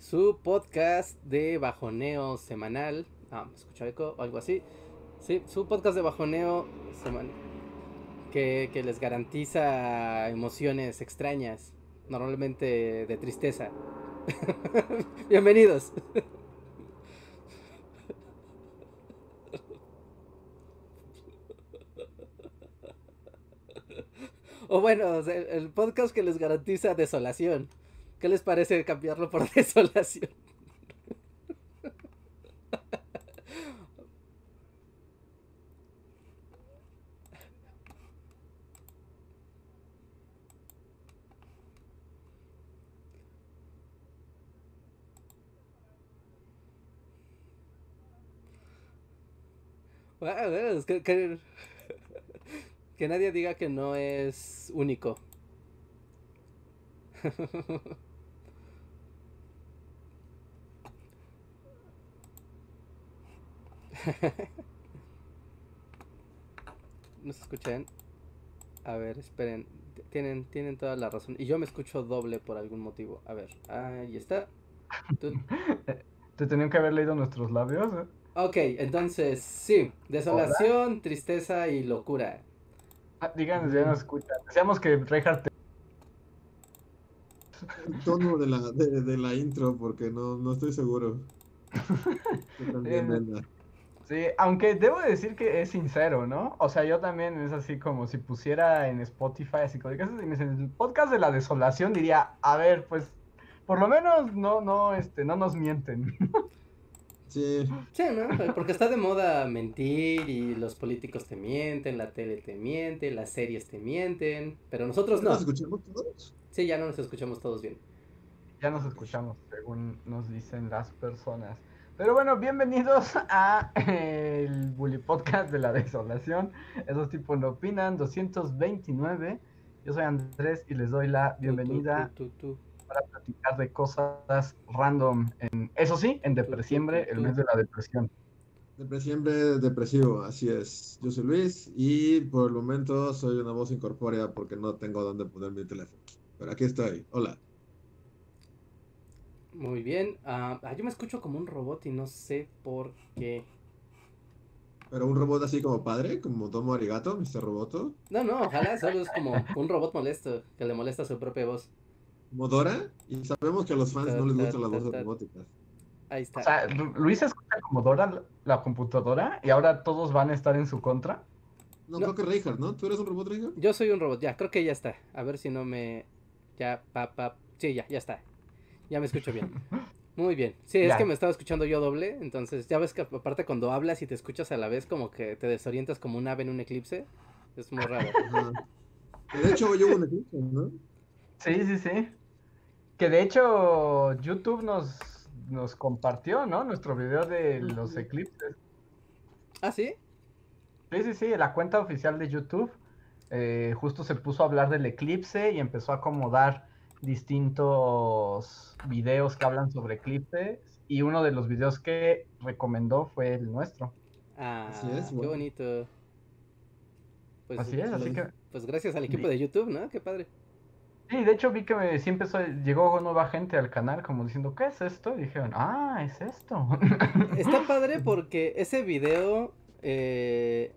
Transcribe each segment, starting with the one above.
su podcast de bajoneo semanal. Ah, ¿me escucha eco o algo así? Sí, su podcast de bajoneo semanal. Que, que les garantiza emociones extrañas, normalmente de tristeza. Bienvenidos. o bueno, el podcast que les garantiza desolación. ¿Qué les parece cambiarlo por desolación? Que, que, que nadie diga que no es único. ¿No se escuchan? A ver, esperen. Tienen, tienen toda la razón. Y yo me escucho doble por algún motivo. A ver, ahí está. Te tenían que haber leído nuestros labios. ¿eh? Ok, entonces, sí. Desolación, tristeza y locura. Ah, díganos, ya nos escuchan. Deseamos que Reinhardt el tono de la, de, de la intro porque no, no estoy seguro. Sí, aunque debo decir que es sincero, ¿no? O sea, yo también es así como si pusiera en Spotify, así como en el podcast de la desolación, diría, a ver, pues, por lo menos no, no, este, no nos mienten. Sí. Sí, ¿no? Porque está de moda mentir y los políticos te mienten, la tele te miente, las series te mienten, pero nosotros no. ¿Nos escuchamos todos? Sí, ya no nos escuchamos todos bien. Ya nos escuchamos, según nos dicen las personas. Pero bueno, bienvenidos a el Bully Podcast de la Desolación. Esos tipos no opinan, 229. Yo soy Andrés y les doy la bienvenida para platicar de cosas random. En, eso sí, en Depresiembre, el mes de la depresión. Depresiembre depresivo, así es. Yo soy Luis y por el momento soy una voz incorpórea porque no tengo dónde poner mi teléfono. Pero aquí estoy. Hola. Muy bien. Uh, yo me escucho como un robot y no sé por qué. ¿Pero un robot así como padre? ¿Como Tomo Arigato, Mr. Roboto? No, no, ojalá solo es como un robot molesto, que le molesta su propia voz. ¿Como Dora? Y sabemos que a los fans no les gustan las voces robóticas. Ahí está. O sea, Luis escucha como Dora la computadora y ahora todos van a estar en su contra. No, no. creo que Reinhardt, ¿no? ¿Tú eres un robot, Reinhardt? Yo soy un robot, ya, creo que ya está. A ver si no me... Ya, pa, pa... Sí, ya, ya está. Ya me escucho bien. Muy bien. Sí, ya. es que me estaba escuchando yo doble, entonces ya ves que aparte cuando hablas y te escuchas a la vez como que te desorientas como un ave en un eclipse. Es muy raro. de hecho, yo hubo un eclipse, ¿no? Sí, sí, sí. Que de hecho YouTube nos, nos compartió, ¿no? Nuestro video de los eclipses. ¿Ah, sí? Sí, sí, sí. La cuenta oficial de YouTube eh, justo se puso a hablar del eclipse y empezó a acomodar distintos videos que hablan sobre eclipses y uno de los videos que recomendó fue el nuestro. Ah, así es, qué bonito. Pues, así es, así que... Pues gracias al equipo de YouTube, ¿no? Qué padre. Sí, de hecho vi que me, sí empezó, llegó nueva gente al canal como diciendo, ¿qué es esto? Y dijeron, ah, es esto. Está padre porque ese video eh,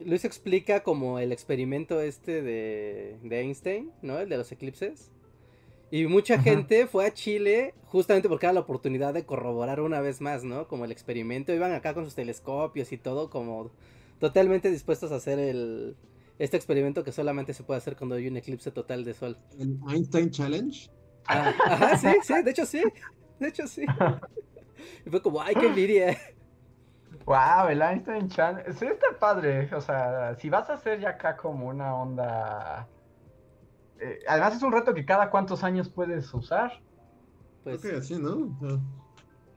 Luis explica como el experimento este de, de Einstein, ¿no? El de los eclipses. Y mucha Ajá. gente fue a Chile justamente porque era la oportunidad de corroborar una vez más, ¿no? Como el experimento. Iban acá con sus telescopios y todo como totalmente dispuestos a hacer el este experimento que solamente se puede hacer cuando hay un eclipse total de sol. ¿El Einstein Challenge? Ah, ajá, sí, sí, de hecho sí. De hecho sí. Y fue como, ay, qué envidia. Wow, el Einstein Challenge. Sí, está padre. O sea, si vas a hacer ya acá como una onda eh, además es un reto que cada cuántos años puedes usar. Pues, Creo que así, ¿no?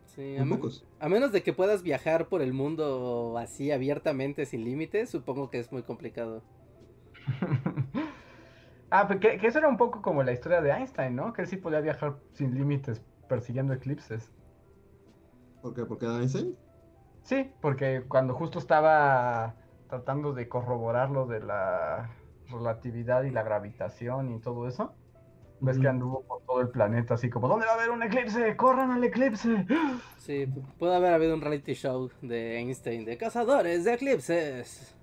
Sí, a, pocos. a menos de que puedas viajar por el mundo así abiertamente, sin límites, supongo que es muy complicado. ah, pero que, que eso era un poco como la historia de Einstein, ¿no? Que él sí podía viajar sin límites persiguiendo eclipses. ¿Por qué? ¿Porque era Einstein? Sí, porque cuando justo estaba tratando de corroborar lo de la relatividad y la gravitación y todo eso, ves que anduvo por todo el planeta así como, ¿dónde va a haber un eclipse? ¡Corran al eclipse! Sí, pu- puede haber habido un reality show de Einstein, de cazadores de eclipses.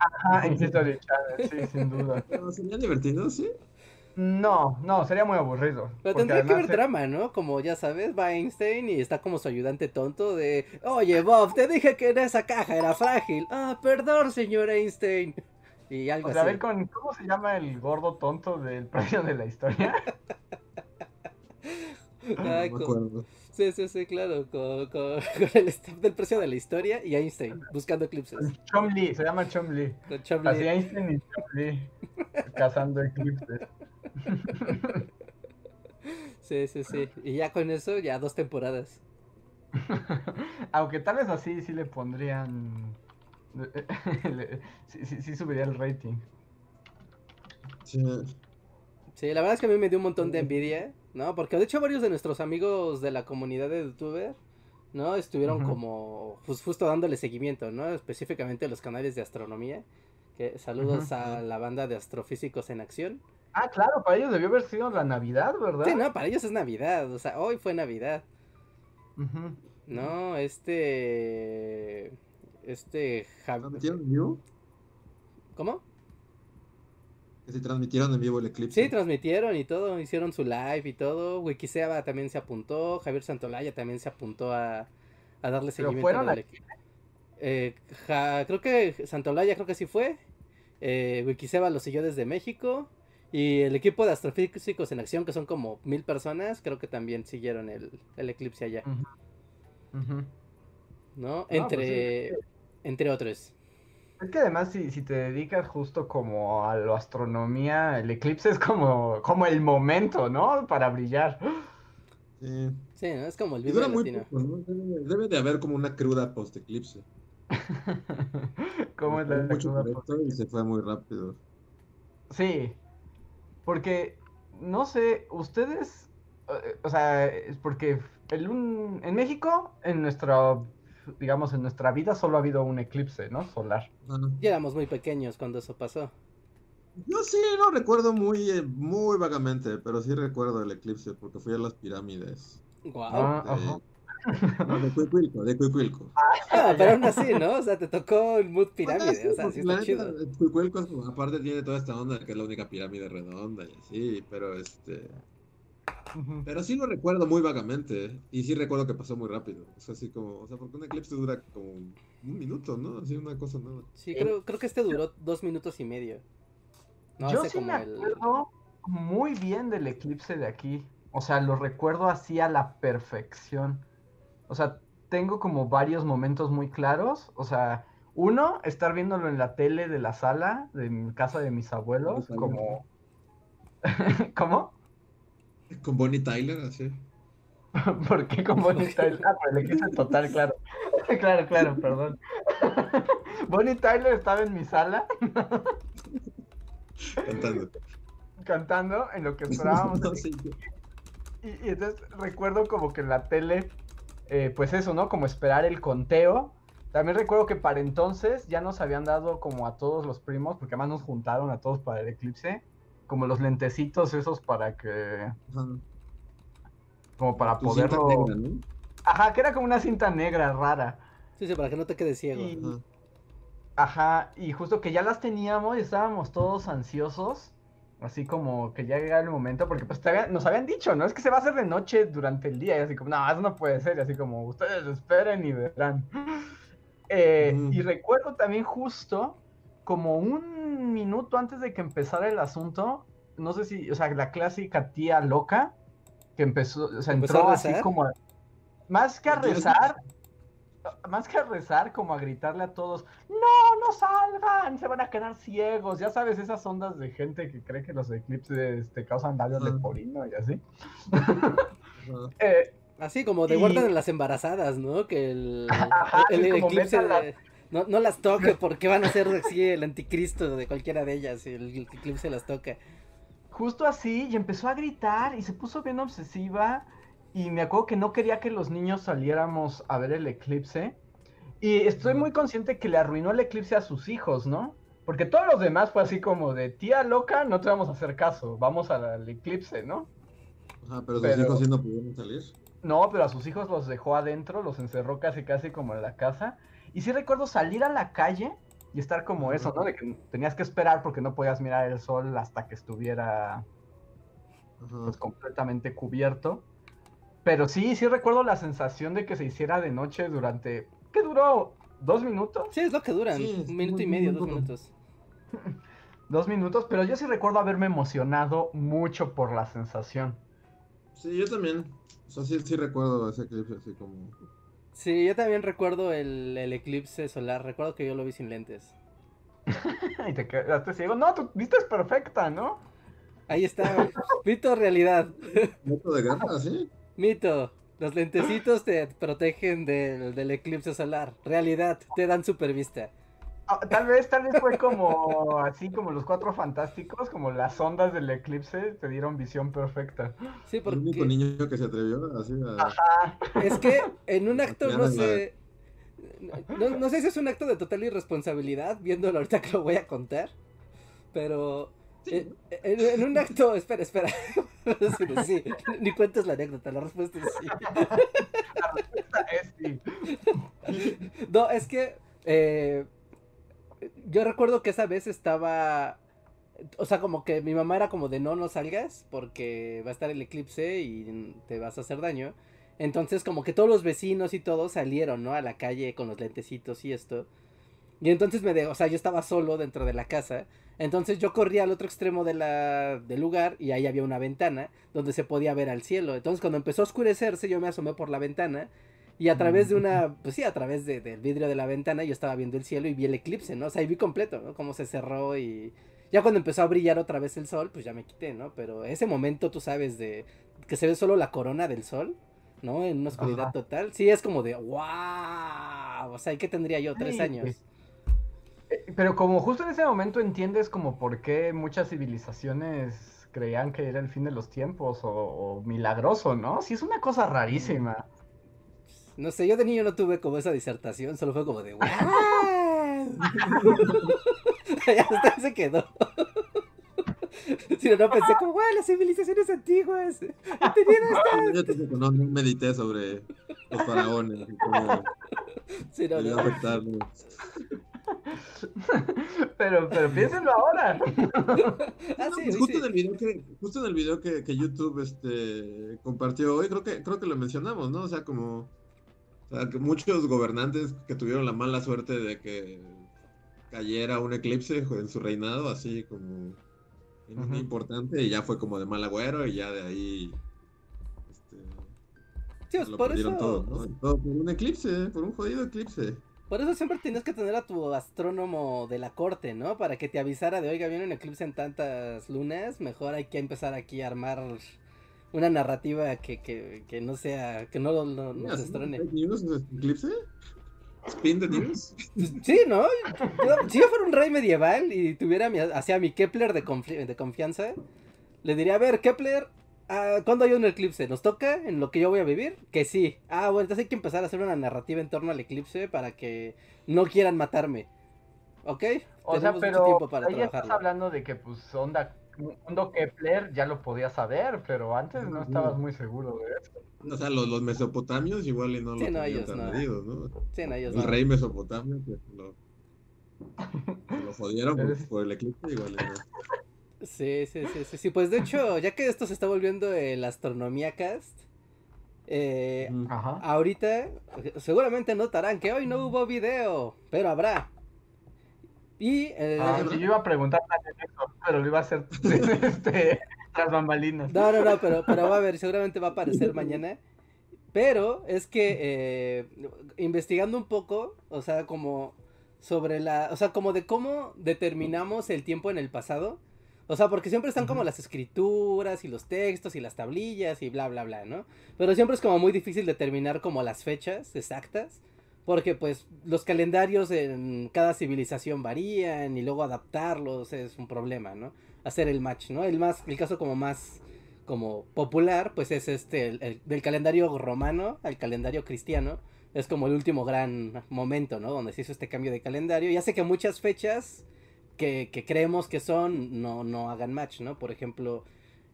En History Channel, sí, sin duda. Pero sería divertido, ¿sí? No, no, sería muy aburrido. Pero tendría que haber se- drama, ¿no? Como ya sabes, va Einstein y está como su ayudante tonto de, oye Bob, te dije que en esa caja era frágil. Ah, perdón, señor Einstein. Y algo O sea, a ver, con, ¿cómo se llama el gordo tonto del precio de la historia? Ay, no con-. Sí, sí, sí, claro, con, con- con el staff del precio de la historia y Einstein buscando eclipses. Chomli, se llama Chomli. Con Chomley. Así Einstein y Chomli cazando eclipses. Sí, sí, sí. Y ya con eso, ya dos temporadas. Aunque tal vez así sí le pondrían. sí, sí, sí subiría el rating. Sí. Sí, la verdad es que a mí me dio un montón de envidia, ¿no? Porque de hecho varios de nuestros amigos de la comunidad de youtuber, ¿no? Estuvieron como, pues justo dándole seguimiento, ¿no? Específicamente a los canales de astronomía. Que, saludos a la banda de astrofísicos en acción. Ah, claro, para ellos debió haber sido la Navidad, ¿verdad? Sí, no, para ellos es Navidad, o sea, hoy fue Navidad. ¿no? Este... Este... Jav- ¿Transmitieron en vivo? ¿Cómo? Que si transmitieron en vivo el eclipse. Sí, transmitieron y todo, hicieron su live y todo. Wikiseba también se apuntó, Javier Santolaya también se apuntó a, a darle Pero seguimiento fueron equipo. Eh, ja- creo que Santolaya creo que sí fue. Eh, Wikiseba lo siguió desde México. Y el equipo de astrofísicos en acción, que son como mil personas, creo que también siguieron el, el eclipse allá. ¿no? pues Entre, sí, entre otros. Es que además si, si te dedicas justo como a la astronomía, el eclipse es como, como el momento, ¿no? Para brillar. Sí. Sí, ¿no? Es como el muy latino. poco, ¿no? Debe, debe de haber como una cruda post-eclipse. ¿Cómo es la, la mucho cruda esto y se fue muy rápido. Sí, porque, no sé, ustedes, eh, o sea, es porque el un- en México, en nuestra, digamos, en nuestra vida solo ha habido un eclipse, ¿no? Solar. Ya éramos muy pequeños cuando eso pasó. Yo sí lo recuerdo muy, eh, muy vagamente, pero sí recuerdo el eclipse porque fui a las pirámides. Guau. Ah, de- ajá. no, de Cuicuilco, de Cuicuilco. Ah, pero aún así, ¿no? O sea, te tocó el mood pirámide, Ah, sí, o sea, sí está chido. Cuicuilco aparte tiene toda esta onda de que es la única pirámide redonda y así, pero este... Pero sí lo recuerdo muy vagamente y sí recuerdo que pasó muy rápido. O sea, así como, o sea, porque un eclipse dura como un minuto, ¿no? Así una cosa nada. Sí, creo, creo que este duró dos minutos y medio. No, Yo sí me el... acuerdo muy bien del eclipse de aquí. O sea, lo recuerdo así a la perfección. O sea, tengo como varios momentos muy claros. O sea, uno, estar viéndolo en la tele de la sala de mi casa de mis abuelos, como... ¿Cómo? Con Bonnie Tyler, así. ¿Por qué con Bonnie Tyler? Ah, por el eclipse total, claro. claro, claro, perdón. Bonnie Tyler estaba en mi sala Cantando. cantando en lo que esperábamos No, el sí, Y, y entonces recuerdo como que en la tele, eh, pues eso, ¿no? Como esperar el conteo. También recuerdo que para entonces ya nos habían dado como a todos los primos, porque además nos juntaron a todos para el eclipse, como los lentecitos esos para que, Ajá. como para Tu cinta poderlo... negra, ¿no? Ajá, que era como una cinta negra rara. Sí, sí, para que no te quedes ciego. Y- Ajá. Ajá, y justo que ya las teníamos y estábamos todos ansiosos, así como que ya llegaba el momento, porque pues habían- nos habían dicho, ¿no? Es que se va a hacer de noche durante el día, y así como, no, eso no puede ser, y así como, ustedes esperen y verán. Eh. Y recuerdo también justo como un minuto antes de que empezara el asunto, no sé si, o sea, la clásica tía loca, que empezó, o sea, ¿Empezó a entró así como, a- más que a rezar, más que a rezar, como a gritarle a todos, no, no salgan, se van a quedar ciegos. Ya sabes, esas ondas de gente que cree que los eclipses te causan daño Ajá. leporino y así. Eh, Así como de Y- guardan las embarazadas, ¿no? Que el, Ajá, el, sí, el como eclipse. No, no las toque porque van a ser así el anticristo de cualquiera de ellas. y el, eclipse las toca. Justo así, y empezó a gritar y se puso bien obsesiva. Y me acuerdo que no quería que los niños saliéramos a ver el eclipse. Y estoy muy consciente que le arruinó el eclipse a sus hijos, ¿no? Porque todos los demás fue así como de tía loca, no te vamos a hacer caso, vamos al eclipse, ¿no? Ajá, pero sus Pero- hijos sí no pudieron salir. No, pero a sus hijos los dejó adentro, los encerró casi casi como en la casa. Y sí recuerdo salir a la calle y estar como eso, ¿no? De que tenías que esperar porque no podías mirar el sol hasta que estuviera pues, completamente cubierto. Pero sí, sí recuerdo la sensación de que se hiciera de noche durante... ¿Qué duró? ¿Dos minutos? Sí, es lo que duran. Sí, un minuto muy- y medio, dos minutos. Dos minutos, pero yo sí recuerdo haberme emocionado mucho por la sensación. Sí, yo también. O sea, sí, sí recuerdo ese eclipse así como. Sí, yo también recuerdo el, el eclipse solar. Recuerdo que yo lo vi sin lentes. y te quedaste ciego. No, tu vista es perfecta, ¿no? Ahí está. Mito realidad. ¿Moto de guerra, sí? Mito. Los lentecitos te protegen del, del eclipse solar. Realidad. Te dan super vista. Ah, Tal vez, tal vez fue como así como los cuatro fantásticos, como las ondas del eclipse te dieron visión perfecta. Sí, El único porque niño que se atrevió así a. Ajá. es que en un acto, no sé. No, no sé si es un acto de total irresponsabilidad, viéndolo ahorita que lo voy a contar. Pero en, en- en un acto, espera, espera. Sí, sí, ni cuentes la anécdota, la respuesta es sí. Es sí. No, es que eh, yo recuerdo que esa vez estaba, o sea, como que mi mamá era como de no, no salgas porque va a estar el eclipse y te vas a hacer daño. Entonces como que todos los vecinos y todos salieron, ¿no? A la calle con los lentecitos y esto. Y entonces me de, o sea, yo estaba solo dentro de la casa. Entonces yo corría al otro extremo de la, del lugar y ahí había una ventana donde se podía ver al cielo. Entonces cuando empezó a oscurecerse yo me asomé por la ventana y a través de una, pues sí, a través de- del vidrio de la ventana yo estaba viendo el cielo y vi el eclipse, ¿no? O sea, y vi completo, ¿no? Cómo se cerró y ya cuando empezó a brillar otra vez el sol, pues ya me quité, ¿no? Pero ese momento, tú sabes, de que se ve solo la corona del sol, ¿no? En una oscuridad Ajá. total, sí es como de, wow, o sea, ¿y qué tendría yo? Tres años. pues. Eh, Pero como justo en ese momento entiendes como por qué muchas civilizaciones creían que era el fin de los tiempos o, o milagroso, ¿no? Sí, es una cosa rarísima. No sé, yo de niño no tuve como esa disertación, solo fue como de, wow. ya hasta ahí se quedó. Si no, no pensé como, wow, las civilizaciones antiguas. tenían estas". Yo no, no medité sobre los faraones Sí, no, no. Pero, pero piénsenlo ahora. Ah, sí, pues justo sí. en el video que, justo en el video que, que YouTube este, compartió hoy, creo que, creo que lo mencionamos, ¿no? O sea, como o sea, que muchos gobernantes que tuvieron la mala suerte de que cayera un eclipse en su reinado, así como importante, y ya fue como de mal agüero, y ya de ahí este, lo por eso, todo, ¿no? Y todo por un eclipse, por un jodido eclipse. por eso siempre tenías que tener a tu astrónomo de la corte, ¿no? Para que te avisara de, oiga, viene un eclipse en tantas lunas, mejor hay que empezar aquí a armar una narrativa que, que, que no sea, que no, no, no Mira, se estrone. ¿fake news, eclipse? ¿Spin the news? Pues, Sí, ¿no? Yo- si yo fuera un rey medieval y tuviera mi, hacia mi Kepler de, confi- de confianza, le diría, a ver, Kepler, ah, ¿cuándo hay un eclipse? ¿Nos toca en lo que yo voy a vivir? Que sí. Ah, bueno, entonces hay que empezar a hacer una narrativa en torno al eclipse para que no quieran matarme. ¿Ok? O sea, Tenemos mucho pero tiempo para ahí estás trabajarlo. hablando de que pues onda mundo Kepler ya lo podías saber, pero antes no estabas muy seguro de eso. O sea, los, los mesopotamios igual y no lo no, tenían ellos tan no. medido, ¿no? Sí, no, ellos El no. rey mesopotamio que lo, que lo jodieron por, el eclipse igual y no. Sí, sí, sí, sí, sí. Pues de hecho, ya que esto se está volviendo el astronomía cast, eh. Ahorita seguramente notarán que hoy no hubo video, pero habrá. Y eh, Ah, sí, yo iba a preguntar pero lo iba a hacer este, tras bambalinas. no, no, no, pero, pero va a haber, seguramente va a aparecer mañana. Pero es que eh, investigando un poco, o sea, como sobre la, o sea, como de cómo determinamos el tiempo en el pasado. O sea, porque siempre están como las escrituras y los textos y las tablillas y bla, bla, bla, ¿no? Pero siempre es como muy difícil determinar como las fechas exactas. Porque pues los calendarios en cada civilización varían y luego adaptarlos es un problema, ¿no? Hacer el match, ¿no? El más, el caso como más como popular, pues es este, el, del calendario romano al calendario cristiano. Es como el último gran momento, ¿no? Donde se hizo este cambio de calendario. Y hace que muchas fechas que, que creemos que son no, no hagan match, ¿no? Por ejemplo,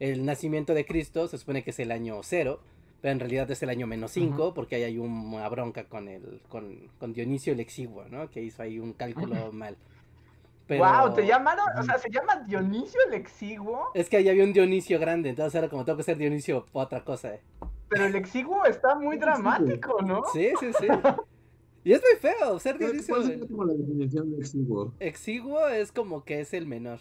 el nacimiento de Cristo se supone que es el año cero pero en realidad es el año menos 5, porque ahí hay una bronca con el con, con, Dionisio el Exiguo, ¿no? Que hizo ahí un cálculo mal. Pero... Wow, te llamaron, o sea, se llama Dionisio el Exiguo. Es que ahí había un Dionisio grande, entonces era como tengo que ser Dionisio otra cosa. Eh. Pero el Exiguo está muy dramático, ¿no? Sí, sí, sí. Y es muy feo ser Dionisio. ¿Cuál es como la definición de exiguo? Exiguo es como que es el menor.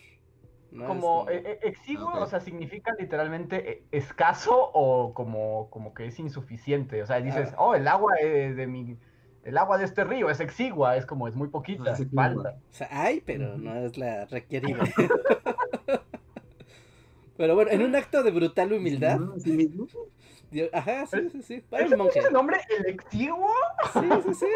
Como e, e, exiguo, o sea, significa literalmente e, escaso o como, como que es insuficiente. O sea, dices, oh, el agua de, mi. El agua de este río es exigua, es como es muy poquita, ah, falta. O sea, hay, pero no es la requerida. pero bueno, en un acto de brutal humildad. Ajá, sí, sí, sí. ¿Es el nombre el exiguo? Sí, sí, sí.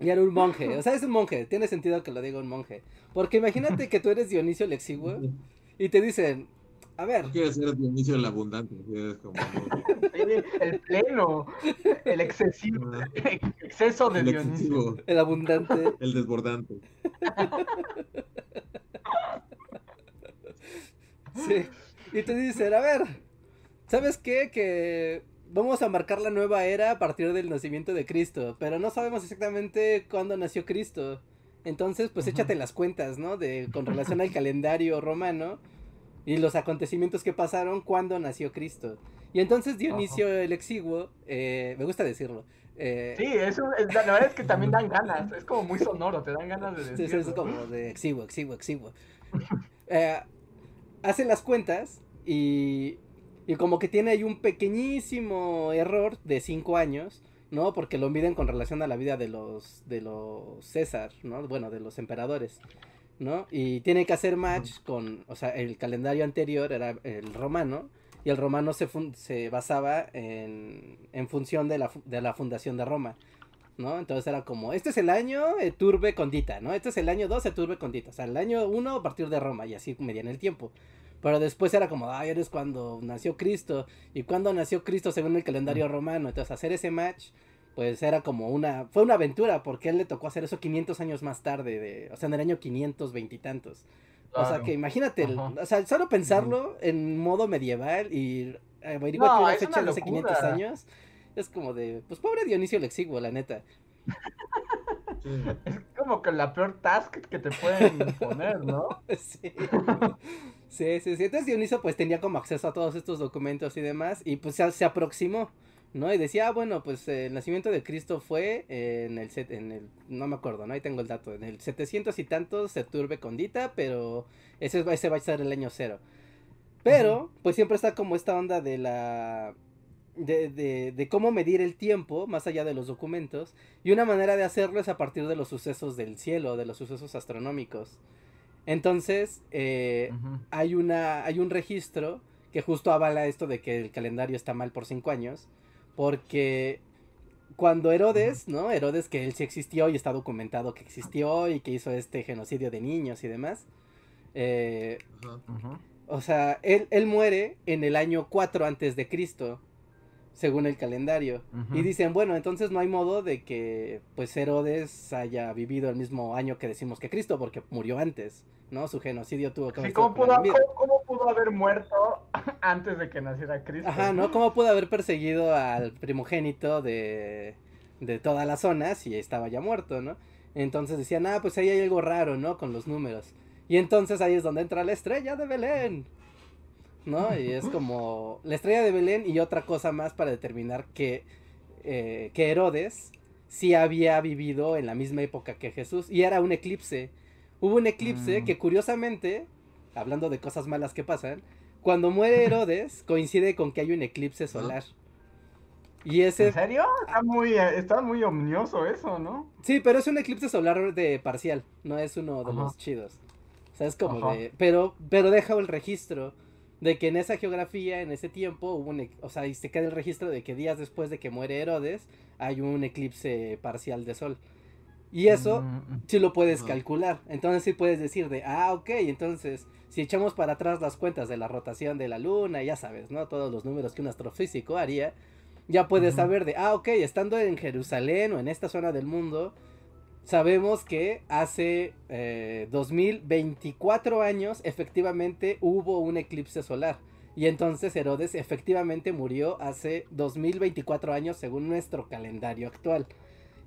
Y era un monje, o sea, es un monje, tiene sentido que lo diga un monje. Porque imagínate que tú eres Dionisio el Exiguo y te dicen, a ver. No quieres ser Dionisio el Abundante, el pleno, el excesivo, ah. el exceso de Dionisio. El abundante. El desbordante. Sí, y te dicen, a ver, ¿sabes qué? Que vamos a marcar la nueva era a partir del nacimiento de Cristo, pero no sabemos exactamente cuándo nació Cristo. Entonces, pues échate las cuentas, ¿no? De con relación al calendario romano y los acontecimientos que pasaron cuando nació Cristo. Y entonces Dionisio el Exiguo, eh, me gusta decirlo. Eh, sí, eso, la verdad es que también dan ganas, es como muy sonoro, te dan ganas de decirlo. Sí, es como de exiguo, exiguo, exiguo. Eh, hace las cuentas y y como que tiene ahí un pequeñísimo error de 5 años, ¿no? Porque lo miden con relación a la vida de los, de los César, ¿no? Bueno, de los emperadores, ¿no? Y tiene que hacer match con, o sea, el calendario anterior era el romano, y el romano se, se basaba en, en función de la, de la fundación de Roma. ¿no? Entonces era como, este es el año eh, Turbe Condita, ¿no? Este es el año 2 Turbe Condita, o sea, el año 1 a partir de Roma, y así medían el tiempo. Pero después era como, ay, eres cuando nació Cristo. Y cuando nació Cristo según el calendario romano. Entonces hacer ese match, pues era como una, fue una aventura, porque él le tocó hacer eso 500 años más tarde, de, o sea, en el año 500, veintitantos. O sea, que imagínate, o sea, solo pensarlo en modo medieval y averiguar una fecha de hace 500 años, es como de, pues pobre Dionisio el Exiguo, la neta. Es como que la peor task que te pueden poner, ¿no? sí. Sí, sí, sí. Entonces Dioniso pues tenía como acceso a todos estos documentos y demás y pues se, aproximó, ¿no? Y decía, ah, bueno, pues el nacimiento de Cristo fue en el, set, en el, no me acuerdo, ¿no? Ahí tengo el dato, en el 700 y tantos se turbe condita, pero ese, ese va a ser el año cero. Pero, pues siempre está como esta onda de la... De, de, de, cómo medir el tiempo más allá de los documentos y una manera de hacerlo es a partir de los sucesos del cielo, de los sucesos astronómicos. Entonces, eh, hay, una, hay un registro que justo avala esto de que el calendario está mal por cinco años, porque cuando Herodes, ¿no? Herodes que él sí existió y está documentado que existió y que hizo este genocidio de niños y demás. Eh, o sea, él, él, muere en el año 4 antes de Cristo según el calendario. Y dicen, bueno, entonces no hay modo de que pues Herodes haya vivido el mismo año que decimos que Cristo, porque murió antes, ¿no? Su genocidio tuvo que sí, ¿cómo pudo, ¿cómo, pudo, haber muerto antes de que naciera Cristo? Ajá, ¿no? ¿Cómo pudo haber perseguido al primogénito de, de toda la zona si estaba ya muerto, ¿no? Entonces decían, ah, pues ahí hay algo raro, ¿no? Con los números. Y entonces ahí es donde entra la estrella de Belén. ¿No? Y es como la estrella de Belén y otra cosa más para determinar que, eh, que Herodes sí había vivido en la misma época que Jesús y era un eclipse. Hubo un eclipse mm. que curiosamente, hablando de cosas malas que pasan, cuando muere Herodes coincide con que hay un eclipse solar. Y ese... ¿En serio? Está muy, está muy omnioso eso, ¿no? Sí, pero es un eclipse solar de parcial, no es uno de los chidos. O sea, es como Ajá. de... Pero, pero deja el registro de que en esa geografía, en ese tiempo, hubo un... O sea, y se queda el registro de que días después de que muere Herodes, hay un eclipse parcial de sol. Y eso Mm, sí lo puedes calcular. Entonces sí puedes decir de, ah, ok, entonces si echamos para atrás las cuentas de la rotación de la luna, ya sabes, ¿no? Todos los números que un astrofísico haría, ya puedes saber de, ah, ok, estando en Jerusalén o en esta zona del mundo, sabemos que hace eh, 2024 años efectivamente hubo un eclipse solar. Y entonces Herodes efectivamente murió hace 2024 años según nuestro calendario actual.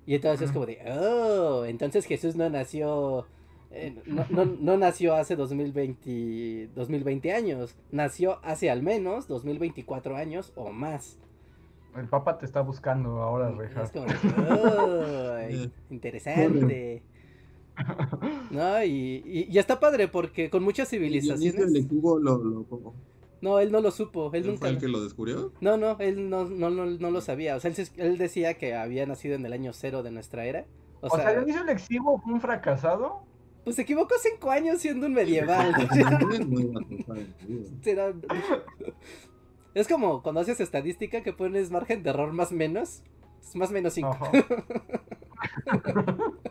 Y entonces es como de, oh, entonces Jesús no nació, eh, no, no- no nació hace 2020, 2020 años, nació hace al menos 2024 años o más. El Papa te está buscando ahora, Reja. es como de, "Oh, Eh. interesante. No, y, y, y está padre porque con muchas Y Dionisio el civilizaciones... equipo lo, lo, No, él no lo supo, él ¿él nunca... fue el que lo descubrió. No, no, él no, no, no, no lo sabía. O sea, él, decía que había nacido en el año cero de nuestra era. O, O sea, sea, Dionisio el Exiguo fue un fracasado. pues se equivocó cinco años siendo un medieval. Es como cuando haces estadística que pones margen de error más menos. Es más menos 5. Ajá.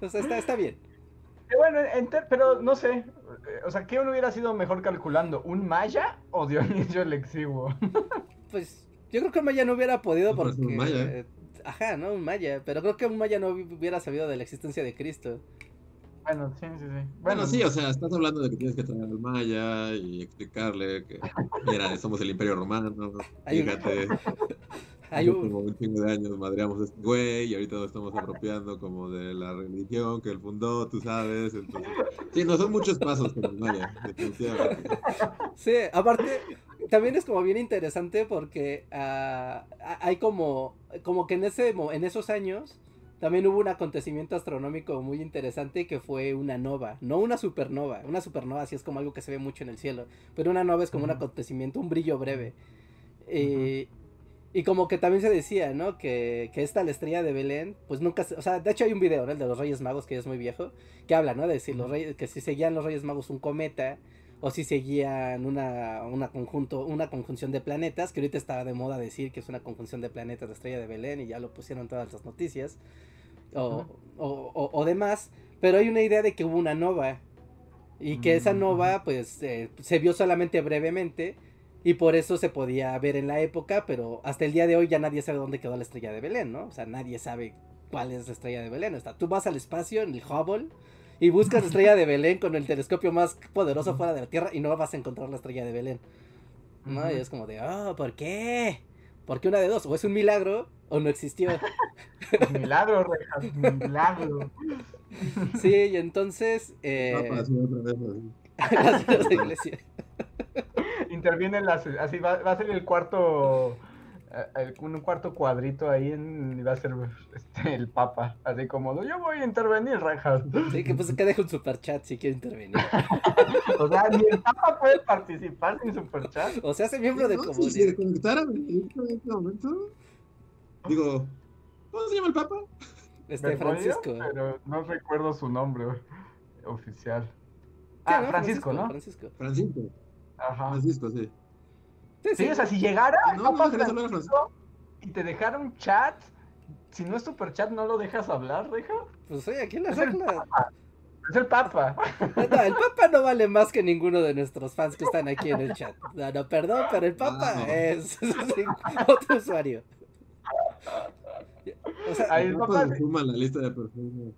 O sea, está, está bien. Bueno, enter- pero no sé. eh, O sea, ¿qué uno hubiera sido mejor calculando? ¿Un maya o Dionisio el Exiguo? Pues yo creo que un maya no hubiera podido Pues, porque... un maya. eh, Ajá, ¿no? Un maya. Pero creo que un maya no hubiera sabido de la existencia de Cristo. Bueno, sí, sí, sí. Bueno, sí, o sea, estás hablando de que tienes que traer al Maya y explicarle que mira, somos el Imperio Romano, fíjate, Hay un- como un chingo de años madreamos a este güey y ahorita nos estamos apropiando como de la religión que él fundó, tú sabes, entonces... Sí, no, son muchos pasos con el Maya, definitivamente. Sí, aparte, también es como bien interesante porque ah, hay como, como que en, ese, mo- en esos años también hubo un acontecimiento astronómico muy interesante que fue una nova, no una supernova, una supernova sí es como algo que se ve mucho en el cielo, pero una nova es como un acontecimiento, un brillo breve. Eh, Y como que también se decía, ¿no? Que, que esta, la estrella de Belén, pues nunca, se- o sea, de hecho hay un video, ¿no? El de los Reyes Magos, que es muy viejo, que habla, ¿no? De si los reyes, que si seguían los Reyes Magos un cometa, o si seguían una, una conjunto, una conjunción de planetas, que ahorita está de moda decir que es una conjunción de planetas de estrella de Belén, y ya lo pusieron todas las noticias, o, o, o- o demás, pero hay una idea de que hubo una nova, y que esa Mm, nova, pues, eh, se vio solamente brevemente, y por eso se podía ver en la época, pero hasta el día de hoy ya nadie sabe dónde quedó la estrella de Belén, ¿no? O sea, nadie sabe cuál es la estrella de Belén. O sea, tú vas al espacio en el Hubble y buscas la estrella de Belén con el telescopio más poderoso fuera de la Tierra y no vas a encontrar la estrella de Belén. ¿No? Y es como de, oh, ¿por qué? Porque una de dos, o es un milagro o no existió. Milagro, Rejas, milagro. Sí, y entonces... Eh, Papa, sí, otra vez, iglesia. Intervienen las. Así va, va a ser el cuarto. Un cuarto cuadrito ahí en, va a ser este, el Papa. Así como, yo voy a intervenir, Rejas. Sí, que pues que deje un super chat si quiere intervenir. O sea, ni el Papa puede participar sin superchat. O se hace miembro de No, si comunidad. se conectara en este momento, digo, ¿cómo se llama el Papa? Este Francisco. Pero no recuerdo su nombre oficial. Sí, Ah, ¿no? Francisco, ¿no? Francisco. Francisco. Ajá. Francisco, sí. Sí, Sí, o sea, si llegara el No, no, Papa Francisco y te dejara un chat, si no es super chat, ¿no lo dejas hablar, Reja? Pues oye, aquí la Es el regla. Es el Papa. No, el Papa no vale más que ninguno de nuestros fans que están aquí en el chat. No, no, perdón, pero el Papa es sí, otro usuario. O sea, Ahí el Papa Papa se suma la lista de personas.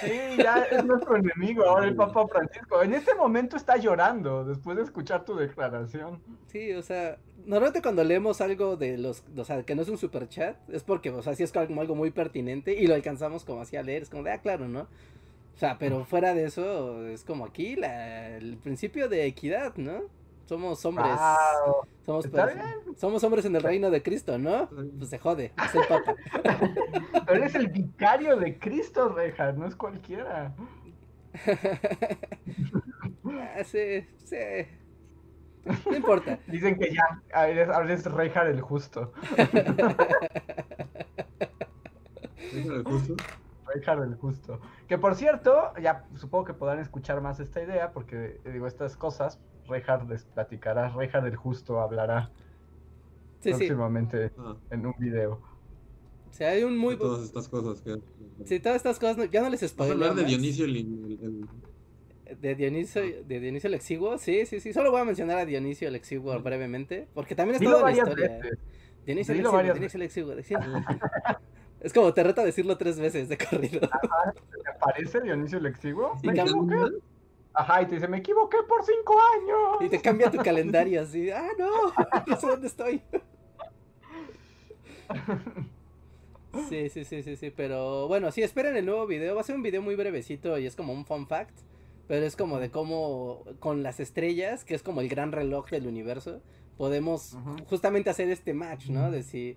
Sí, ya es nuestro enemigo ahora el Papa Francisco. En este momento está llorando después de escuchar tu declaración. sí, o sea, normalmente cuando leemos algo de los, o sea, que no es un super chat, es porque, o sea, sí es como algo muy pertinente y lo alcanzamos como así a leer, es como de, ah, claro, ¿no? O sea, pero fuera de eso, es como aquí la, el principio de equidad, ¿no? Somos hombres. Wow. Somos, Está pers- somos hombres en el reino de Cristo, ¿no? Pues se jode, es el Papa. Pero eres el vicario de Cristo, Reja, no es cualquiera. Ah, sí, sí. No importa. Dicen que ya, ahora es Rejar el justo. ¿Ese era el justo? El Justo. Que por cierto, ya supongo que podrán escuchar más esta idea, porque eh, digo, estas cosas, Reinhardt les platicará, Reinhardt el Justo hablará Sí, sí. próximamente Ah, en un video. O sea, hay un muy... de todas estas cosas que. Sí, todas estas cosas, no- ya no les ¿Vas a spoileo hablar de. Dionisio el, el- el- De Dionisio, de Dionisio el Exiguo, sí, sí, sí. Solo voy a mencionar a Dionisio el Exiguo brevemente, porque también es toda la historia. veces. Dionisio el Exiguo, varias Dionisio el Exiguo. Dionisio- Es como te reta a decirlo tres veces de corrido. ¿Te parece Dionisio el Exiguo? Y. Ajá, y te dice, me equivoqué por cinco años. Y te cambia tu calendario así. Ah, no, no sé dónde estoy. Sí, sí, sí, sí, sí. Pero bueno, sí, esperen el nuevo video. Va a ser un video muy brevecito y es como un fun fact. Pero es como de cómo con las estrellas, que es como el gran reloj del universo, podemos justamente hacer este match, ¿no? De si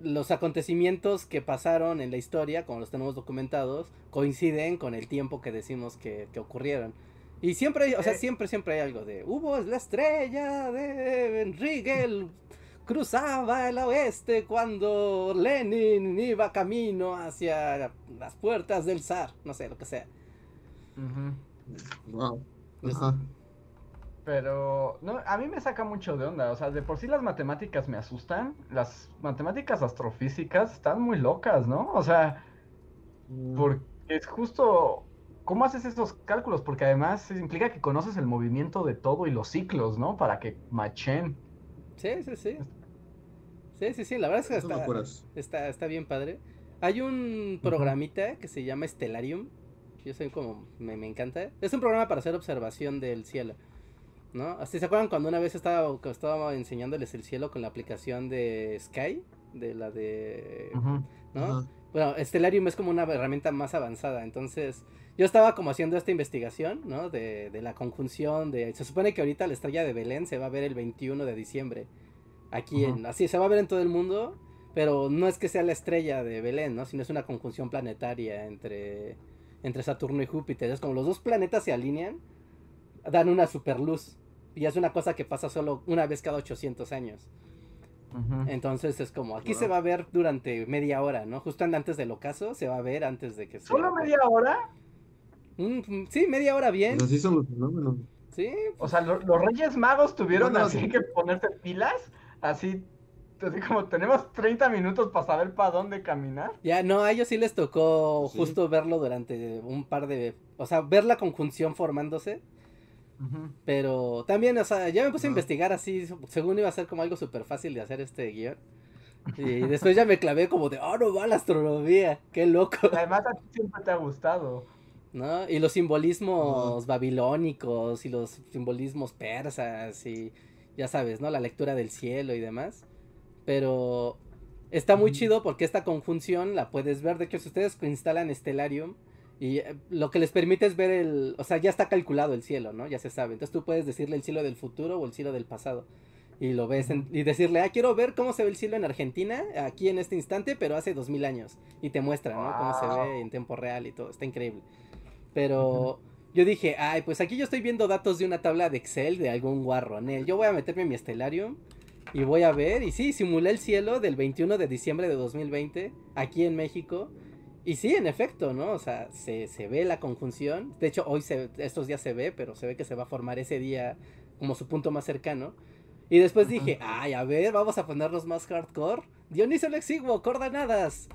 los acontecimientos que pasaron en la historia, como los tenemos documentados, coinciden con el tiempo que decimos que, que ocurrieron. Y siempre, hay- o sea, Eh. siempre, siempre hay algo de, hubo la estrella de Riegel cruzaba el oeste cuando Lenin iba camino hacia las puertas del zar, no sé, lo que sea. Wow. Es- Ajá. Pero no, a mí me saca mucho de onda. O sea, de por sí las matemáticas me asustan. Las matemáticas astrofísicas están muy locas, ¿no? O sea, porque es justo. ¿Cómo haces estos cálculos? Porque además implica que conoces el movimiento de todo y los ciclos, ¿no? Para que machen. Sí, sí, sí. Sí, sí, sí, la verdad es que está, está, está bien padre. Hay un programita que se llama Stellarium. Yo soy como, me, me encanta. Es un programa para hacer observación del cielo. ¿No? Así se acuerdan cuando una vez estaba, que estaba enseñándoles el cielo con la aplicación de Sky, de la de. ¿no? Bueno, Stellarium es como una herramienta más avanzada, entonces yo estaba como haciendo esta investigación, ¿no? De, de la conjunción de... Se supone que ahorita la estrella de Belén se va a ver el 21 de diciembre, aquí en... Así, se va a ver en todo el mundo, pero no es que sea la estrella de Belén, ¿no? Sino es una conjunción planetaria entre, entre Saturno y Júpiter. Es como los dos planetas se alinean, dan una superluz. Y es una cosa que pasa solo una vez cada 800 años. Entonces es como, aquí Wow. se va a ver durante media hora, ¿no? Justo antes del ocaso se va a ver antes de que se... ¿Solo media hora? Mm, sí, media hora bien. Pues así son los fenómenos. Sí, O sea, lo- los Reyes Magos tuvieron Bueno, así sí. que ponerse pilas. Así, así como tenemos 30 minutos para saber para dónde caminar. ya no, a ellos sí les tocó Sí. justo verlo durante un par de... O sea, ver la conjunción formándose. Pero también, o sea, ya me puse a investigar así, según iba a ser como algo súper fácil de hacer este guion. Y después ya me clavé como de, oh, no va la astronomía, qué loco. Además, a ti siempre te ha gustado. ¿no? Y los simbolismos babilónicos y los simbolismos persas y ya sabes, ¿no? La lectura del cielo y demás. Pero está muy chido porque esta conjunción la puedes ver. De hecho, si ustedes instalan Stellarium y eh, lo que les permite es ver el... O sea, ya está calculado el cielo, ¿no? Ya se sabe. Entonces tú puedes decirle el cielo del futuro o el cielo del pasado. Y lo ves en- y decirle, ah, quiero ver cómo se ve el cielo en Argentina, aquí en este instante, pero hace dos mil años. Y te muestra, ¿no? Cómo se ve en tiempo real y todo. Está increíble. Pero yo dije, ay, pues aquí yo estoy viendo datos de una tabla de Excel de algún guarro, Nel. Yo voy a meterme en mi Stellarium y voy a ver. Y sí, simulé el cielo del 21 de diciembre de 2020 aquí en México. Y sí, en efecto, ¿no? O sea, se, se ve la conjunción. De hecho, hoy, se, estos días se ve, pero se ve que se va a formar ese día como su punto más cercano. Y después dije, ay, a ver, vamos a ponernos más hardcore. Dionisio el Exiguo, coordenadas.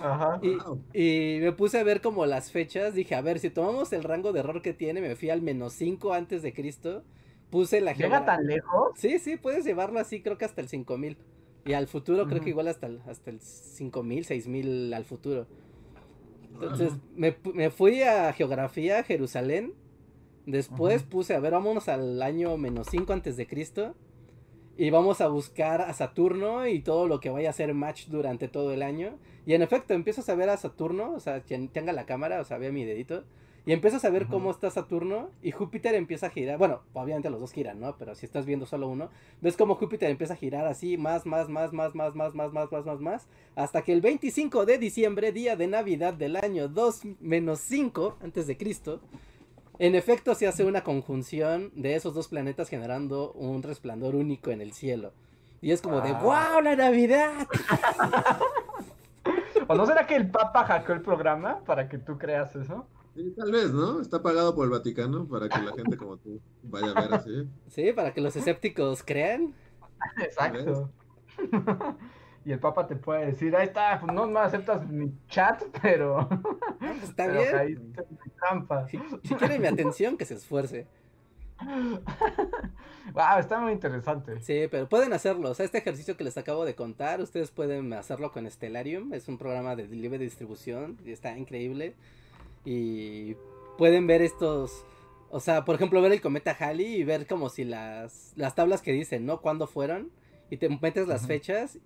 Ajá. Y, y me puse a ver como las fechas. Dije, a ver, si tomamos el rango de error que tiene, me fui al menos 5 antes de Cristo. Puse la ¿Llega tan lejos? Sí, sí, puedes llevarlo así, creo que hasta el 5000. Y al futuro, creo que igual hasta el, hasta el 5000, 6000 al futuro. Entonces, me, me fui a geografía, Jerusalén. Después puse, a ver, vámonos al año menos 5 antes de Cristo. Y vamos a buscar a Saturno y todo lo que vaya a ser match durante todo el año. Y en efecto, empiezas a ver a Saturno, o sea, quien tenga la cámara, o sea, vea mi dedito. Y empiezas a ver cómo está Saturno y Júpiter empieza a girar. Bueno, obviamente los dos giran, ¿no? Pero si estás viendo solo uno, ves cómo Júpiter empieza a girar así, más, más, más, más, más, más, más, más, más, más, más. Hasta que el 25 de diciembre, día de Navidad del año 2 menos 5 antes de Cristo, en efecto se hace una conjunción de esos dos planetas generando un resplandor único en el cielo. Y es como de Ah. ¡Wow, la Navidad! ¿O no será que el Papa hackeó el programa para que tú creas eso? Sí, tal vez, ¿no? Está pagado por el Vaticano para que la gente como tú vaya a ver así. Sí, para que los escépticos crean. Exacto. y el Papa te puede decir, ahí está, pues no me aceptas mi chat, pero... Está pero bien. caíste en mi trampa. Si, si quiere mi atención, que se esfuerce. wow, está muy interesante. Sí, pero pueden hacerlo. O sea, este ejercicio que les acabo de contar, ustedes pueden hacerlo con Stellarium. Es un programa de libre distribución y está increíble. Y pueden ver estos. O sea, por ejemplo, ver el cometa Halley y ver como si las, las tablas que dicen, ¿no? ¿Cuándo fueron? Y te metes las fechas.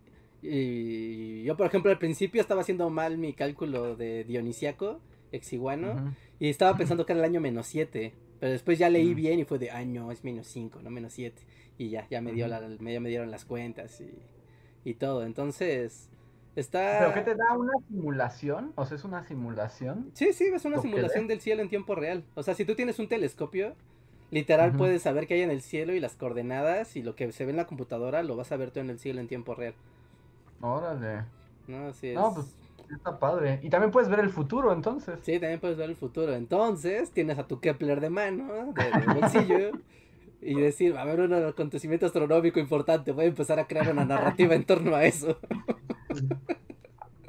Y yo, por ejemplo, al principio estaba haciendo mal mi cálculo de Dionisiaco, exiguano. Y estaba pensando que era el año menos 7. Pero después ya leí bien y fue de año, es menos 5, no menos 7. Y ya, ya me, dio la, me, me dieron las cuentas y, y todo. Entonces, está... ¿Pero qué te da una simulación? O sea, es una simulación. Sí, sí, es una simulación del cielo en tiempo real. O sea, si tú tienes un telescopio, literal puedes saber qué hay en el cielo y las coordenadas y lo que se ve en la computadora lo vas a ver tú en el cielo en tiempo real. Órale. No, Así es. No, pues está padre. Y también puedes ver el futuro, entonces. Sí, también puedes ver el futuro. Entonces, tienes a tu Kepler de mano, de, de bolsillo, y decir, va a haber un acontecimiento astronómico importante, voy a empezar a crear una narrativa en torno a eso.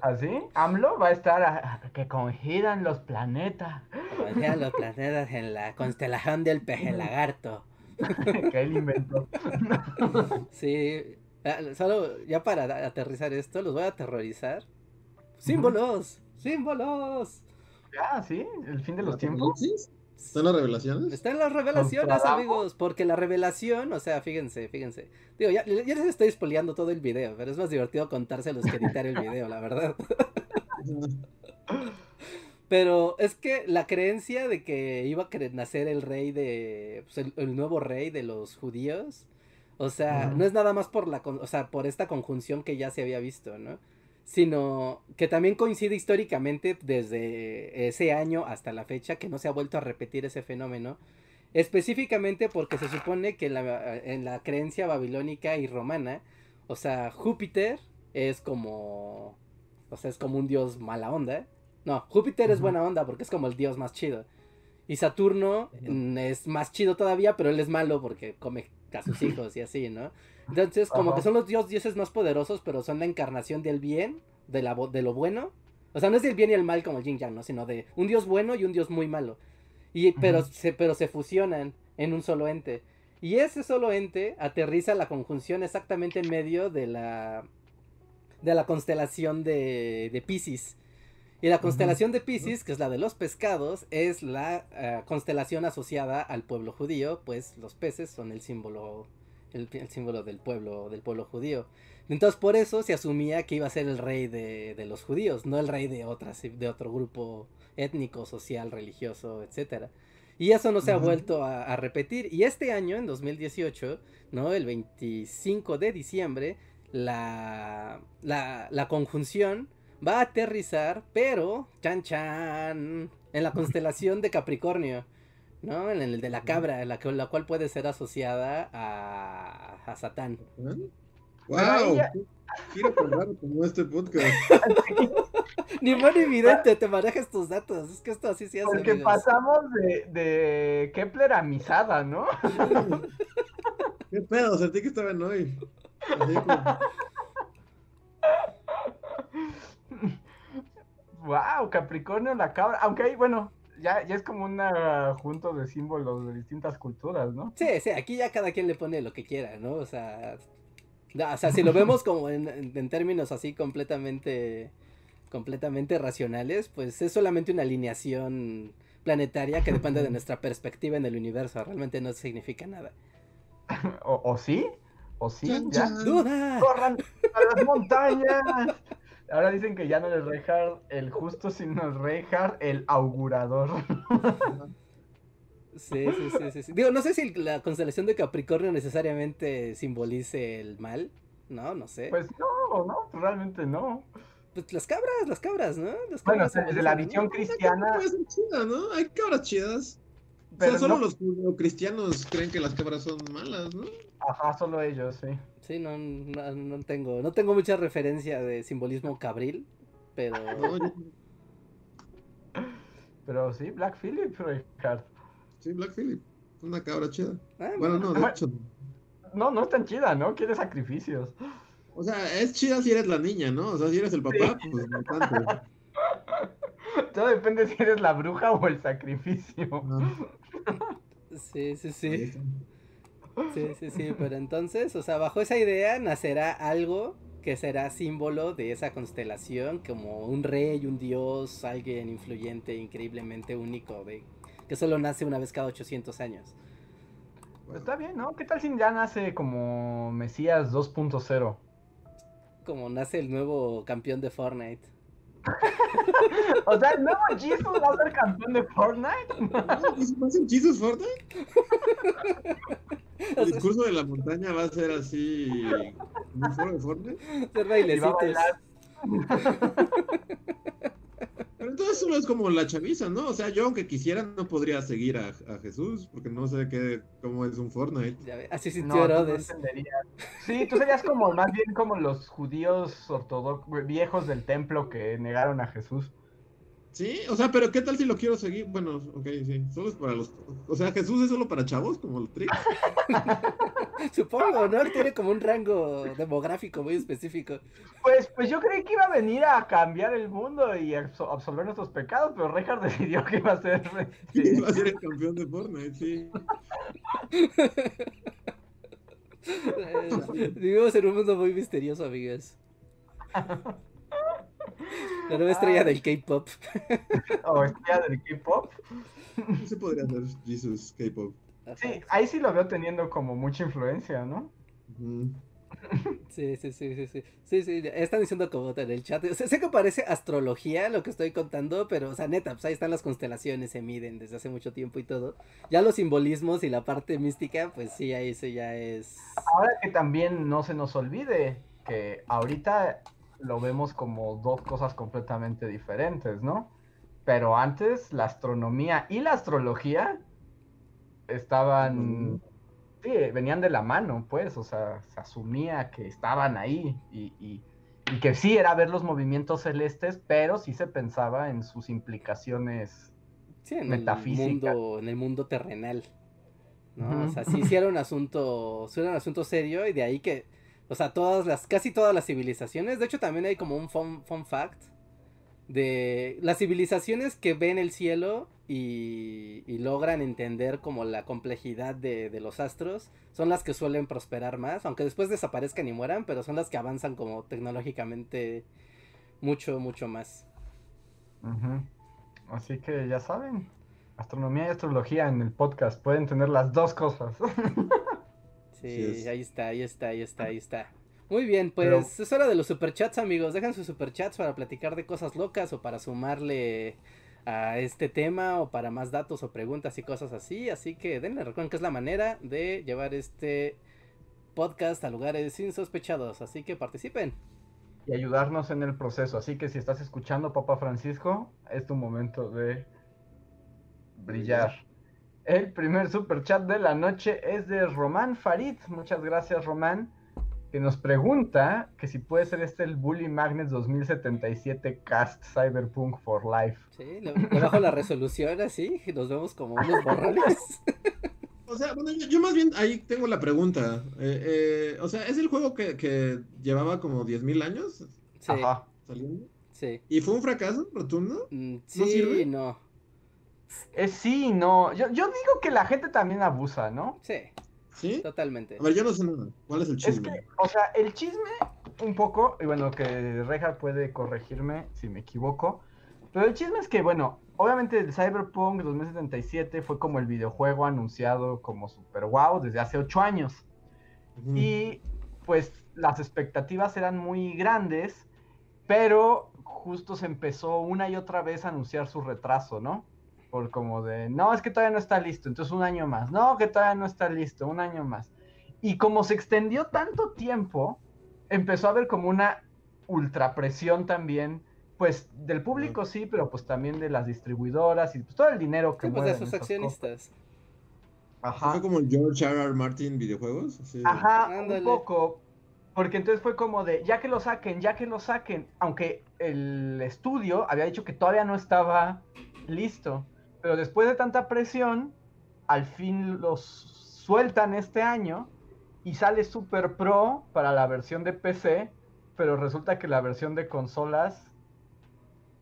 ¿Así? AMLO va a estar a, a que congiran los planetas decían los planetas en la constelación del peje lagarto. que él inventó. Sí, ah, solo ya para aterrizar esto, los voy a aterrorizar. Símbolos, símbolos. Ya, sí, el fin de los tiempos. ¿Están las revelaciones? Están las revelaciones, amigos, porque la revelación, o sea, fíjense, fíjense. Digo, ya, ya les estoy spoileando todo el video, pero es más divertido contárselos que editar el video, la verdad. Pero es que la creencia de que iba a nacer el rey de. pues, el, el nuevo rey de los judíos. O sea, no es nada más por la con- o sea, por esta conjunción que ya se había visto, ¿no? Sino que también coincide históricamente desde ese año hasta la fecha que no se ha vuelto a repetir ese fenómeno. Específicamente porque se supone que en la, en la creencia babilónica y romana, o sea, Júpiter es como. O sea, es como un dios mala onda. No, Júpiter es buena onda porque es como el dios más chido. Y Saturno es más chido todavía, pero él es malo porque come a sus hijos y así, ¿no? Entonces, como Ajá. que son los dios, dioses más poderosos, pero son la encarnación del bien, de, la, de lo bueno. O sea, no es del bien y el mal como el yin yang, ¿no? Sino de un dios bueno y un dios muy malo. Y, pero, se, pero se fusionan en un solo ente. Y ese solo ente aterriza la conjunción exactamente en medio de la, de la constelación de, de Pisces. Y la constelación de Pisces, que es la de los pescados, es la eh, constelación asociada al pueblo judío, pues los peces son el símbolo, el, el símbolo del pueblo, del pueblo judío. Entonces por eso se asumía que iba a ser el rey de, de los judíos, no el rey de otras, de otro grupo étnico, social, religioso, etcétera. Y eso no se ha vuelto a, a repetir. Y este año, en 2018, ¿no? El 25 de diciembre, la, la, la conjunción va a aterrizar, pero, chan chan, en la constelación de Capricornio, ¿no? En el de la cabra, la, que- la cual puede ser asociada a, a Satán. ¿Eh? ¡Wow! Quiero probar como este podcast. Ni modo evidente, te manejas tus datos. Es que esto así se hace. Porque amigos. pasamos de, de Kepler a Misada, ¿no? ¿Qué pedo? Sentí que estaban hoy. Así como- wow, Capricornio, la cabra. Aunque ahí, bueno, ya, ya es como un junto de símbolos de distintas culturas, ¿no? Sí, sí, aquí ya cada quien le pone lo que quiera, ¿no? O sea, no, o sea si lo vemos como en, términos así completamente, completamente racionales, pues es solamente una alineación planetaria que depende de nuestra perspectiva en el universo, realmente no significa nada. ¿O, o sí? ¿O sí? ¿Ya? ¡Duda! ¡Corran a las montañas! Ahora dicen que ya no es Reinhardt el justo, sino es Reinhardt el augurador. Sí, sí, sí, sí, sí. Digo, no sé si la constelación de Capricornio necesariamente simbolice el mal, no, no sé. Pues, Pues no, no, pues realmente no. las cabras, las cabras, ¿no? Las Bueno, cabras desde la visión cristiana, chida, ¿no? Hay cabras chidas. O pero sea, solo no- los cristianos creen que las cabras son malas, ¿no? Ajá, solo ellos, sí. Sí, no, no, no tengo, no tengo mucha referencia de simbolismo cabril, pero... Pero sí, Black Phillip, Richard. sí, Black Phillip. Una cabra chida. Ah, Bueno, no, de Bueno. hecho. No, no es tan chida, ¿no? Quiere sacrificios. O sea, es chida si eres la niña, ¿no? O sea, si eres el papá, pues no tanto. Todo depende si eres la bruja o el sacrificio. No, Sí, sí, ahí sí. Sí, sí, sí, pero entonces, o sea, bajo esa idea nacerá algo que será símbolo de esa constelación, como un rey, un dios, alguien influyente, increíblemente único, de que solo nace una vez cada 800 años. Pues Está bien, ¿no? ¿Qué tal si ya nace como Mesías 2.0? Como nace el nuevo campeón de Fortnite. O sea, el nuevo Jesus va a ser campeón de Fortnite. No, ¿y si ¿Vas en Jesus Fortnite? El discurso de la montaña va a ser así. ¿Un foro de Fortnite? Va a bailecitos. Pero entonces solo es como la chaviza, ¿no? O sea, yo aunque quisiera no podría seguir a, a Jesús porque no sé qué, cómo es un Fortnite. Ya Así sintió No, no. Sí, tú serías como más bien como los judíos ortodoxos viejos del templo que negaron a Jesús. Sí, o sea, pero ¿qué tal si lo quiero seguir? Bueno, ok, sí, solo es para los... O sea, Jesús es solo para chavos, como el Trix. Supongo, ¿no? Tiene como un rango demográfico muy específico. Pues, pues yo creí que iba a venir a cambiar el mundo y abso- absolver nuestros pecados, pero Richard decidió que iba a ser. este, Va a ser el campeón de Fortnite, sí. Eh, Vivimos en un mundo muy misterioso, amigos. La nueva estrella del K-pop. o estrella del K-pop. Ese podría ser Jesus K-pop. Sí, ahí sí lo veo teniendo como mucha influencia, ¿no? Sí, sí, sí, sí, sí. Sí, sí, están diciendo como en el chat. Sé, sé que parece astrología lo que estoy contando, pero, o sea, neta, pues ahí están las constelaciones, se miden desde hace mucho tiempo y todo. Ya los simbolismos y la parte mística, pues sí, ahí eso ya es. Ahora que también no se nos olvide que ahorita lo vemos como dos cosas completamente diferentes, ¿no? Pero antes la astronomía y la astrología estaban, sí, venían de la mano, pues, o sea, se asumía que estaban ahí y, y- y que sí era ver los movimientos celestes, pero sí se pensaba en sus implicaciones. Sí, en Metafísica. el mundo, en el mundo terrenal. ¿no? O sea, sí, sí era un asunto, sí era un asunto serio y de ahí que, o sea, todas las, casi todas las civilizaciones, de hecho también hay como un fun, fun fact de las civilizaciones que ven el cielo y, y logran entender como la complejidad de, los astros, son las que suelen prosperar más, aunque después desaparezcan y mueran, pero son las que avanzan como tecnológicamente mucho, mucho más. Así que ya saben, astronomía y astrología en el podcast pueden tener las dos cosas. Sí, es. ahí está, ahí está, ahí está, ahí está. Muy bien, pues Pero- es hora de los superchats, amigos. Dejan sus superchats para platicar de cosas locas o para sumarle a este tema o para más datos o preguntas y cosas así. Así que denle, recuerden que es la manera de llevar este podcast a lugares insospechados. Así que participen. y ayudarnos en el proceso. Así que si estás escuchando, Papa Francisco, es tu momento de brillar. El primer super chat de la noche es de Román Farid. Muchas gracias, Román. Que nos pregunta que si puede ser este el Bully Magnets 2077 Cast Cyberpunk for Life. Sí, le, le bajo la resolución así y nos vemos como unos borrones. O sea, bueno, yo, yo más bien ahí tengo la pregunta. Eh, eh, o sea, ¿es el juego que, que llevaba como 10.000 años Sí, Ajá. saliendo? sí. ¿Y fue un fracaso rotundo? Mm, ¿No sí, sirve? no. Es sí, no. Yo, yo digo que la gente también abusa, ¿no? Sí, ¿Sí? totalmente. A ver, yo no sé nada. ¿Cuál es el Es chisme? que, o sea, el chisme un poco, y bueno, que Reja puede corregirme si me equivoco, pero el chisme es que, bueno, obviamente el Cyberpunk 2077 fue como el videojuego anunciado como super wow desde hace ocho años. Y pues las expectativas eran muy grandes, pero justo se empezó una y otra vez a anunciar su retraso, ¿no? Por como de, no, es que todavía no está listo, entonces un año más, no, que todavía no está listo, un año más. Y como se extendió tanto tiempo, empezó a haber como una ultrapresión también, pues del público sí, pero pues también de las distribuidoras y pues todo el dinero que Sí, pues de sus accionistas. cosas. Ajá. ¿Fue como el George R. R. Martin videojuegos? Ajá, Ándale. un poco. Porque entonces fue como de, ya que lo saquen, ya que lo saquen, aunque el estudio había dicho que todavía no estaba listo, pero después de tanta presión, al fin los sueltan este año y sale Super Pro para la versión de PC, pero resulta que la versión de consolas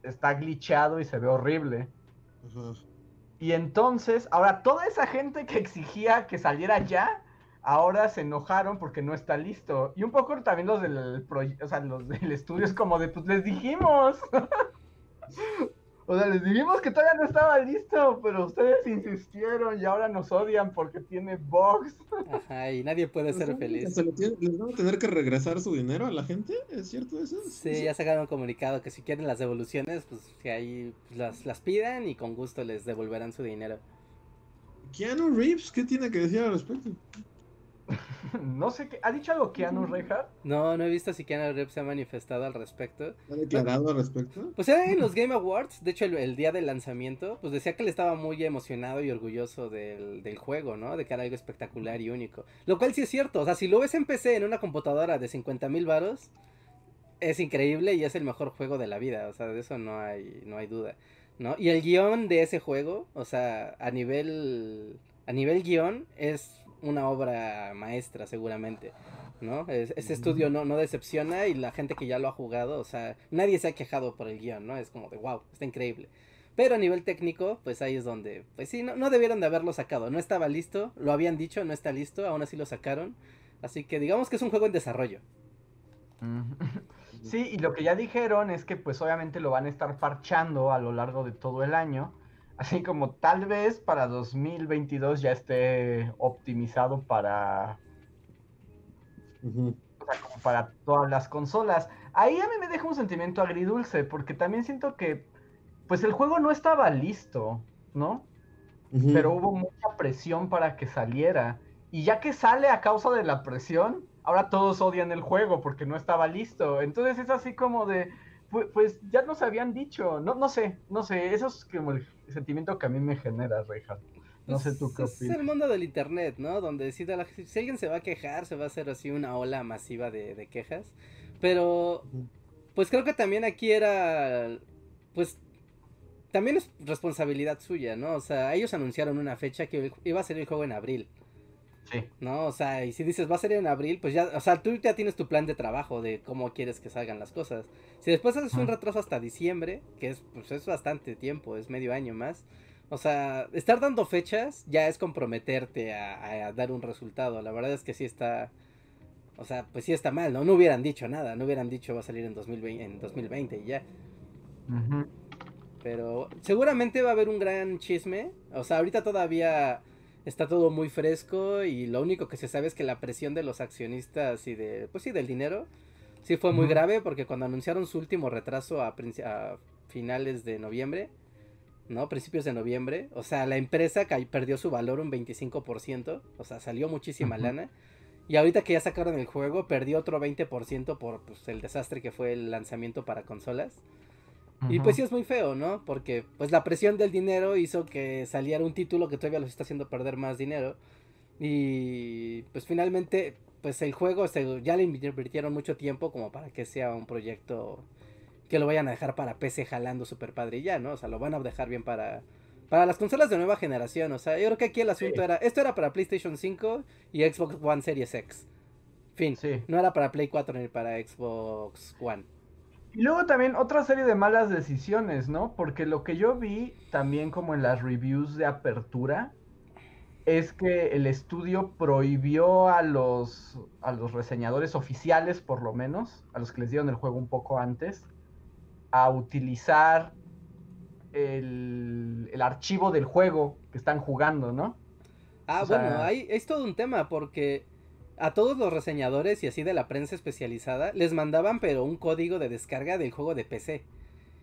está glitchado y se ve horrible. Y entonces, ahora toda esa gente que exigía que saliera ya, ahora se enojaron porque no está listo. Y un poco también los del, o sea, los del estudio es como de, pues les dijimos. o sea, les dijimos que todavía no estaba listo, pero ustedes insistieron y ahora nos odian porque tiene bugs. Ajá, y nadie puede ser feliz. ¿se le tiene- ¿Les van a tener que regresar su dinero a la gente? ¿Es cierto eso? Sí, ya sacaron un comunicado que si quieren las devoluciones, pues que ahí las, las pidan y con gusto les devolverán su dinero. Keanu Reeves, ¿qué tiene que decir al respecto? no sé qué. ¿Ha dicho algo Keanu Reinhardt? No, no he visto si Keanu Reeves se ha manifestado al respecto. ¿Ha declarado al respecto? Pues era en los Game Awards, de hecho el, el día del lanzamiento, pues decía que él estaba muy emocionado y orgulloso del, del juego, ¿no? De que era algo espectacular y único. Lo cual sí es cierto, o sea, si lo ves en PC en una computadora de 50 mil varos, es increíble y es el mejor juego de la vida, o sea, de eso no hay, no hay duda, ¿no? Y el guion de ese juego, o sea, a nivel, a nivel guion, es una obra maestra seguramente. ¿no? Es- ese estudio no, no decepciona y la gente que ya lo ha jugado, o sea, nadie se ha quejado por el guion, ¿no? Es como de wow, está increíble. Pero a nivel técnico, pues ahí es donde, pues sí, no, no debieron de haberlo sacado. No estaba listo, lo habían dicho, no está listo, aún así lo sacaron. Así que digamos que es un juego en desarrollo. Sí, y lo que ya dijeron es que pues obviamente lo van a estar parchando a lo largo de todo el año, así como tal vez para 2022 ya esté optimizado para, Ujú. o sea, como para todas las consolas. Ahí a mí me deja un sentimiento agridulce, porque también siento que pues el juego no estaba listo, ¿no? Pero hubo mucha presión para que saliera. Y ya que sale a causa de la presión, ahora todos odian el juego porque no estaba listo. Entonces es así como de, pu- pues, ya nos habían dicho, no, no sé, no sé, eso es como el sentimiento que a mí me genera, Reinhardt. No sé tú qué Pues, Es el mundo del internet, ¿no? Donde si, la- si alguien se va a quejar, se va a hacer así una ola masiva de, de quejas. Pero, pues creo que también aquí era, pues, también es responsabilidad suya, ¿no? O sea, ellos anunciaron una fecha que iba a ser el juego en abril, Sí. ¿no? O sea, y si dices va a ser en abril, pues ya, o sea, tú ya tienes tu plan de trabajo de cómo quieres que salgan las cosas. Si después haces un retraso hasta diciembre, que es, pues es bastante tiempo, es medio año más. O sea, estar dando fechas ya es comprometerte a, a dar un resultado. La verdad es que sí está, o sea, pues sí está mal, ¿no? No hubieran dicho nada, no hubieran dicho va a salir en 2020, en 2020 y ya. Pero seguramente va a haber un gran chisme. O sea, ahorita todavía está todo muy fresco y lo único que se sabe es que la presión de los accionistas y de, pues sí, del dinero, sí fue muy grave porque cuando anunciaron su último retraso a, a finales de noviembre, ¿no? Principios de noviembre, o sea, la empresa perdió su valor un 25%, o sea, salió muchísima lana. Y ahorita que ya sacaron el juego, perdió otro 20% por pues, el desastre que fue el lanzamiento para consolas. Y pues sí es muy feo, ¿no? Porque pues la presión del dinero hizo que saliera un título que todavía los está haciendo perder más dinero. Y pues finalmente, pues el juego se, ya le invirtieron mucho tiempo como para que sea un proyecto que lo vayan a dejar para PC jalando super padre y ya, ¿no? O sea, lo van a dejar bien para, para las consolas de nueva generación. O sea, yo creo que aquí el asunto Sí. era, esto era para PlayStation 5 y Xbox One Series X. Fin. Sí. No era para Play 4 ni para Xbox One. Y luego también otra serie de malas decisiones, ¿no? Porque lo que yo vi también como en las reviews de apertura es que el estudio prohibió a los, a los reseñadores oficiales, por lo menos, a los que les dieron el juego un poco antes, a utilizar el, el archivo del juego que están jugando, ¿no? Ah, O sea- bueno, hay, es todo un tema porque a todos los reseñadores y así de la prensa especializada les mandaban pero un código de descarga del juego de PC.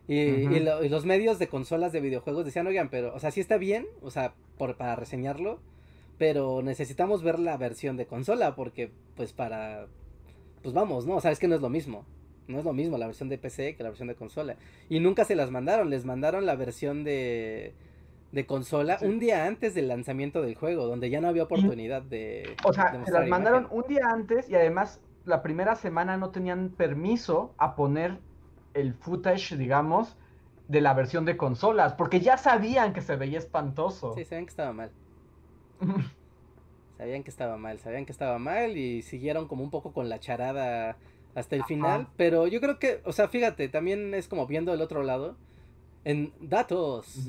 Y, Ujú. y lo- y los medios de consolas de videojuegos decían, oigan, pero, o sea, sí está bien, o sea, por, para reseñarlo, pero necesitamos ver la versión de consola porque, pues, para, pues vamos, ¿no? O sea, es que no es lo mismo. No es lo mismo la versión de PC que la versión de consola. Y nunca se las mandaron, les mandaron la versión de, de consola Sí. un día antes del lanzamiento del juego, donde ya no había oportunidad de... O sea, de se las mandaron imagen. un día antes y además la primera semana no tenían permiso a poner el footage, digamos, de la versión de consolas, porque ya sabían que se veía espantoso. Sí, sabían que estaba mal. sabían que estaba mal, sabían que estaba mal y siguieron como un poco con la charada hasta el final, pero yo creo que, o sea, fíjate, también es como viendo el otro lado. En datos,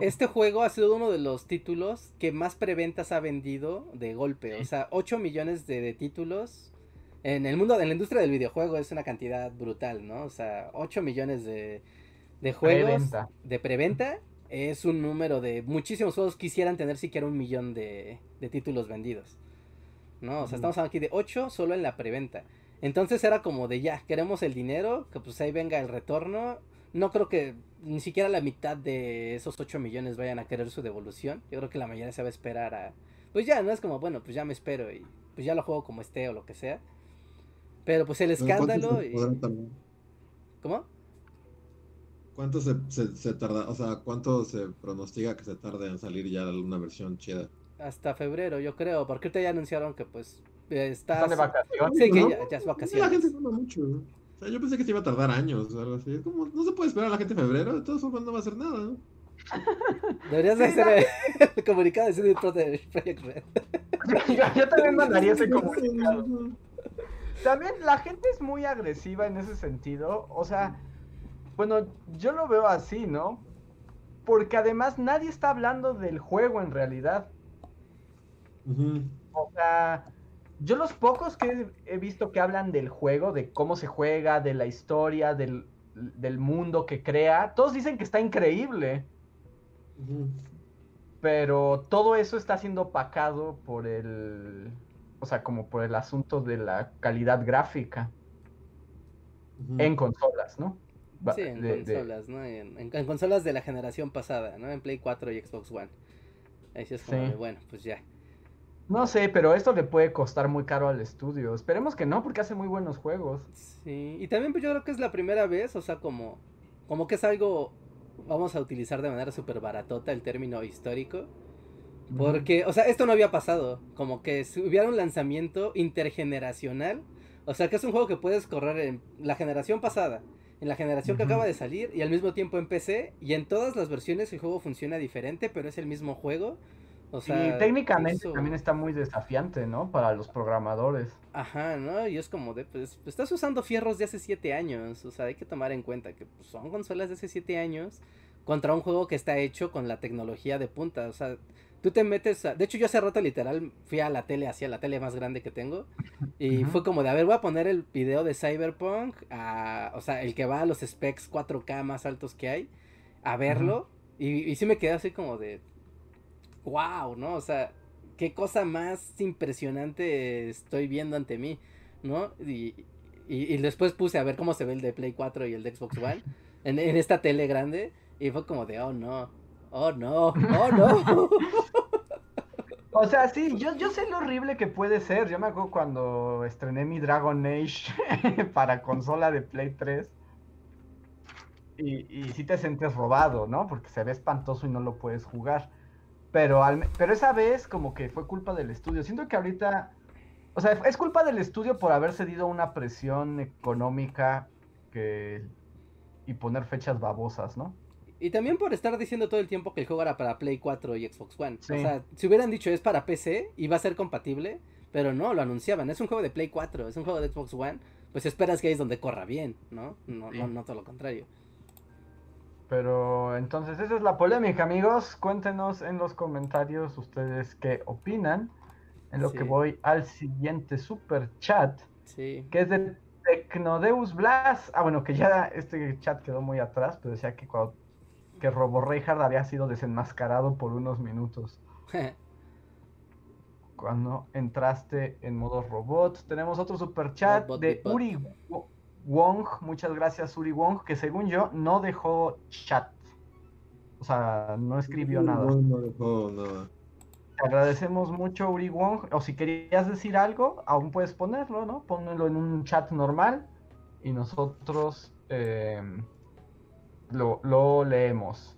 este juego ha sido uno de los títulos que más preventas ha vendido de golpe, o sea, 8 millones de, títulos. En el mundo, en la industria del videojuego es una cantidad brutal, ¿no? O sea, 8 millones de, de juegos de preventa es un número de muchísimos juegos quisieran tener siquiera un millón de, de títulos vendidos. ¿No? O sea, estamos hablando aquí de 8 solo en la preventa. Entonces era como de ya, queremos el dinero, que pues ahí venga el retorno. No creo que ni siquiera la mitad de esos 8 millones vayan a querer su devolución. Yo creo que la mayoría se va a esperar a... Pues ya, no es como, bueno, pues ya me espero y pues ya lo juego como esté o lo que sea. Pero pues el escándalo... Y... ¿Cómo? ¿Cuánto se, se, tarda, o sea, cuánto se pronostica que se tarde en salir ya una versión chida? Hasta febrero, yo creo, porque ahorita ya anunciaron que pues Estás... de vacaciones. Sí, que ya, ya, es vacaciones. La gente mucho. O sea, yo pensé que se iba a tardar años o algo así. Como, no se puede esperar a la gente en febrero, de todos formas no va a hacer nada. Deberías de hacer el comunicado de CD Projekt Red. yo, yo, también mandaría ese comunicado. También la gente es muy agresiva en ese sentido. O sea, bueno, yo lo veo así, ¿no? Porque además nadie está hablando del juego en realidad. O sea, yo los pocos que he visto que hablan del juego, de cómo se juega, de la historia, del, mundo que crea, todos dicen que está increíble. Pero todo eso está siendo opacado por el. O sea, como por el asunto de la calidad gráfica. En consolas, ¿no? Sí, en consolas, ¿no? En, consolas de la generación pasada, ¿no? En Play 4 y Xbox One. Ahí sí es como bueno, pues ya. No sé, pero esto le puede costar muy caro al estudio. Esperemos que no, porque hace muy buenos juegos. Sí, y también pues yo creo que es la primera vez, o sea, como, como que es algo, vamos a utilizar de manera súper baratota el término histórico. Porque, o sea, esto no había pasado. Como que si hubiera un lanzamiento intergeneracional. O sea, que es un juego que puedes correr en la generación pasada, en la generación que acaba de salir y al mismo tiempo en PC. Y en todas las versiones el juego funciona diferente, pero es el mismo juego. O sea, y técnicamente también está muy desafiante, ¿no? Para los programadores. Ajá, ¿no? Y es como de, pues, estás usando fierros de hace siete años. O sea, hay que tomar en cuenta que pues, son consolas de hace siete años contra un juego que está hecho con la tecnología de punta. O sea, tú te metes a... De hecho, yo hace rato literal fui a la tele, hacia la tele más grande que tengo. Y fue como de, a ver, voy a poner el video de Cyberpunk, a, o sea, el que va a los specs 4K más altos que hay, a verlo. y, y sí me quedé así como de, wow, ¿no? O sea, qué cosa más impresionante estoy viendo ante mí, ¿no? Y, después puse a ver cómo se ve el de Play 4 y el de Xbox One en, esta tele grande y fue como de, oh no, oh no, oh no. O sea, sí, yo, yo sé lo horrible que puede ser. Yo me acuerdo cuando estrené mi Dragon Age para consola de Play 3. Y, y sí te sientes robado, ¿no? Porque se ve espantoso y no lo puedes jugar. Pero, pero esa vez como que fue culpa del estudio. Siento que ahorita, o sea, es culpa del estudio por haber cedido una presión económica que, y poner fechas babosas, ¿no? Y también por estar diciendo todo el tiempo que el juego era para Play 4 y Xbox One. O sea, si hubieran dicho es para PC y va a ser compatible, pero no, lo anunciaban. Es un juego de Play 4, es un juego de Xbox One. Pues esperas que ahí es donde corra bien, ¿no? No, no, no todo lo contrario. Pero entonces esa es la polémica, amigos. Cuéntenos en los comentarios ustedes qué opinan. En lo que voy al siguiente super chat. Sí. Que es de Tecnodeus Blas. Ah, bueno, que ya este chat quedó muy atrás, pero decía que cuando, que Robo Reinhardt había sido desenmascarado por unos minutos. cuando entraste en modo robot. Tenemos otro super chat de Uri Wong, muchas gracias Uri Wong, que según yo no dejó chat. O sea, no escribió nada. No, dejó nada. Te agradecemos mucho Uri Wong. O si querías decir algo, aún puedes ponerlo, ¿no? Ponlo en un chat normal y nosotros eh, lo, lo leemos.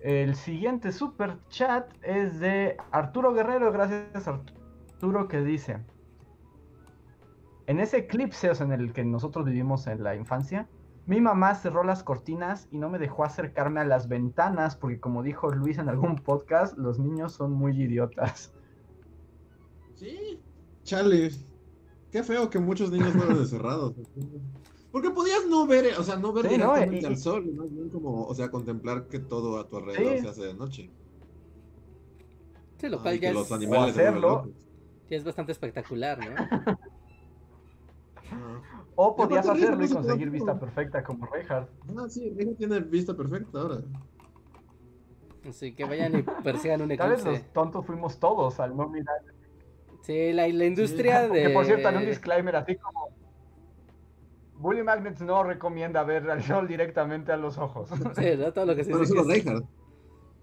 El siguiente super chat es de Arturo Guerrero. Gracias Arturo que dice. En ese eclipse, o sea, en el que nosotros vivimos en la infancia, mi mamá cerró las cortinas y no me dejó acercarme a las ventanas porque como dijo Luis en algún podcast, los niños son muy idiotas. Sí, chale. Qué feo que muchos niños fueron encerrados. Porque podías no ver, o sea, no ver Sí, ¿no? directamente Y- al sol, más bien como, o sea, contemplar que todo a tu alrededor Sí. se hace de noche. Sí, lo Ah, cual ya que es, los animales hacerlo. ya es bastante espectacular, ¿no? O podías hacerlo y conseguir vista perfecta como Reinhardt. Ah, sí, Rijo tiene vista perfecta ahora. Así que vayan y persigan un Tal vez eclipse. los tontos fuimos todos al no mirar. Sí, la, la industria de... Que por cierto, en un disclaimer así como... Bully Magnets no recomienda ver al sol directamente a los ojos. Sí, ¿no? Todo lo que se Pero dice solo que es- Reinhardt.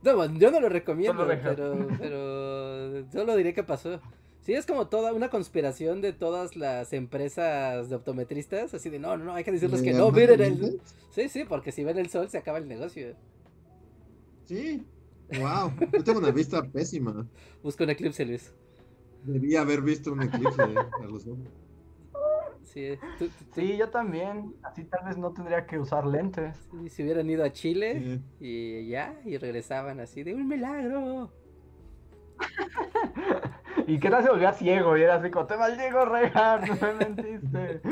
No, yo no lo recomiendo, pero, pero solo diré que pasó. Sí, es como toda una conspiración de todas las empresas de optometristas, así de no, no, no, hay que decirles que ¿De no miren el... Sí, sí, porque si ven el sol se acaba el negocio. Sí. Wow. Yo tengo una vista pésima. Busca un eclipse, Luis. Debía haber visto un eclipse a los ojos. Sí, tú- tú- Sí, yo también. Así tal vez no tendría que usar lentes. sí, si hubieran ido a Chile Sí. y ya, y regresaban así de un milagro. Y que tal se volvía ciego y era así como, te maldigo, Reinhardt, me mentiste.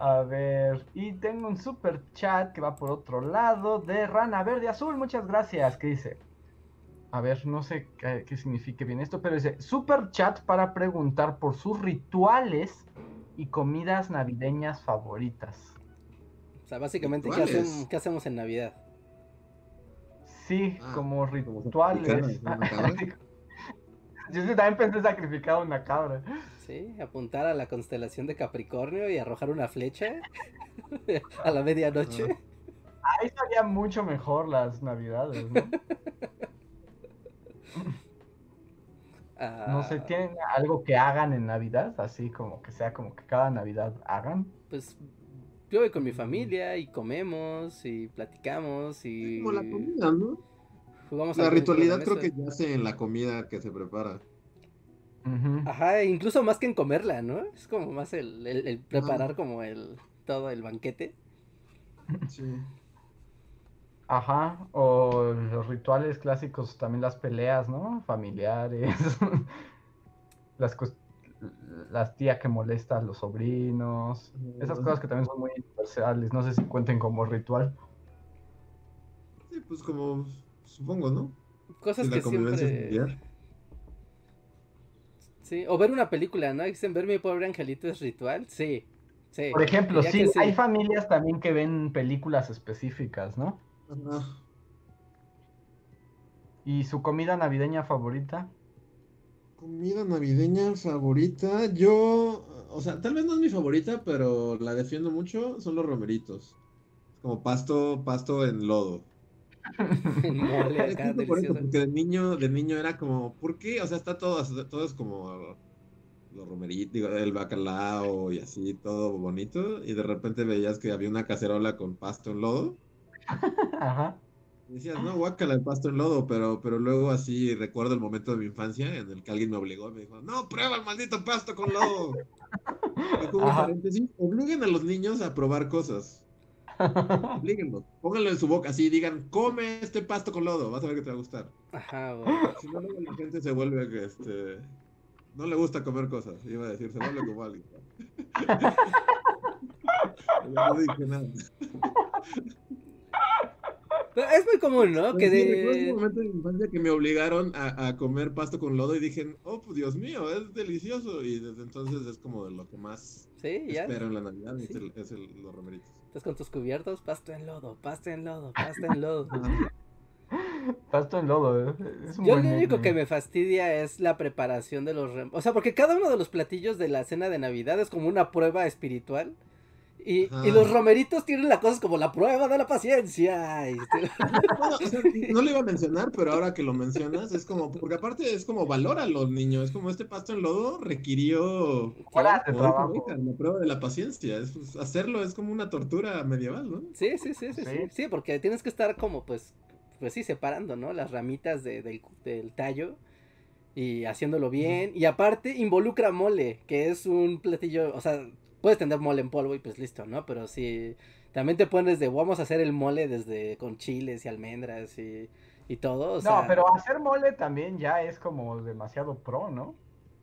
A ver, y tengo un super chat que va por otro lado de Rana Verde Azul, muchas gracias, que dice, a ver, no sé qué, qué significa bien esto, pero dice, super chat para preguntar por sus rituales y comidas navideñas favoritas. O sea, básicamente, ¿qué, hacen- qué hacemos en Navidad? Sí, Ah, como rituales. Yo sí también pensé sacrificar a una cabra. Sí, apuntar a la constelación de Capricornio y arrojar una flecha a la medianoche. Ahí estaría mucho mejor las navidades, ¿no? No sé, Ah, ¿tienen algo que hagan en Navidad? Así como que sea como que cada Navidad hagan. Pues yo voy con mi familia y comemos y platicamos y Como la comida, ¿no? jugamos La ritualidad creo que mesa. yace en la comida que se prepara. Ujú. Ajá, incluso más que en comerla, ¿no? Es como más el, el- el preparar como el todo el banquete. Sí. Ajá, o los rituales clásicos, también las peleas, ¿no? Familiares. las, cos- las tías que molesta a los sobrinos. Esas cosas que también son muy universales. No sé si cuenten como ritual. Sí, pues como supongo, ¿no? Cosas que siempre familiar. Sí, o ver una película, ¿no? Dicen ver mi pobre angelito es ritual. Sí. Sí. Por ejemplo, sí, hay familias también que ven películas específicas, ¿no? Ajá. ¿Y su comida navideña favorita? Comida navideña favorita, yo, o sea, tal vez no es mi favorita, pero la defiendo mucho, son los romeritos. Como pasto, pasto en lodo. Acá, porque de niño, de niño era como, ¿por qué? O sea, está todo, todo es como los romeritos, digo, el bacalao y así, todo bonito, y de repente veías que había una cacerola con pasto en lodo. Ajá. Decías, no, guácala el pasto en lodo, pero, pero luego así recuerdo el momento de mi infancia en el que alguien me obligó, me dijo, no, prueba el maldito pasto con lodo. Y como un Ajá. paréntesis, obliguen a los niños a probar cosas. Oblíguenlos. Pónganlo en su boca, así, digan, come este pasto con lodo, vas a ver que te va a gustar. Ajá. Si no, luego la gente se vuelve que, este, no le gusta comer cosas, iba a decir, se vuelve como alguien. No dije nada. Es muy común, ¿no? Que Pero sí, recuerdo un de... momento de mi infancia que me obligaron a, a comer pasto con lodo y dije, oh, pues Dios mío, es delicioso. Y desde entonces es como de lo que más Sí, ya. espero en la Navidad, es, el, es el- los romeritos. Estás con tus cubiertos, pasto en lodo, pasto en lodo, pasto en lodo. Pasto en lodo, ¿eh? Es un Yo lo único meme. que me fastidia es la preparación de los... rem- O sea, porque cada uno de los platillos de la cena de Navidad es como una prueba espiritual. Y, los romeritos tienen la cosa como la prueba de la paciencia. y- Bueno, o sea, no lo iba a mencionar, pero ahora que lo mencionas, es como, porque aparte es como valóralo, niño. Es como este pasto en lodo requirió trabajo. Richard, la prueba de la paciencia. Es, pues, hacerlo es como una tortura medieval, ¿no? Sí, sí, sí, sí, sí, Sí. sí, porque tienes que estar como, pues, pues sí, separando, ¿no? Las ramitas de- del, del tallo. y haciéndolo bien. Y aparte involucra mole, que es un platillo, o sea, puedes tener mole en polvo y pues listo, ¿no? Pero si también te pones de vamos a hacer el mole desde con chiles y almendras y, y todo. O No, sea, pero hacer mole también ya es como demasiado pro, ¿no?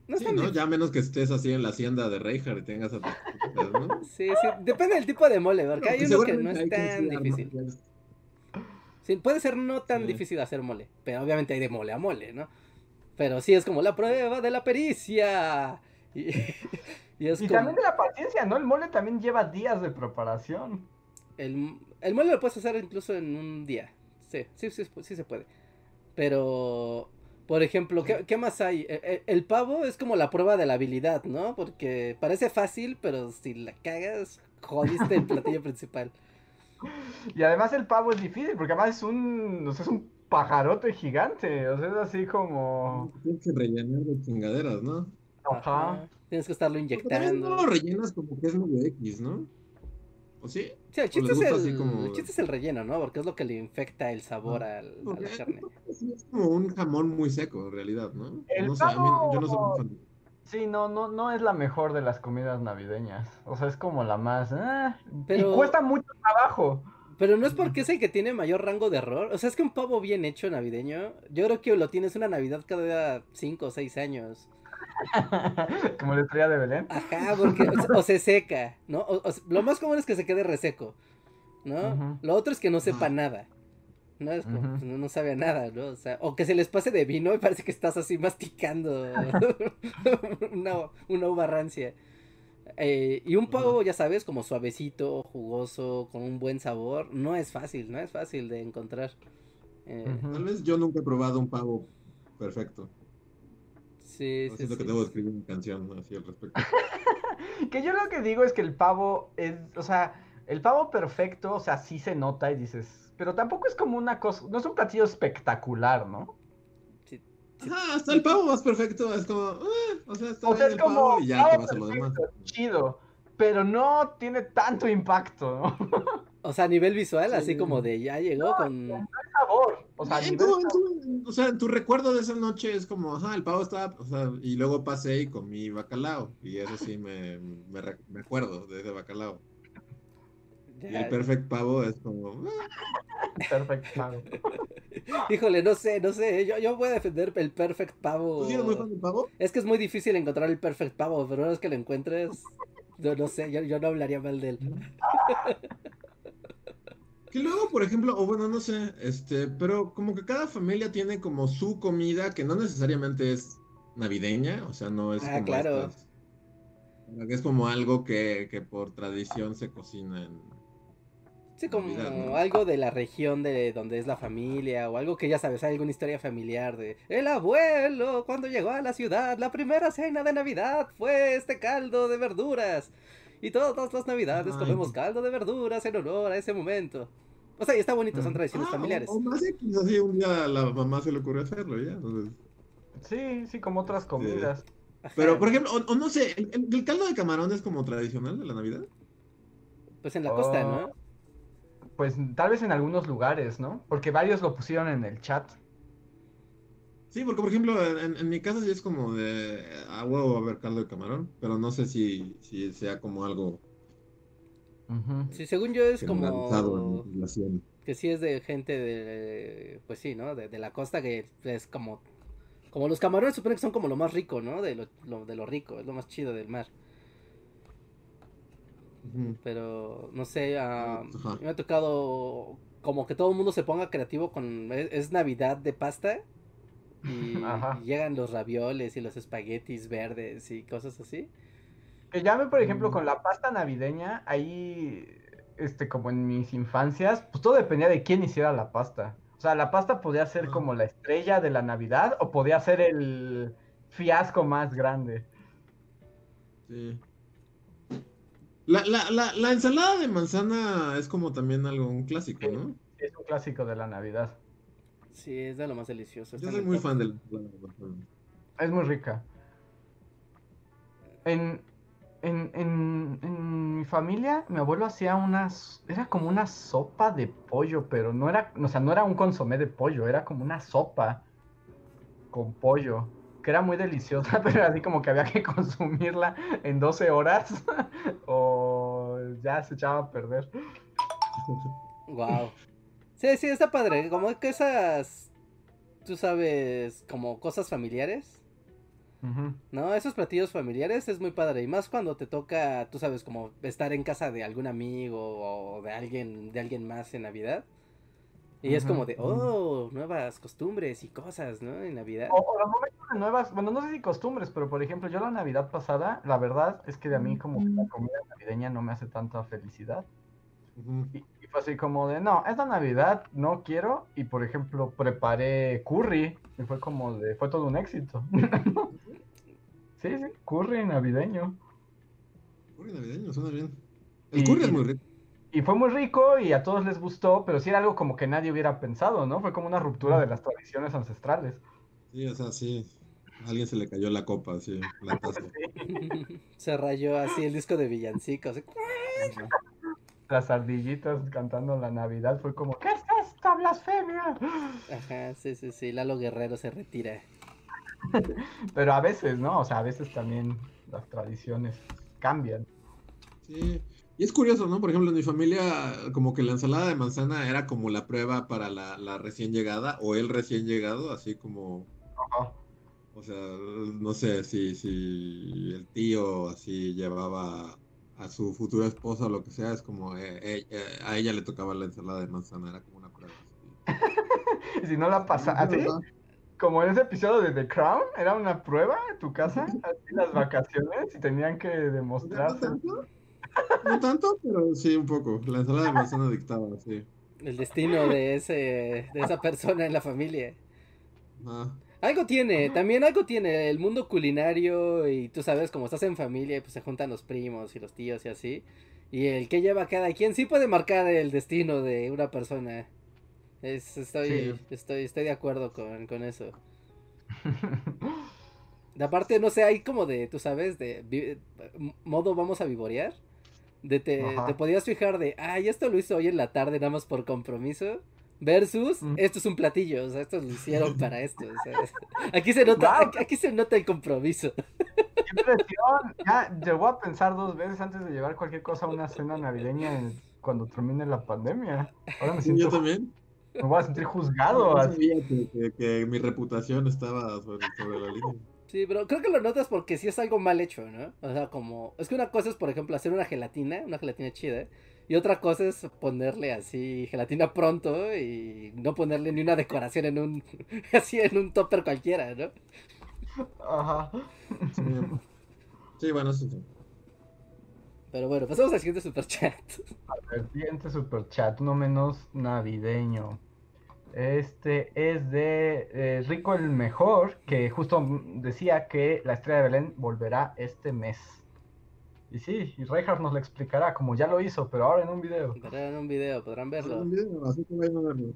no Sí, ¿no? Ya menos que estés así en la hacienda de Reinhardt y tengas a tus cositas, ¿no? Sí, sí, depende del tipo de mole, porque hay pues uno que no es tan difícil. Sí, puede ser no tan Sí. difícil hacer mole, pero obviamente hay de mole a mole, ¿no? Pero sí es como la prueba de la pericia. Y, y es Y como también de la paciencia, ¿no? El mole también lleva días de preparación. el, el mole lo puedes hacer incluso en un día. Sí, sí, sí, sí se puede. Pero, por ejemplo, ¿qué, qué más hay? E- e- El, pavo es como la prueba de la habilidad, ¿no? Porque parece fácil, pero si la cagas, jodiste el platillo principal. Y además el pavo es difícil, porque además es un, o sea, es un pajarote gigante. O sea, es así como... Tienes que rellenar de chingaderas, ¿no? Ajá. Tienes que estarlo Pero también no inyectando. lo rellenas como que es medio X, ¿no? ¿O sí? Sí, el ¿O chiste, es el, así como- el chiste es el relleno, ¿no? Porque es lo que le infecta el sabor al, a la carne. es como un jamón muy seco, en realidad, ¿no? El No sé, a mí, yo no soy muy fan. Sí, no, no, no es la mejor de las comidas navideñas. O sea, es como la más... ah, Pero- Y cuesta mucho trabajo. Pero no es porque es el que tiene mayor rango de error. O sea, es que un pavo bien hecho navideño, yo creo que lo tienes una Navidad cada 5 o 6 años. Como la estrella de Belén. Ajá, porque o, se- o se seca, ¿no? O- o se- lo más común es que se quede reseco, ¿no? Lo otro es que no sepa nada. No, es como, Ujú. pues, no, no sabe a nada, ¿no? O sea, o que se les pase de vino y parece que estás así masticando una, una uva rancia. Eh, y un pavo, ya sabes, como suavecito, jugoso, con un buen sabor, no es fácil, no es fácil de encontrar. Eh. Tal vez yo nunca he probado un pavo perfecto. Sí, sí, Siento que sí. debo escribir una canción así al respecto. Que yo lo que digo es que el pavo es, o sea, el pavo perfecto, o sea, sí se nota y dices, pero tampoco es como una cosa, no es un platillo espectacular, ¿no? Sí, Ajá, hasta el pavo más perfecto es como, eh, o sea, está O sea, bien es el como pavo y ya pavo te vas a lo demás. chido, pero no tiene tanto impacto, ¿no? O sea, a nivel visual, así Sí. como de ya llegó con... sabor, o sea, en tu, en tu- o sea, en tu recuerdo de esa noche es como, ajá, el pavo estaba, o sea, y luego pasé y comí bacalao, y eso sí me, me, acuerdo de ese bacalao. Y el perfect pavo es como, eh, perfecto. Híjole, no sé, no sé, yo, yo voy a defender el perfect pavo. ¿tú sí eres muy fan del pavo? Es que es muy difícil encontrar el perfect pavo, pero una vez que lo encuentres, yo no sé, yo, yo no hablaría mal de él. Que luego, por ejemplo, o bueno, no sé, este, pero como que cada familia tiene como su comida que no necesariamente es navideña, o sea, no es Ah, como claro. estas- es como algo que, que por tradición se cocina en... Sí, como Navidad, ¿no? algo de la región de donde es la familia, o algo que ya sabes, hay alguna historia familiar de el abuelo cuando llegó a la ciudad, la primera cena de Navidad fue este caldo de verduras. Y todas las navidades Ay, comemos caldo de verduras en honor a ese momento. O sea, está bonito, son Mm. tradiciones Ah, familiares. O, o más X, así un día a la mamá se le ocurrió hacerlo, ya. entonces- Sí, sí, como otras comidas. Pero, por ejemplo, o, o no sé, ¿el, caldo de camarón es como tradicional de la Navidad? Pues en la costa, Oh. ¿no? Pues tal vez en algunos lugares, ¿no? Porque varios lo pusieron en el chat. Sí, porque, por ejemplo, en, en mi casa sí es como de, ah, huevo, a haber caldo de camarón, pero no sé si, si sea como algo Sí, según yo es en como que sí es de gente de, pues sí, ¿no? De, de la costa que es como, como los camarones supone que son como lo más rico, ¿no? De lo, lo- de lo rico, es lo más chido del mar. Pero no sé, Ajá. me ha tocado como que todo el mundo se ponga creativo con, es, es Navidad de pasta y, y llegan los ravioles y los espaguetis verdes y cosas así. Que llame, por ejemplo, Mm. con la pasta navideña, ahí, este, como en mis infancias, pues todo dependía de quién hiciera la pasta. O sea, la pasta podía ser como la estrella de la Navidad o podía ser el fiasco más grande. Sí. La, la, la, la ensalada de manzana es como también algo, un clásico, ¿no? Es un clásico de la Navidad. Sí, es de lo más delicioso. Yo soy muy top. fan de la ensalada de manzana. Es muy rica. En, en, en, en mi familia, mi abuelo hacía unas, era como una sopa de pollo, pero no era, o sea, no era un consomé de pollo, era como una sopa con pollo, que era muy deliciosa, pero así como que había que consumirla en 12 horas o ya se echaba a perder. Wow. Sí, sí, está padre. Como que esas, tú sabes, como cosas familiares. ¿No? Esos platillos familiares es muy padre. Y más cuando te toca, tú sabes, como estar en casa de algún amigo o de alguien, de alguien más en Navidad. Y es como de, oh, nuevas costumbres y cosas, ¿no? En Navidad. O, o los momentos de nuevas, bueno, no sé si costumbres, pero por ejemplo, yo la Navidad pasada, la verdad es que de a mí como que la comida navideña no me hace tanta felicidad. Y, y fue así como de, no, esta Navidad no quiero. Y por ejemplo, preparé curry. Y fue como de, fue todo un éxito. sí, sí, curry navideño. Curry navideño, suena bien. El Y- curry es muy rico. Y fue muy rico y a todos les gustó, pero sí era algo como que nadie hubiera pensado, ¿no? Fue como una ruptura de las tradiciones ancestrales. Sí, o sea, sí. A alguien se le cayó la copa, sí, la taza. Se rayó así el disco de villancicos. Las ardillitas cantando la Navidad fue como, ¿qué es esta blasfemia? Ajá, sí, sí, sí. Lalo Guerrero se retira. Pero a veces, ¿no? O sea, a veces también las tradiciones cambian. Sí. Y es curioso, ¿no? Por ejemplo, en mi familia, como que la ensalada de manzana era como la prueba para la, la recién llegada o el recién llegado, así como, Ajá. o sea, no sé si, si el tío así llevaba a su futura esposa o lo que sea, es como eh, eh, eh, a ella le tocaba la ensalada de manzana, era como una prueba. así. Si no la pasa, así, Ajá. Como en ese episodio de The Crown, era una prueba en tu casa, así las vacaciones, y tenían que No demostrarse. tanto, no tanto, pero sí un poco. La ensalada de manzana dictaba, sí. El destino de ese, de esa persona en la familia. Ajá. Algo tiene, también algo tiene el mundo culinario y tú sabes, como estás en familia, pues se juntan los primos y los tíos y así. Y el que lleva cada quien sí puede marcar el destino de una persona. Es, estoy, Sí. estoy, estoy de acuerdo con, con eso. De aparte, no sé, hay como de, tú sabes, de vi- modo vamos a vivorear. De te, te podías fijar de, ay, esto lo hizo hoy en la tarde nada más por compromiso. Versus, Mm. esto es un platillo, o sea, esto lo hicieron para esto. o sea, aquí se nota, aquí, aquí se nota el compromiso. ¡Qué impresión! Ya llegó a pensar dos veces antes de llevar cualquier cosa a una cena navideña en- cuando termine la pandemia. Ahora me Sí, yo siento, también. Me voy a sentir juzgado. Sabía que, que- que mi reputación estaba sobre, sobre la línea. Sí, pero creo que lo notas porque sí es algo mal hecho, ¿no? O sea, como, es que una cosa es, por ejemplo, hacer una gelatina, una gelatina chida. Y otra cosa es ponerle así gelatina pronto y no ponerle ni una decoración en un, así en un topper cualquiera, ¿no? Ajá. Sí, Sí, bueno, eso sí. Pero bueno, pasamos al siguiente superchat. El siguiente super chat, uno menos navideño. Este es de eh, Rico el Mejor, que justo decía que la estrella de Belén volverá este mes. Y sí, y Reinhardt nos lo explicará, como ya lo hizo, pero ahora en un video. Verán un video, podrán verlo. Un video, Así que vayan a verlo.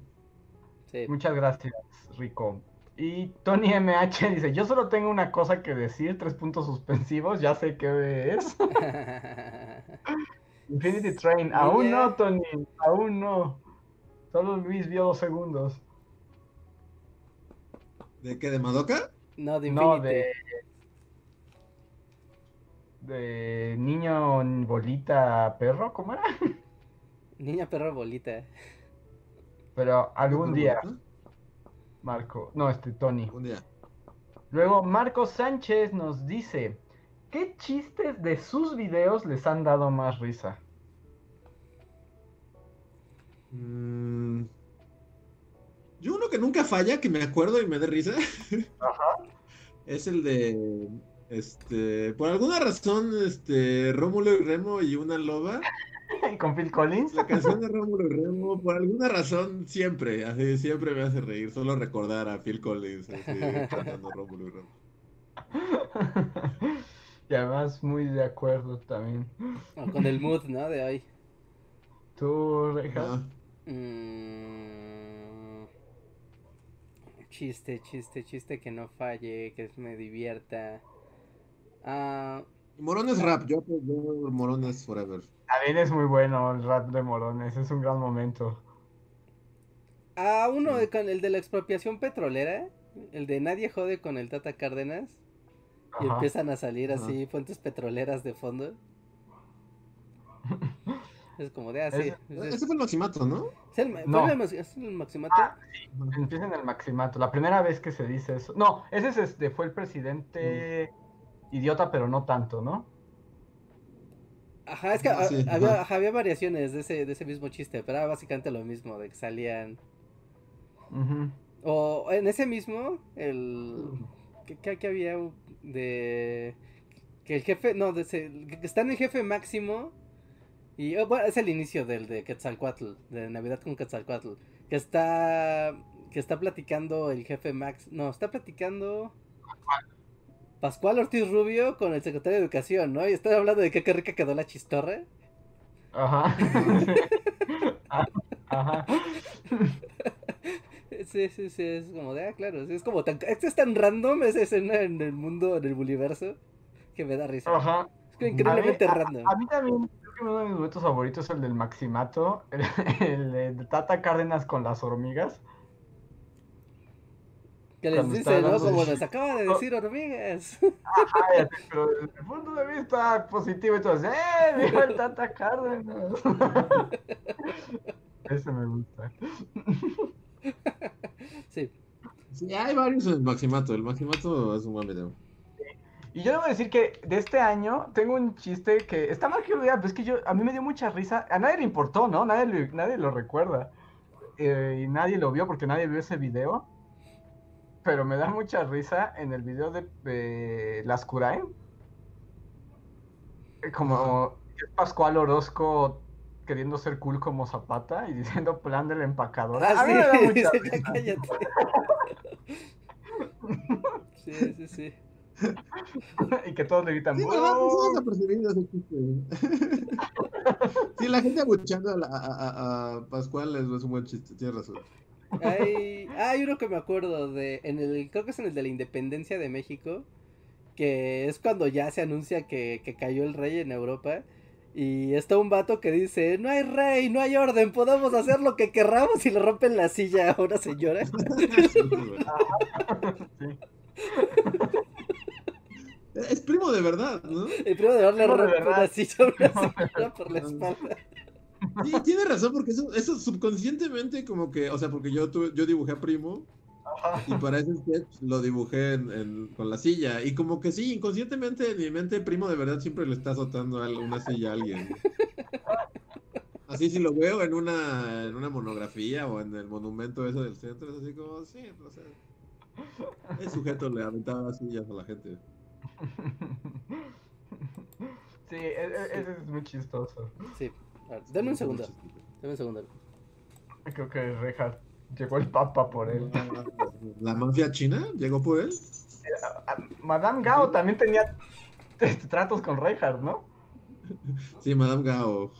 Sí. Muchas gracias, Rico. Y Tony MH dice, yo solo tengo una cosa que decir, tres puntos suspensivos, ya sé qué es. Infinity Train, aún no, Tony, aún no. Solo Luis vio dos segundos. ¿De qué? ¿De Madoka? no, de No, Infinity. de... De niño bolita perro, ¿cómo era? Niña perro bolita. Pero algún día. Marco. No, este, Tony. Un día. Luego, Marco Sánchez nos dice, ¿qué chistes de sus videos les han dado más risa? Mm. Yo uno que nunca falla, que me acuerdo y me dé risa, es el de, este, por alguna razón, este, Rómulo y Remo y una loba, Con Phil Collins. la canción de Rómulo y Remo, por alguna razón, siempre, así, siempre me hace reír, solo recordar a Phil Collins, así, cantando Rómulo y Remo. y además muy de acuerdo también. O con el mood, ¿no? De hoy. Tú, Reja. Ah, Mm, Chiste, chiste, chiste que no falle, que me divierta. Ah, Morones rap, yo, yo Morones forever. También es muy bueno el rap de Morones, es un gran momento. ah, uno de- con el de la expropiación petrolera. El de nadie jode con el Tata Cárdenas. Y empiezan a salir Ajá. así fuentes petroleras de fondo. Es como de así. Ese- Ese fue el Maximato, ¿no? ¿Es el, No. fue el mas- es el Maximato? Ah, Empieza en el maximato. La primera vez que se dice eso. No, ese es este, fue el presidente idiota, pero no tanto, ¿no? Ajá, es que Ah, a- sí, había, ajá. ajá, había variaciones de ese, de ese mismo chiste, pero era básicamente lo mismo, de que salían. O en ese mismo, el. ¿Qué, qué- qué había de. Que el jefe. No, de ese- que está en el jefe máximo. Y oh, bueno, es el inicio del de Quetzalcoatl, de Navidad con Quetzalcoatl. Que está. Que está platicando el jefe Max. No, está platicando. Pascual Ortiz Rubio con el secretario de Educación, ¿no? Y están hablando de que qué rica quedó la chistorra. Ajá. Ah, Ajá. Sí, sí, sí, es como de, ah, claro, es como tan, esto es tan random esa escena en el mundo, en el universo, que me da risa. Ajá. Es increíblemente a, random. a mí también, que uno de mis momentos favoritos es el del Maximato, el, el de Tata Cárdenas con las hormigas. Que les cuando dice, ¿no? Como nos acaba de decir hormigas. Pero desde el punto de vista positivo, entonces, ¡eh! ¡Viva el Tata Cárdenas! Ese me gusta. Sí, Sí, hay varios en el Maximato. El Maximato es un buen video. Y yo debo decir que de este año tengo un chiste que está mal que lo diga, pero es que yo, a mí me dio mucha risa. A nadie le importó, ¿no? Nadie, le- nadie lo recuerda. Eh, y nadie lo vio porque nadie vio ese video. Pero me da mucha risa en el video de, de Las Curaen. Eh, Como Pascual Orozco queriendo ser cool como Zapata y diciendo plan de la empacadora. Ah, a mí me da sí, mucha risa. cállate. Sí, sí, sí. y que todos le gritan. Sí. Sí, la gente abuchando a, la- a, a- a Pascual es, un buen chiste, tienes razón. Hay, hay uno que me acuerdo de, en el, creo que es en el de la Independencia de México, que es cuando ya se anuncia que, que cayó el rey en Europa. Y está un vato que dice, no hay rey, no hay orden, podemos hacer lo que querramos y le rompen la silla a una señora. Sí. Es primo de verdad, ¿no? Y primero de No, de rompe verdad. una silla una No, por la espalda. Sí, tiene razón, porque eso, eso subconscientemente como que, o sea, porque yo tuve, yo dibujé a Primo Ajá. y para ese sketch lo dibujé en, en- con la silla y como que sí, inconscientemente en mi mente Primo de verdad siempre le está azotando a una silla a alguien. Así si lo veo en una, en una monografía o en el monumento ese del centro, es así como, sí, o sea, el sujeto le aventaba sillas a la gente. Sí, e- e- ese es muy chistoso. Sí, a ver, dame un segundo, dame un segundo. Creo que Reinhardt llegó el papa por él. ¿La mafia china llegó por él? Ah, Madame Gao también tenía tratos con Reinhardt, ¿no? Sí, Madame Gao.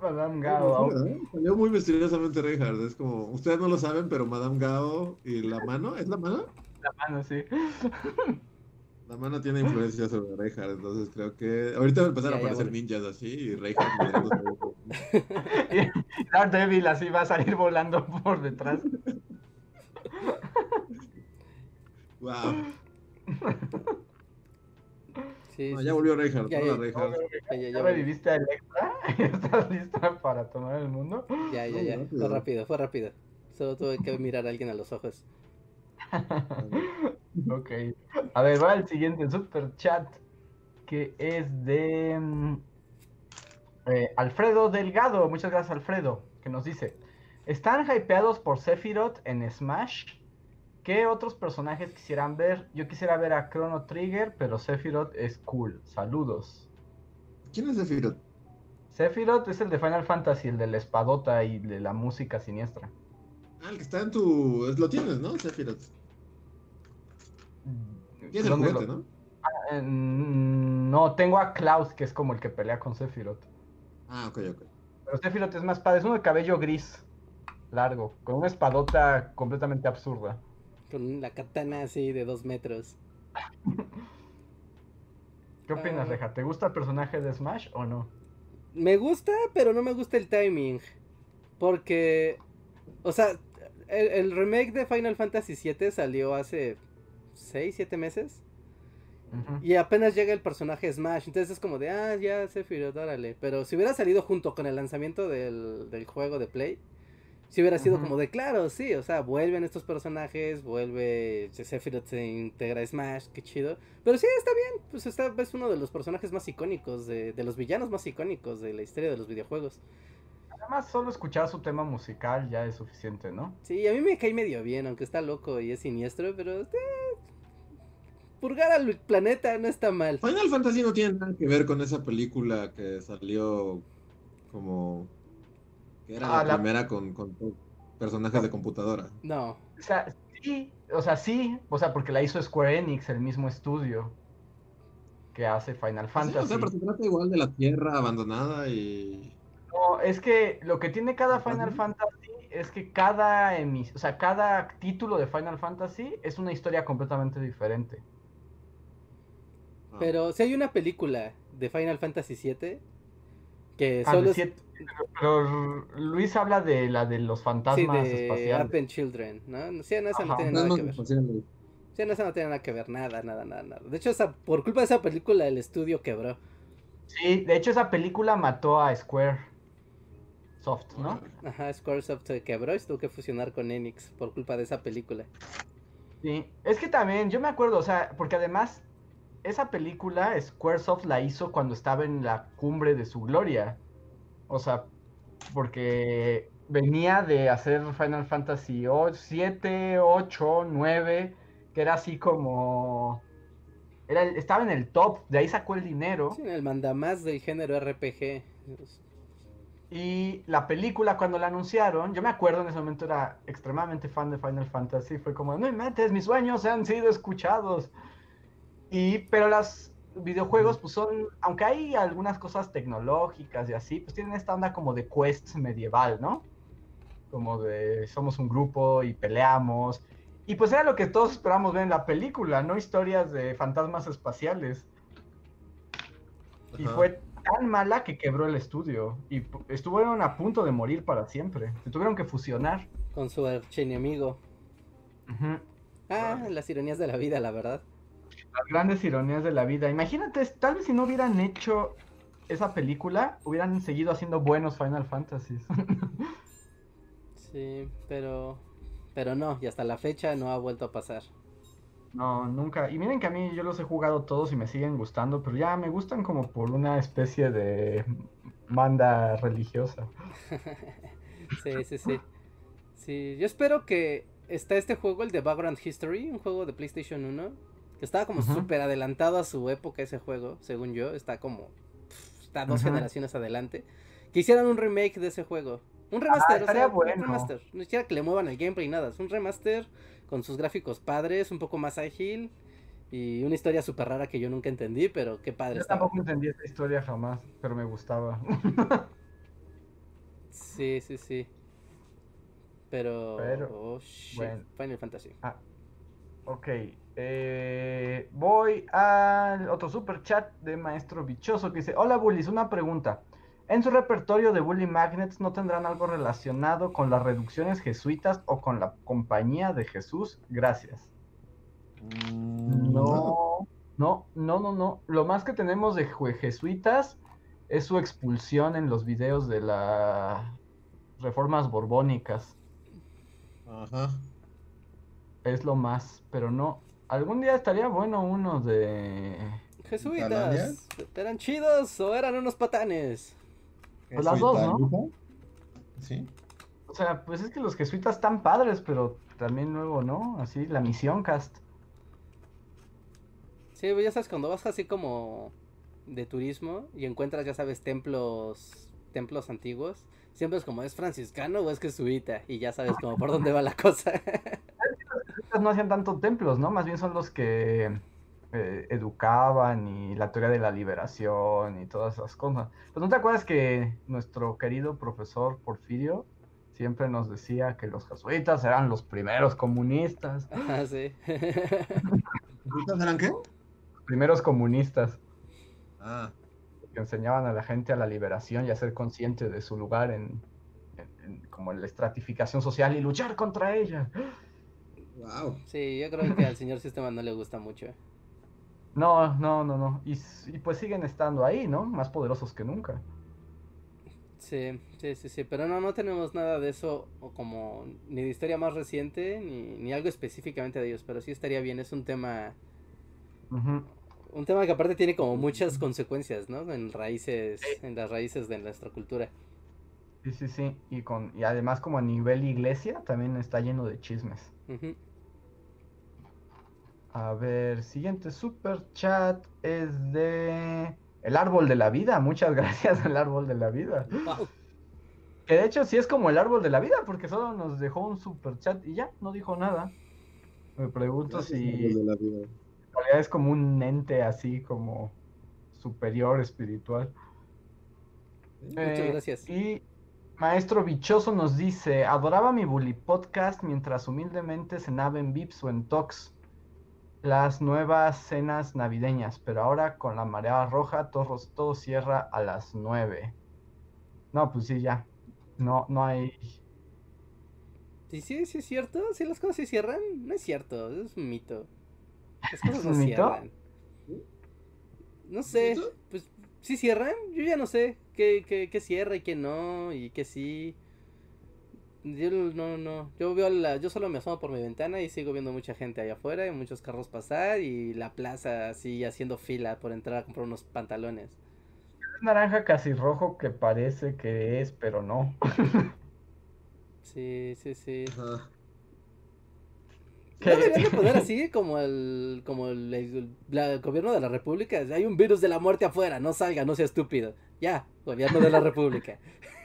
Madame Gao. ¿verdad? Salió muy misteriosamente Reinhardt. Es como, ustedes no lo saben, pero Madame Gao y la mano, ¿es la mano? La mano, sí. La mano tiene influencia sobre Reinhardt, entonces creo que ahorita van a empezar Ya, a aparecer ninjas así y Reinhardt. Y Daredevil así va a salir volando por detrás. Wow. Sí, No, sí, ya volvió Reinhardt, Ya, ya. Reinhardt. Ya, ya, ¿Ya ya, reviviste a Electra? ¿Estás lista para tomar el mundo? ya, ya, ya, fue rápido, fue rápido. Solo tuve que mirar a alguien a los ojos. Ok. A ver, va el siguiente super chat. Que es de mm, eh, Alfredo Delgado. Muchas gracias, Alfredo. Que nos dice: ¿Están hypeados por Sephiroth en Smash? ¿Qué otros personajes quisieran ver? Yo quisiera ver a Chrono Trigger, pero Sephiroth es cool. Saludos. ¿Quién es Sephiroth? Sephiroth es el de Final Fantasy, el de la espadota y de la música siniestra. Ah, el que está en tu... Lo tienes, ¿no? Sephiroth. Tienes el ¿Dónde juguete, lo- ¿no? Eh, mm, No, tengo a Klaus, que es como el que pelea con Sephiroth. Ah, ok, ok. Pero Sephiroth es más padre, es uno de cabello gris, largo, con una espadota completamente absurda. Con la katana así de dos metros. ¿Qué opinas, Ah. Reja? ¿Te gusta el personaje de Smash o no? Me gusta, pero no me gusta el timing. Porque, o sea, el, el remake de Final Fantasy VII salió hace 6, 7 meses. Y apenas llega el personaje Smash. Entonces es como de, ah, ya Sephiroth, órale. Pero si hubiera salido junto con el lanzamiento del, del juego de Play, si hubiera sido como de, claro, sí, o sea, vuelven estos personajes, vuelve Sephiroth se integra a Smash, qué chido. Pero sí, está bien, pues está, es uno de los personajes más icónicos, de, de los villanos más icónicos de la historia de los videojuegos. Además, solo escuchar su tema musical ya es suficiente, ¿no? Sí, a mí me cae medio bien, aunque está loco y es siniestro, pero... eh, purgar al planeta no está mal. Final Fantasy no tiene nada que ver con esa película que salió como. que era Ah, la la- primera con, con personajes de computadora. No, O sea, sí, o sea, sí, o sea, porque la hizo Square Enix, el mismo estudio que hace Final Sí, Fantasy. o sea, pero se trata igual de la tierra abandonada y. No, es que lo que tiene cada Final. Fantasy es que cada emis, o sea, cada título de Final Fantasy es una historia completamente diferente. Pero si hay una película de Final Fantasy VII que Ah, solo de es pero, pero Luis habla de la de los sí, fantasmas de espaciales. Advent Children, ¿no? Sí, no, esa no tiene no nada más que ver. Sí, no, esa no tiene nada que ver, nada, nada, nada, nada. De hecho, esa, por culpa de esa película el estudio quebró. Sí, de hecho esa película mató a Square Soft, ¿no? Ajá, Squaresoft se quebró y se tuvo que fusionar con Enix por culpa de esa película. Sí, es que también, yo me acuerdo, o sea, porque además esa película Squaresoft la hizo cuando estaba en la cumbre de su gloria. O sea, porque venía de hacer Final Fantasy 7, 8, 9, que era así como... Era, estaba en el top, de ahí sacó el dinero. Sí, el mandamás del género RPG. Y la película, cuando la anunciaron, yo me acuerdo en ese momento era extremadamente fan de Final Fantasy. Fue como, no metes, mis sueños han sido escuchados. Y, pero los videojuegos, pues son, aunque hay algunas cosas tecnológicas y así, pues tienen esta onda como de quest medieval, ¿no? Como de somos un grupo y peleamos. Y pues era lo que todos esperamos ver en la película, ¿no? Historias de fantasmas espaciales. Y fue tan mala que quebró el estudio. Y estuvieron a punto de morir para siempre. Se tuvieron que fusionar. Con su archienemigo. Ujú. Ah, las ironías de la vida, la verdad. Las grandes ironías de la vida. Imagínate, tal vez si no hubieran hecho esa película, hubieran seguido haciendo buenos Final Fantasies. Sí, pero. Pero no, y hasta la fecha no ha vuelto a pasar. No, nunca. Y miren que a mí yo los he jugado todos y me siguen gustando, pero ya me gustan como por una especie de manda religiosa. sí, sí, sí. Sí, yo espero que está este juego, el de Background History, un juego de PlayStation 1, que estaba como Ujú. súper adelantado a su época ese juego, según yo, está como pff, está dos generaciones adelante. Que hicieran un remake de ese juego. Un remaster, o estaría sea, un bueno. remaster. No siquiera que le muevan el gameplay nada, es un remaster con sus gráficos padres, un poco más ágil y una historia súper rara que yo nunca entendí, pero qué padre Yo estaba. tampoco entendí esa historia jamás, pero me gustaba. Sí, sí, sí. Pero, Pero, oh, shit, bueno. Final Fantasy. Ok, eh, voy al otro super chat de Maestro Bichoso que dice, hola Bullies, una pregunta. ¿En su repertorio de Bully Magnets no tendrán algo relacionado con las reducciones jesuitas o con la compañía de Jesús? Gracias. Mm, No, no, no, no, no. Lo más que tenemos de jesuitas es su expulsión en los videos de las reformas borbónicas. Ajá. Es lo más, pero no. Algún día estaría bueno uno de... Jesuitas. ¿eran chidos o eran unos patanes? Pues las dos, ¿no? Sí. O sea, pues es que los jesuitas están padres, pero también luego, ¿no? Así, la misión cast. Sí, pues ya sabes, cuando vas así como de turismo y encuentras, ya sabes, templos templos antiguos, siempre es como, ¿es franciscano o es jesuita? Y ya sabes como por dónde va la cosa. Los jesuitas no hacían tanto templos, ¿no? Más bien son los que eh, educaban y la teoría de la liberación y todas esas cosas. Pues no te acuerdas que nuestro querido profesor Porfirio siempre nos decía que los jesuitas eran los primeros comunistas. Ah, sí. ¿Jesuitas eran qué? Primeros comunistas Ah. que enseñaban a la gente a la liberación y a ser consciente de su lugar en, en- en- como la estratificación social y luchar contra ella. Wow. Sí, yo creo que al señor sistema no le gusta mucho. No, no, no, no. Y, pues siguen estando ahí, ¿no? Más poderosos que nunca. Sí, sí, sí, sí, pero no, no tenemos nada de eso o como ni de historia más reciente ni, ni algo específicamente de ellos, pero sí estaría bien, es un tema, un tema que aparte tiene como muchas consecuencias, ¿no? En raíces, en las raíces de nuestra cultura. Sí, sí, sí. Y, con, y además como a nivel iglesia también está lleno de chismes. A ver, siguiente super chat es de El Árbol de la Vida. Muchas gracias al Árbol de la Vida. Wow. Que de hecho sí es como el Árbol de la Vida porque solo nos dejó un super chat y ya, no dijo nada. Me pregunto Gracias, si árbol de en la vida. realidad es como un ente así como superior espiritual. Muchas Eh, gracias. Y Maestro Bichoso nos dice, adoraba mi Bully Podcast mientras humildemente cenaba en Vips o en Tox las nuevas cenas navideñas, pero ahora con la marea roja todo, todo cierra a las 9. No, pues sí, ya. No, no hay... Sí, sí, sí es cierto, si las cosas se cierran, no es cierto, es un mito. Las cosas ¿Es no un mito? cierran. No sé, ¿Mito? pues si cierran, yo ya no sé qué, qué, qué cierra y qué no, y qué sí. Yo no, no, yo veo la, yo solo me asomo por mi ventana y sigo viendo mucha gente allá afuera y muchos carros pasar y la plaza así haciendo fila por entrar a comprar unos pantalones. Es naranja casi rojo que parece que es, pero no. Sí, sí, sí. Ajá. No deberían de poner así como el, como el, el- la- el gobierno de la república. Hay un virus de la muerte afuera, no salga, no sea estúpido. Ya, gobierno de la república.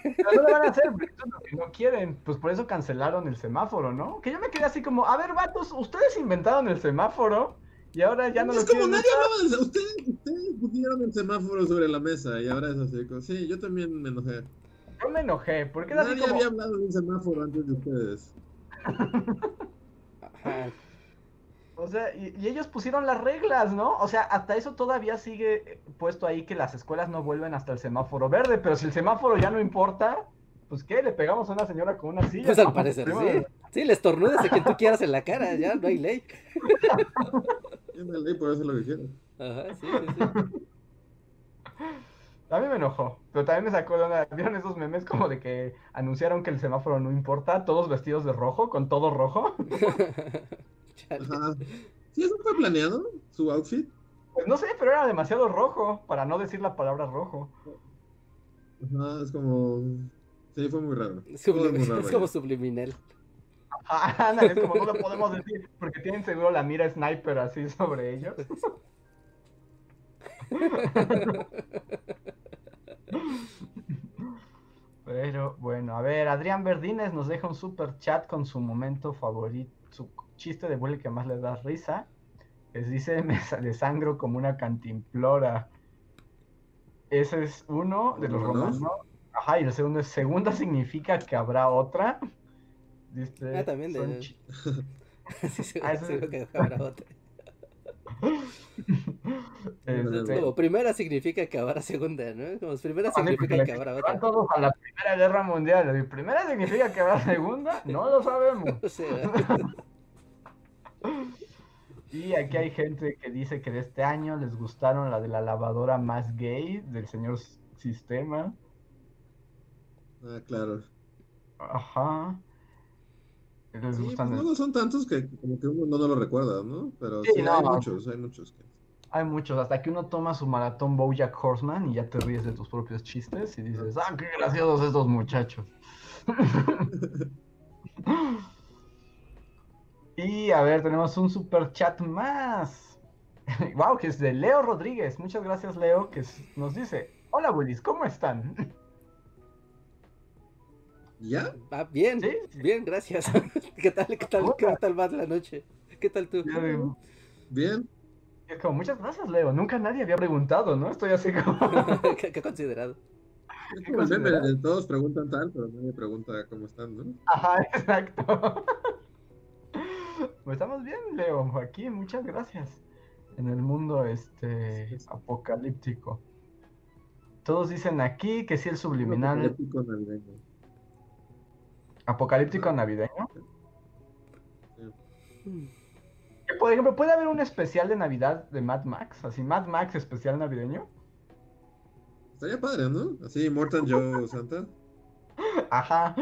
Pero no lo van a hacer, porque eso es lo que no quieren. Pues por eso cancelaron el semáforo, ¿no? Que yo me quedé así como, a ver, vatos, ustedes inventaron el semáforo y ahora ya no es lo como quieren nadie usar. hablaba de Ustedes, ustedes pusieron el semáforo sobre la mesa y ahora es así. como- Sí, yo también me enojé. Yo me enojé, porque era así Nadie como, había hablado de un semáforo antes de ustedes. O sea, y, y ellos pusieron las reglas, ¿no? O sea, hasta eso todavía sigue eh, puesto ahí que las escuelas no vuelven hasta el semáforo verde, pero si el semáforo ya no importa, pues ¿qué? Le pegamos a una señora con una silla. Pues al ¿no? parecer sí. Sí, le estornudas a quien tú quieras en la cara, ya no hay ley. Yo me leí por eso lo que quiero. Ajá, sí, sí, sí. A mí me enojó, pero también me sacó de onda. ¿Vieron esos memes como de que anunciaron que el semáforo no importa? Todos vestidos de rojo, con todo rojo. Ajá. ¿Sí eso fue planeado? ¿Su outfit? Pues no sé, pero era demasiado rojo, para no decir la palabra rojo. Ajá, es como... Sí, fue muy raro. Sublim- muy raro es como subliminal. Ah, ándale, es como no lo podemos decir, porque tienen seguro la mira sniper así sobre ellos. Pero bueno, a ver, Adrián Verdines nos deja un super chat con su momento favorito, su chiste de bullying que más le da risa. Les dice, me sa- desangro como una cantimplora. Ese es uno de los ¿Romanos? Ajá, y el segundo es, segunda significa que habrá otra. Dice, Ah, también de- son Ah, eso- que habrá otra. Este, Como primera significa que habrá segunda, ¿no? Como primera significa le que habrá van otra. todos a la Primera Guerra Mundial. ¿Y primera significa que habrá segunda? No lo sabemos. O sea, Y aquí hay gente que dice que de este año les gustaron la de la lavadora más gay del señor Sistema. Ah, claro. Ajá. Les Sí, gustan pues no son tantos que como que uno no lo recuerda, ¿no? Pero Sí, sí, no. hay muchos, hay muchos. que- Hay muchos, hasta que uno toma su maratón Bojack Horseman y ya te ríes de tus propios chistes y dices, ah, qué graciosos estos muchachos. y a ver, tenemos un super chat más. wow, que es de Leo Rodríguez. Muchas gracias, Leo, que nos dice, hola, Willis, ¿cómo están? ¿Ya? va bien, Sí. bien, gracias. ¿Qué tal, qué tal, qué tal va la noche? ¿Qué tal tú? ¿Bien? Es como, muchas gracias, Leo. Nunca nadie había preguntado, ¿no? Estoy así como... ¿Qué, qué considerado? Es como el meme, de todos preguntan tal, pero nadie pregunta cómo están, ¿no? Ajá, exacto. Pues estamos bien, Leo, aquí, muchas gracias. En el mundo este apocalíptico. Todos dicen aquí que sí el subliminal. Epiléptico navideño. Apocalíptico navideño. Mm. Que, Por ejemplo, ¿puede haber un especial de Navidad de Mad Max? Así, Mad Max especial navideño. Estaría padre, ¿no? Así, Morton Joe Santa. Ajá,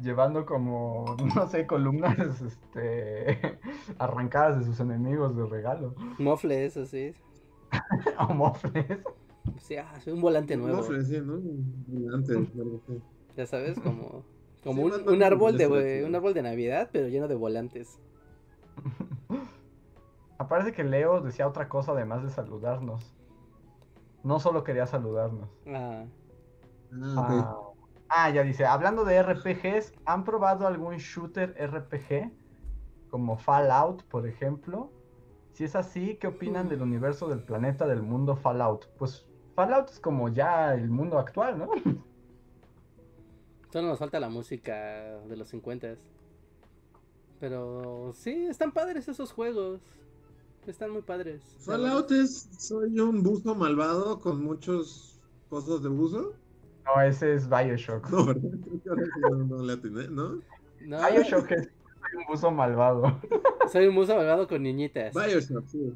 llevando como, no sé, columnas este, arrancadas de sus enemigos de regalo. Mofles, así. O mofles. Sí, ah, sí, un volante nuevo. No, ofrecí, ¿no? Un volante. Ya sabes, como, como Sí, un, árbol de un árbol de Navidad, pero lleno de volantes. Aparece que Leo decía otra cosa además de saludarnos. No solo quería saludarnos. Ah, Ah. Ah, ah, ya dice, hablando de RPGs, ¿han probado algún shooter RPG? Como Fallout, por ejemplo. Si es así, ¿qué opinan del universo del planeta del mundo Fallout? Pues Fallout es como ya el mundo actual, ¿no? solo nos falta la música de los 50 Pero sí, están padres esos juegos. Están muy padres. Fallout es, soy un buzo malvado con muchos cosas de buzo. No, ese es Bioshock. No, no, no le atiné, ¿no? No, Bioshock es soy un buzo malvado. soy un muso malvado con niñitas. Bioshock, sí.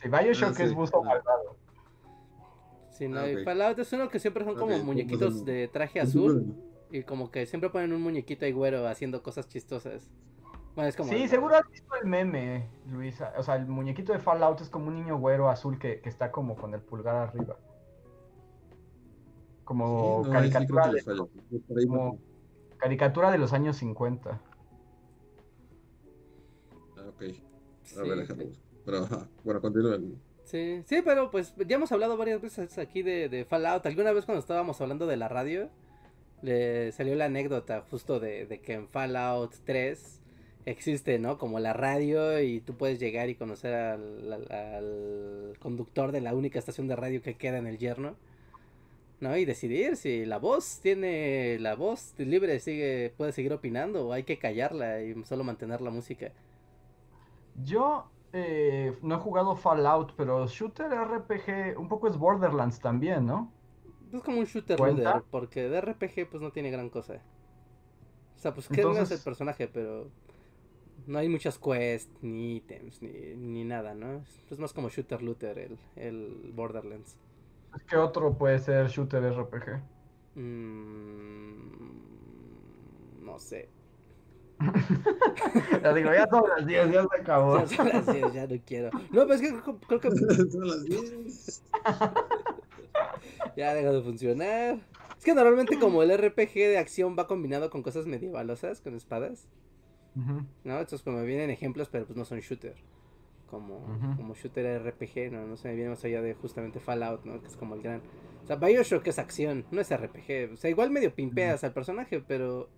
Sí, Bioshock Ah, sí, es buzo ah. malvado. Sí, no, Ah, y ok. Fallout es uno que siempre son como Ok, muñequitos de traje azul. Y como que siempre ponen un muñequito ahí güero haciendo cosas chistosas. Bueno, es como. Sí, seguro has visto el meme, Luisa. O sea, el muñequito de Fallout es como un niño güero azul que, que está como con el pulgar arriba. Como Sí, no, sí caricatura, de, como caricatura de los años 50. Ah, ok. sí, A ver, déjalo. Pero, ajá. Bueno, continúen. Sí, sí, pero pues ya hemos hablado varias veces aquí de, de Fallout. Alguna vez cuando estábamos hablando de la radio, le salió la anécdota justo de, de que en Fallout 3 existe, ¿no? Como la radio y tú puedes llegar y conocer al, al- al conductor de la única estación de radio que queda en el yerno, ¿no? Y decidir si la voz tiene, la voz libre sigue, puede seguir opinando o hay que callarla y solo mantener la música. Yo eh, no he jugado Fallout, pero shooter RPG, un poco es Borderlands también, ¿no? Es como un shooter ¿Cuenta? looter, porque de RPG pues no tiene gran cosa. O sea, pues que no es el Entonces- personaje, pero no hay muchas quests, ni ítems, ni, ni nada, ¿no? Es más como shooter looter el, el Borderlands. ¿Qué otro puede ser shooter RPG? Mm, no sé. Ya digo, ya son las 10, ya se acabó. Ya son las 10, ya no quiero. No, pero es que creo, creo que Son las 10. ya ha dejado de funcionar. Es que normalmente como el RPG de acción va combinado con cosas medievalosas, con espadas. Ujú. ¿no? Estos como me vienen ejemplos, pero pues no son shooter. Como, como shooter RPG, ¿no? No se me viene más allá de justamente Fallout, ¿no? Que es como el gran... O sea, Bioshock es acción, no es RPG. O sea, igual medio pimpeas al personaje, pero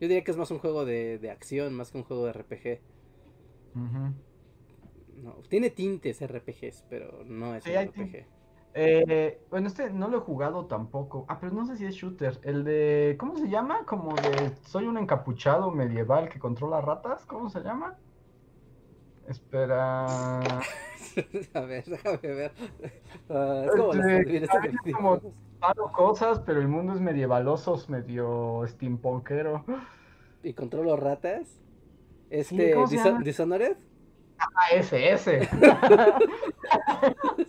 yo diría que es más un juego de, de acción, más que un juego de RPG. No, tiene tintes RPGs, pero no es Sí, un RPG. Eh, bueno, este no lo he jugado tampoco. Ah, pero no sé si es shooter. El de. ¿Cómo se llama? Como de. Soy un encapuchado medieval que controla ratas. ¿Cómo se llama? Espera. A ver, déjame ver. Ah, es como Este, este como-. Hago cosas, pero el mundo es medievalosos, medio steampunkero. ¿Y controlo ratas? Este. Dishonored. Ah, ese, ese.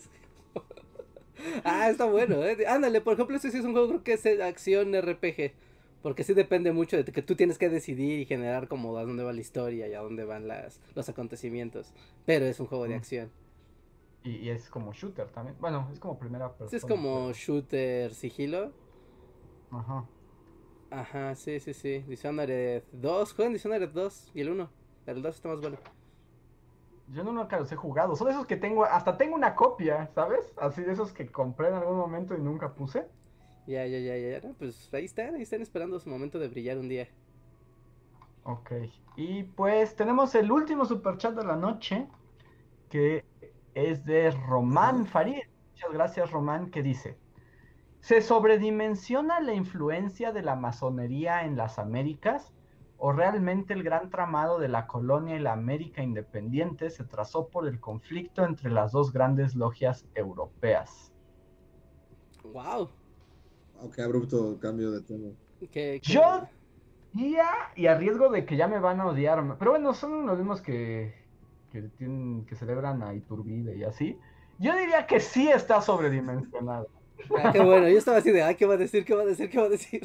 Ah, está bueno, ¿eh? Ándale, por ejemplo, ese sí es un juego creo que es acción RPG. Porque sí depende mucho de que tú tienes que decidir y generar como a dónde va la historia y a dónde van las, los acontecimientos. Pero es un juego de acción. Y, y es como shooter también. Bueno, es como primera persona. Sí, es como shooter sigilo. Ajá. Ajá, sí, sí, sí. Dishonored 2. Juegan Dishonored 2 y el 1. El 2 está más bueno. Yo no nunca los he jugado. Son esos que tengo. Hasta tengo una copia, ¿sabes? Así de esos que compré en algún momento y nunca puse. Ya, ya, ya, ya. pues ahí están, ahí están esperando su momento de brillar un día. Ok. Y pues tenemos el último superchat de la noche. Que es de Román Farid. Muchas gracias, Román, que dice. ¿Se sobredimensiona la influencia de la masonería en las Américas? ¿O realmente el gran tramado de la colonia y la América independiente se trazó por el conflicto entre las dos grandes logias europeas? ¡Wow! Oh, qué abrupto cambio de tema. Yo- día y a riesgo de que ya me van a odiar. Pero bueno, son los mismos que, que, tienen, que celebran a Iturbide y así. Yo diría que sí está sobredimensionado. Ah, qué bueno, yo estaba así de, ay, ¿qué va a decir? ¿Qué va a decir? ¿Qué va a decir?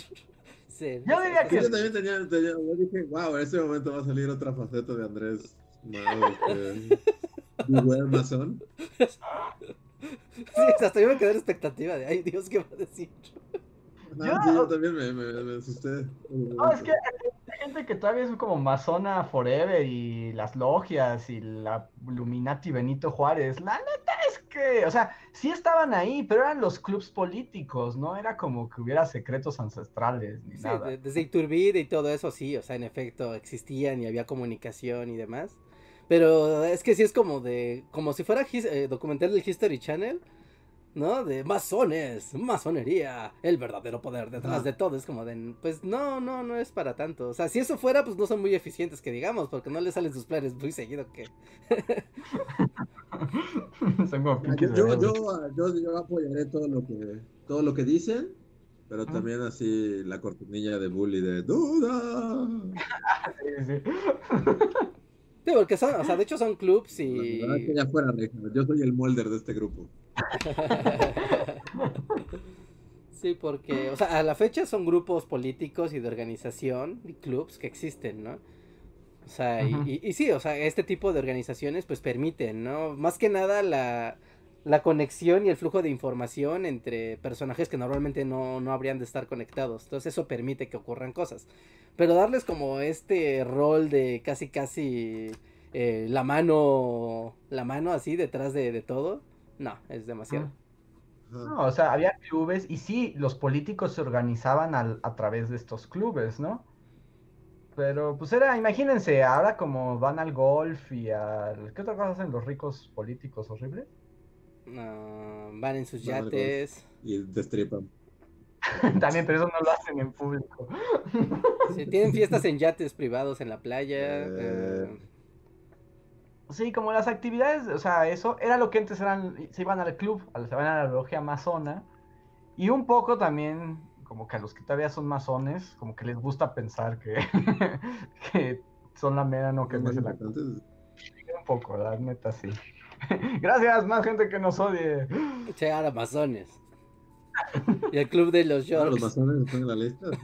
Sí, yo diría que... Yo también tenía, tenía, yo dije, wow, en este momento va a salir otra faceta de Andrés. Miguel Mazón. Sí, hasta yo me quedé en expectativa de, ay Dios, ¿qué va a decir? Yo, también me, me, asusté. No, es que hay gente que todavía es como Mazona Forever y las logias y la Illuminati Benito Juárez. La neta es que, o sea, sí estaban ahí, pero eran los clubs políticos, no era como que hubiera secretos ancestrales ni sí, nada. Desde Iturbide y todo eso, sí, o sea, en efecto existían y había comunicación y demás. Pero es que sí es como de, como si fuera eh, documental del History Channel ¿no? De masones, masonería, el verdadero poder detrás de todo. Es como de, pues no, no, no es para tanto. O sea, si eso fuera, pues no son muy eficientes, que digamos, porque no le salen sus players muy seguido que. yo, yo, yo, apoyaré todo lo que, todo lo que dicen, pero también así la cortinilla de bully de duda. sí, sí. Sí, porque son, o sea, de hecho son clubs y. que ya fuera, yo soy el molder de este grupo. sí, porque, o sea, a la fecha son grupos políticos y de organización y clubs que existen, ¿no? O sea, y, y, sí, o sea, este tipo de organizaciones pues permiten, ¿no? Más que nada la, la conexión y el flujo de información entre personajes que normalmente no, no habrían de estar conectados. Entonces eso permite que ocurran cosas. Pero darles como este rol de casi casi eh, la mano, la mano así detrás de, todo, no, es demasiado. No, o sea, había clubes y sí, los políticos se organizaban a través de estos clubes, ¿no? Pero pues era, imagínense, ahora como van al golf y al... ¿Qué otra cosa hacen los ricos políticos horribles? Van en sus yates. Y destripan. También, pero eso no lo hacen en público. Sí, tienen fiestas en yates privados en la playa. Eh. Eh. Sí, como las actividades, o sea, eso era lo que antes eran, se iban al club, se iban a la logia amazona. Y un poco también, como que a los que todavía son masones, como que les gusta pensar que, que son la mera, no que no se la... Un poco, la neta sí. Gracias, más gente que nos odie. Che, ahora masones. Y el club de los Yorks. los masones están en la lista.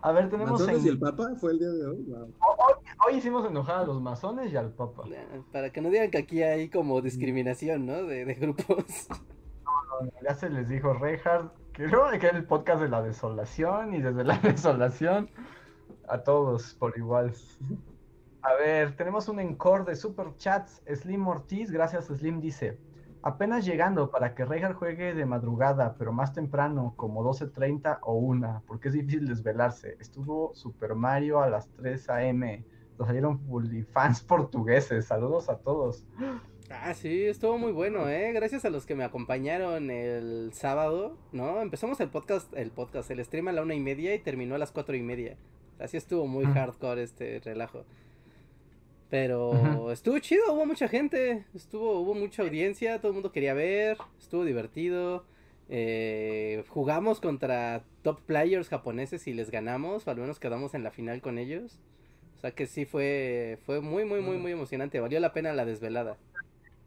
A ver, tenemos. ¿Masones y el Papa? Fue el día de hoy. Hoy, hicimos enojar a los masones y al Papa. Para que no digan que aquí hay como discriminación, ¿no? De, de grupos. No, no, ya se les dijo Reinhardt. Creo que era el podcast de la desolación y desde la desolación a todos por igual. A ver, tenemos un encore de super chats. Slim Ortiz, gracias Slim, dice: Apenas llegando para que Reinhardt juegue de madrugada, pero más temprano, como 12.30 o 1, porque es difícil desvelarse. Estuvo Super Mario a las 3 a.m. Nos salieron fans portugueses. Saludos a todos. Ah, sí, estuvo muy bueno, ¿eh? Gracias a los que me acompañaron el sábado, ¿no? Empezamos el podcast, el podcast, el stream a la una y media y terminó a las cuatro y media. Así estuvo muy hardcore este relajo. Pero estuvo chido, hubo mucha gente, estuvo, hubo mucha audiencia, todo el mundo quería ver, estuvo divertido. Eh, jugamos contra top players japoneses y les ganamos, o al menos quedamos en la final con ellos. O sea que sí fue, fue muy, muy, muy, muy emocionante, valió la pena la desvelada.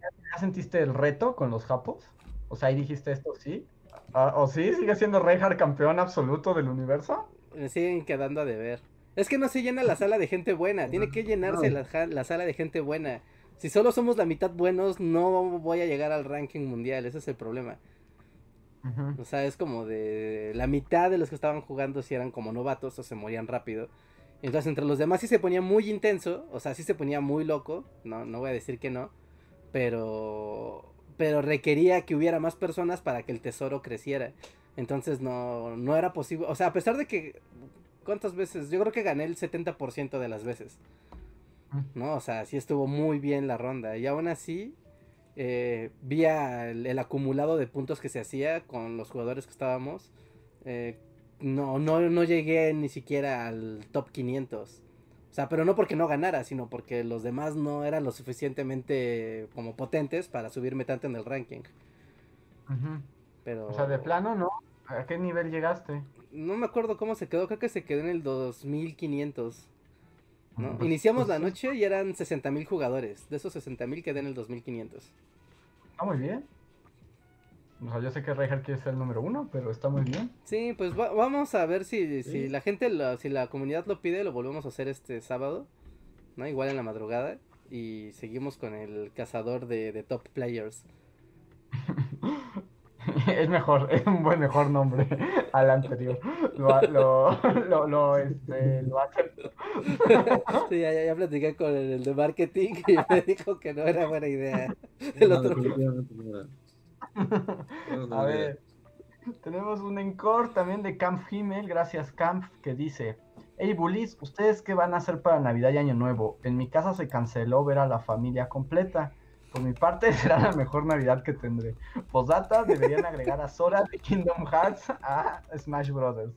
¿Ya sentiste el reto con los japos? O sea, ahí dijiste esto, sí. Ah, ¿O sí? ¿Sigue siendo Reinhardt campeón absoluto del universo? Me siguen quedando a deber. Es que no se llena la sala de gente buena, tiene que llenarse la, sala de gente buena. Si solo somos la mitad buenos, no voy a llegar al ranking mundial, ese es el problema. O sea, es como de la mitad de los que estaban jugando si eran como novatos o se morían rápido. Entonces entre los demás sí se ponía muy intenso, o sea, sí se ponía muy loco, no, no voy a decir que no, pero, pero requería que hubiera más personas para que el tesoro creciera. Entonces no, no era posible, o sea, a pesar de que ¿Cuántas veces? Yo creo que gané el 70% de las veces. Ah. ¿No? O sea, sí estuvo muy bien la ronda. Y aún así, eh, vía el, acumulado de puntos que se hacía con los jugadores que estábamos. Eh, no, no, no llegué ni siquiera al top 500. O sea, pero no porque no ganara, sino porque los demás no eran lo suficientemente como potentes para subirme tanto en el ranking. Pero... O sea, de plano no. ¿A qué nivel llegaste? No me acuerdo cómo se quedó, creo que se quedó en el 2500. ¿no? Pues- Iniciamos pues la sí. noche y eran 60.000 jugadores. De esos 60.000 quedé en el 2500. Está muy bien. O sea, yo sé que Reinhardt quiere ser el número uno, pero está muy bien. Sí, pues va- vamos a ver si, si Sí. la gente, lo- si la comunidad lo pide, lo volvemos a hacer este sábado, ¿no? Igual en la madrugada. Y seguimos con el cazador de, de top players. Es mejor, es un buen mejor nombre al anterior. Lo, lo, lo, lo, este, lo acepto. Sí, ya, ya, platiqué con el, el de marketing y me dijo que no era buena idea. El No, otro. no era. No, no A ver, tenemos un encore también de Camp Himmel, gracias Camp, que dice, Hey Bullies, ¿ustedes qué van a hacer para Navidad y Año Nuevo? En mi casa se canceló ver a la familia completa. Por mi parte será la mejor Navidad que tendré. Posdata, deberían agregar a Sora de Kingdom Hearts a Smash Brothers.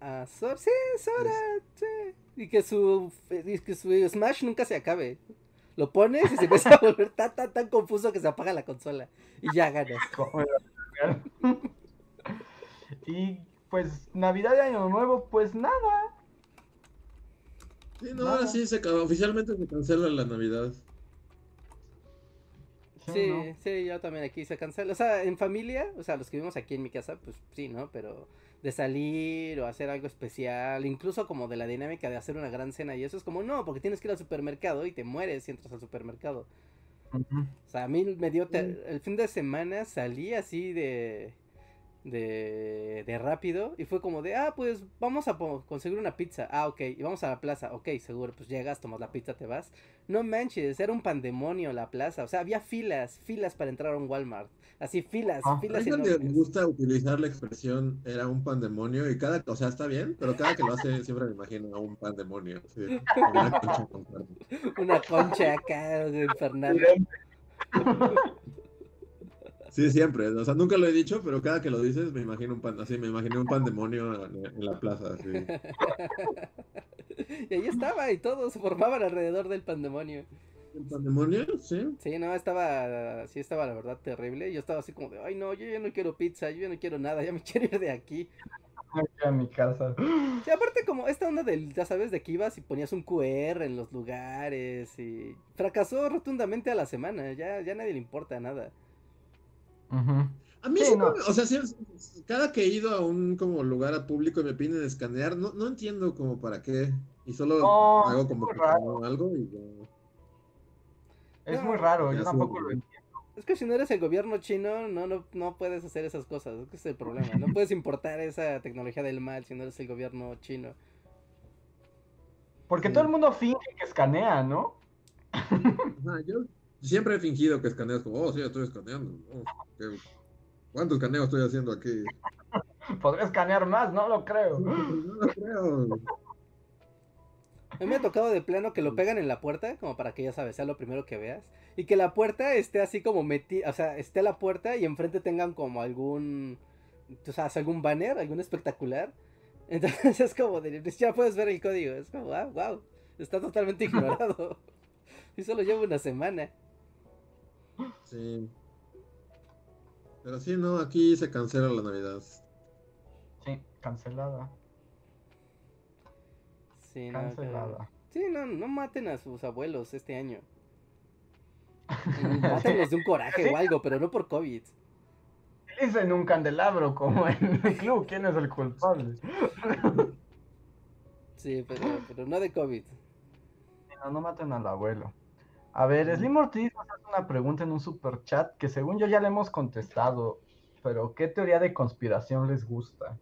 Ah, Sor- sí, Sora, sí. Y que su, y que su Smash nunca se acabe. Lo pones y se empieza a volver tan, tan, tan confuso que se apaga la consola. Y ya ganas. Y pues Navidad y Año Nuevo, pues nada. Sí, no, Nada. ahora sí se acabó. Oficialmente se cancela la Navidad. Sí, ¿no? sí, yo también aquí se cancela. O sea, en familia, o sea, los que vivimos aquí en mi casa, pues sí, ¿no? Pero de salir o hacer algo especial, incluso como de la dinámica de hacer una gran cena y eso es como, no, porque tienes que ir al supermercado y te mueres si entras al supermercado. O sea, a mí me dio, te- el fin de semana salí así de, de, de rápido y fue como de, ah, pues vamos a conseguir una pizza. Ah, ok, y vamos a la plaza. Ok, seguro, pues llegas, tomas la pizza, te vas. No manches, era un pandemonio la plaza. O sea, había filas, filas para entrar a un Walmart. Así, filas, Ah. A filas mí me gusta utilizar la expresión era un pandemonio y cada, o sea, está bien, pero cada que lo hace siempre me imagino a un pandemonio. Sí, una concha. Una concha acá infernal. Sí, siempre. O sea, nunca lo he dicho, pero cada que lo dices me imagino un pan, así, me imaginé un pandemonio en, en la plaza. así. y ahí estaba y todos se formaban alrededor del pandemonio. ¿El pandemonio? Sí. Sí, no, estaba, sí estaba la verdad terrible. Yo estaba así como de, ay no, yo ya no quiero pizza, yo ya no quiero nada, ya me quiero ir de aquí. A mi casa. Sí, aparte como esta onda del, ya sabes, de que ibas y ponías un QR en los lugares y fracasó rotundamente a la semana, ya, ya a nadie le importa nada. A mí Sí, no. me- o sea, cada que he ido a un como lugar público y me piden escanear, no, no entiendo como para qué. Y solo hago es como que algo y ya. Es No, muy raro, ya yo tampoco lo entiendo. Es que si no eres el gobierno chino, no, no, no puedes hacer esas cosas, es que es el problema. No puedes importar esa tecnología del mal si no eres el gobierno chino. Porque Sí. todo el mundo finge que escanea, ¿no? Ajá, yo siempre he fingido que escaneas como, oh, sí, estoy escaneando. oh, qué- ¿Cuántos escaneos estoy haciendo aquí? Podría escanear más, no lo creo. No lo creo. A mí me ha tocado de plano que lo pegan en la puerta, como para que ya sabes, sea lo primero que veas. Y que la puerta esté así como metida, o sea, esté la puerta y enfrente tengan como algún, o sea, algún banner, algún espectacular. Entonces es como, de, ya puedes ver el código. Es como, wow, wow, está totalmente ignorado. Y solo lleva una semana. Sí. Pero sí, no, aquí se cancela la Navidad. Sí, cancelada. Sí, no. Sí, no, no maten a sus abuelos este año. Mátenlos de un coraje o algo, pero no por COVID. Utilicen un candelabro como en el club. ¿Quién es el culpable? Sí, pero, pero no de COVID. No, no maten al abuelo. A ver, Slim Ortiz nos hace una pregunta en un super chat que según yo ya le hemos contestado. Pero, ¿qué teoría de conspiración les gusta?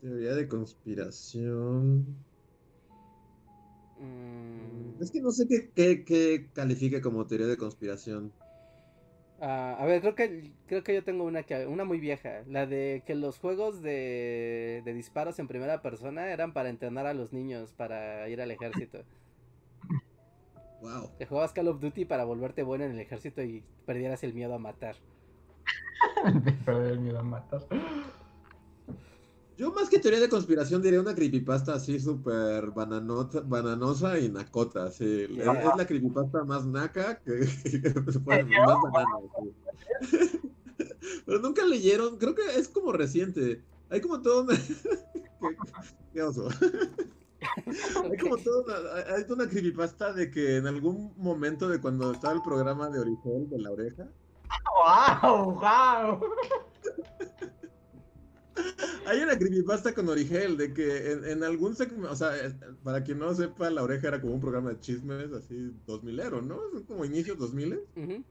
Teoría de conspiración. Mm, Es que no sé qué, qué, qué califique como teoría de conspiración. ah, a ver, creo que creo que yo tengo una que una muy vieja, la de que los juegos de, de disparos en primera persona eran para entrenar a los niños para ir al ejército. Wow. Que jugabas Call of Duty para volverte bueno en el ejército y perdieras el miedo a matar. Perder el miedo a matar. Yo más que teoría de conspiración diría una creepypasta así súper bananota- bananosa y nacota, sí. Es, la creepypasta más naca que, que- bueno, más banana, sí. Pero nunca leyeron, creo que es como reciente. Hay como todo una... qué, qué oso. Hay como toda una, hay toda una creepypasta de que en algún momento de cuando estaba el programa de Origel de la oreja, ¡Wow! ¡Wow! Hay una creepypasta con Origel de que en, en algún segmento, o sea, para quien no sepa, La Oreja era como un programa de chismes así 2000ero, ¿no? Son como inicios 2000, Ujú.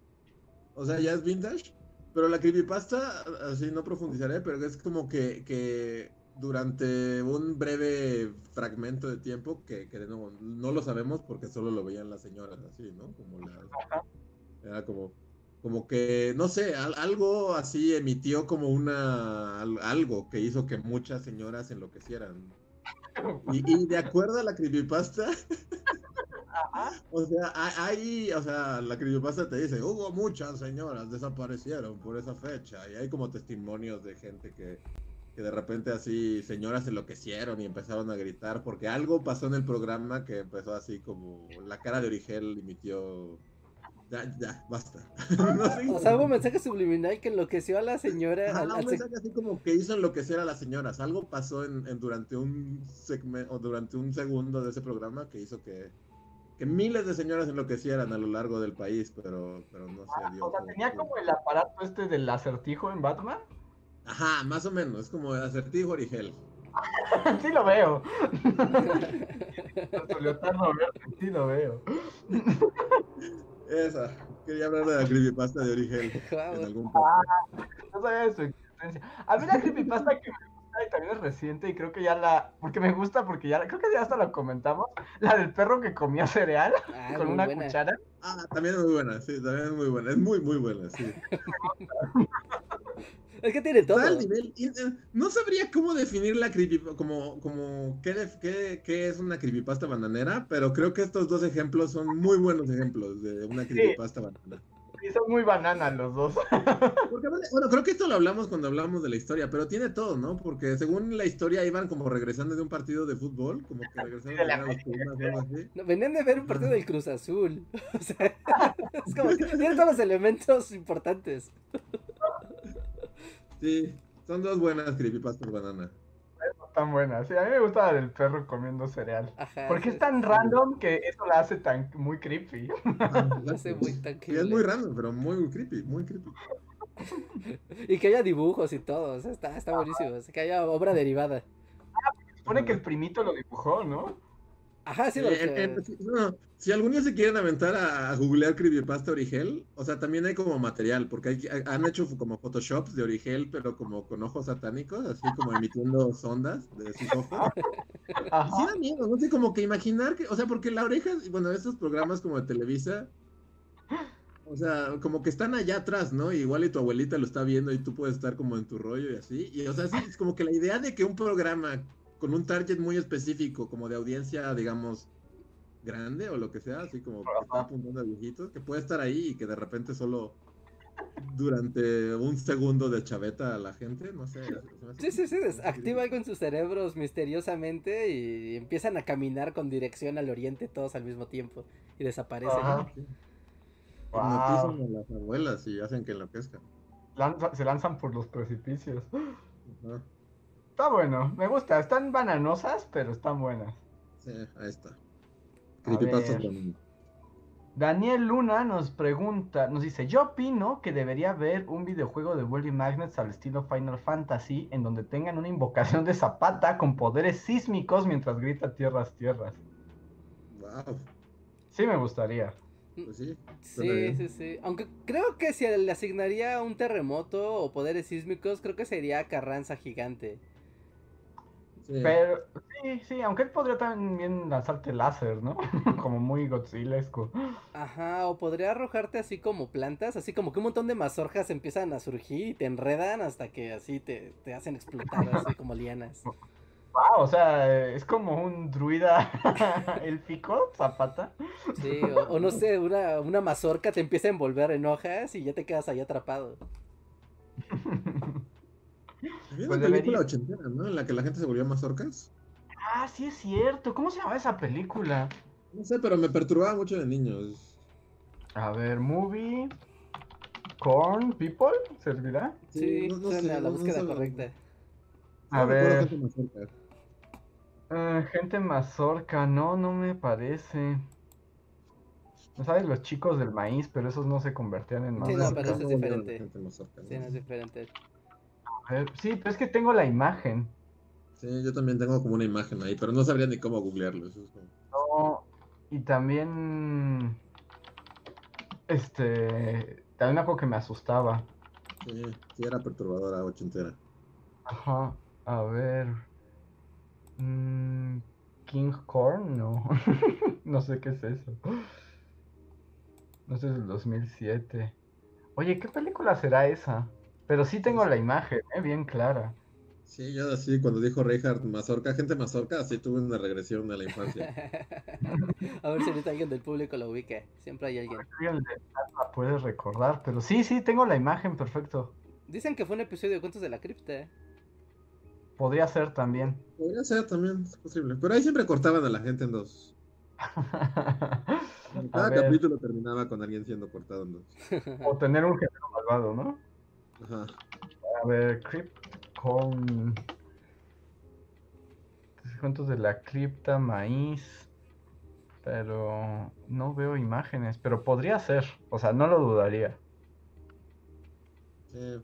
o sea, ya es vintage. Pero la creepypasta, así no profundizaré, pero es como que, que durante un breve fragmento de tiempo, que, que nuevo no lo sabemos porque solo lo veían las señoras así, ¿no? Como la, era como, como que, no sé, al- algo así emitió como una, al- algo que hizo que muchas señoras enloquecieran. Y, y de acuerdo a la creepypasta, o sea, ha- hay, o sea, la creepypasta te dice, hubo muchas señoras desaparecieron por esa fecha, y hay como testimonios de gente que, que de repente así, señoras enloquecieron y empezaron a gritar, porque algo pasó en el programa que empezó así como, la cara de Origel emitió, ya, ya, basta. No sé. O sea, hubo un mensaje subliminal que enloqueció a la señora. Ajá, al- al un mensaje así como que hizo enloquecer a las señoras. Algo pasó en, en- durante un segmento o durante un segundo de ese programa que hizo que, que miles de señoras enloquecieran a lo largo del país, pero, pero no se dio. O sea, tenía como el aparato este del acertijo en Batman. Ajá, más o menos. Es como acertijo origel. sí lo veo. Sí lo veo. Esa. Quería hablar de la creepypasta de origel. En algún podcast. No sabía de su existencia. A mí la creepypasta que me gusta y también es reciente y creo que ya la... Porque me gusta, porque ya... Creo que ya hasta la comentamos. La del perro que comía cereal Ah, con una buena. cuchara. Ah, también es muy buena, sí, también es muy buena. Es muy, muy buena, sí. Es que tiene todo. Está al nivel- y, eh, no sabría cómo definir la creepypasta, como, como qué, def- qué- qué es una creepypasta bananera, pero creo que estos dos ejemplos son muy buenos ejemplos de una creepypasta bananera. Sí, son muy bananas los dos. Porque, bueno, creo que esto lo hablamos cuando hablamos de la historia, pero tiene todo, ¿no? Porque según la historia iban como regresando de un partido de fútbol, como que regresaron de la así. No, venían de ver un partido del Cruz Azul. O sea, es como que tiene todos los elementos importantes. Sí, son dos buenas creepypastas banana. Tan buenas. Sí, a mí me gusta la del perro comiendo cereal. Ajá. Porque sí, es tan sí. random que eso la hace tan muy creepy. No sé, muy Sí, es tangible. muy random, pero muy creepy, muy creepy. Y que haya dibujos y todo. O sea, está, está buenísimo. O sea, que haya obra derivada. Se supone que el primito lo dibujó, ¿no? Ajá, sí, lo eh, eh, si- no, si algún día se quieren aventar a, a googlear creepypasta Origel, o sea, también hay como material, porque hay- han hecho como photoshops de Origel, pero como con ojos satánicos, así como emitiendo sondas de sus ojos. Sí Ajá. da miedo, no sé, como que imaginar que, o sea, porque la oreja, bueno, estos programas como de Televisa, o sea, como que están allá atrás, ¿no? Igual y tu abuelita lo está viendo y tú puedes estar como en tu rollo y así. Y, o sea, sí, es como que la idea de que un programa con un target muy específico, como de audiencia, digamos, grande o lo que sea, así como que está apuntando a viejitos, que puede estar ahí y que de repente solo durante un segundo de chaveta a la gente, no sé. Sí, sí, sí, activa algo en sus cerebros misteriosamente y empiezan a caminar con dirección al oriente todos al mismo tiempo y desaparecen. Sí. Wow. A las abuelas y hacen que enloquezcan. Lanza- se lanzan por los precipicios. Ajá. Está bueno, me gusta. Están bananosas, pero están buenas. Sí, ahí está. Creepypastas. Daniel Luna nos pregunta, nos dice, yo opino que debería haber un videojuego de Bully Magnets al estilo Final Fantasy en donde tengan una invocación de Zapata con poderes sísmicos mientras grita tierras, tierras. Wow, Sí me gustaría. pues sí. Sí, sí, sí. Aunque creo que si le asignaría un terremoto o poderes sísmicos, creo que sería Carranza gigante. Sí. Pero sí, sí, aunque él podría también lanzarte láser, ¿no? Como muy Godzillesco. Ajá, o podría arrojarte así como plantas, así como que un montón de mazorjas empiezan a surgir y te enredan hasta que así te, te hacen explotar, así como lianas. Wow, o sea, es como un druida élfico, Zapata. Sí, o, o no sé, una, una mazorca te empieza a envolver en hojas y ya te quedas ahí atrapado. Había Pues una película debería- ochentera, ¿no? En la que la gente se volvió mazorcas. Ah, sí es cierto. ¿Cómo se llama esa película? No sé, pero me perturbaba mucho de niños. A ver, movie. Corn People, ¿servirá? Sí, no- sé, la no búsqueda correcta. A ver. gente mazorca. Ah, gente mazorca, no, no me parece. No sabes los chicos del maíz, pero esos no se convertían en Sí, no, mazorca. pero eso es ¿Cómo volvieron diferente. gente mazorca, no? Sí, no es diferente. Sí, pero es que tengo la imagen. Sí, yo también tengo como una imagen ahí, pero no sabría ni cómo googlearlo. Eso es como- No, y también. Este. También algo que me asustaba. Sí, sí, era perturbadora ochentera. Ajá, a ver. mm, King Corn, no. no sé qué es eso. No sé, es del 2007. Oye, ¿qué película será esa? Pero sí tengo la imagen, ¿eh? Bien clara. Sí, yo así, cuando dijo Reinhardt mazorca, gente mazorca, así tuve una regresión a la infancia. A ver si ahorita alguien del público lo ubica. Siempre hay alguien. La puede recordar, pero sí, sí, tengo la imagen, perfecto. Dicen que fue un episodio de Cuentos de la Cripta. Podría ser también. Podría ser también, es posible. Pero ahí siempre cortaban a la gente en dos. Cada capítulo terminaba con alguien siendo cortado en dos. o tener un género malvado, ¿no? Ajá. A ver, Crypt con cuentos de la cripta, maíz, pero no veo imágenes, pero podría ser, o sea, no lo dudaría. Sí.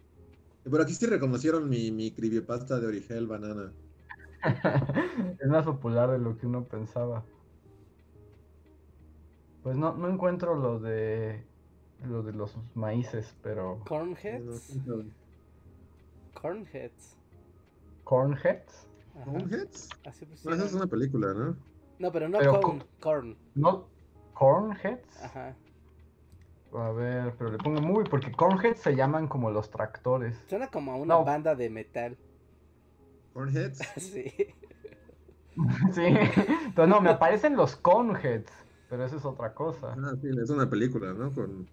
Pero aquí sí reconocieron mi, mi de Origel Banana. es más popular de lo que uno pensaba. Pues no, no encuentro lo de lo de los maíces, pero Cornheads. Cornheads. cornheads. ¿Cornheads? Pusieron. esa es una película, ¿no? No, pero no Pero corn. Corn. no cornheads. Ajá. A ver, pero le pongo muy porque cornheads se llaman como los tractores. Suena como a una No. banda de metal. Cornheads. Sí. Sí, pero no, me aparecen los Coneheads, pero eso es otra cosa. Ah, sí, es una película, ¿no? Con...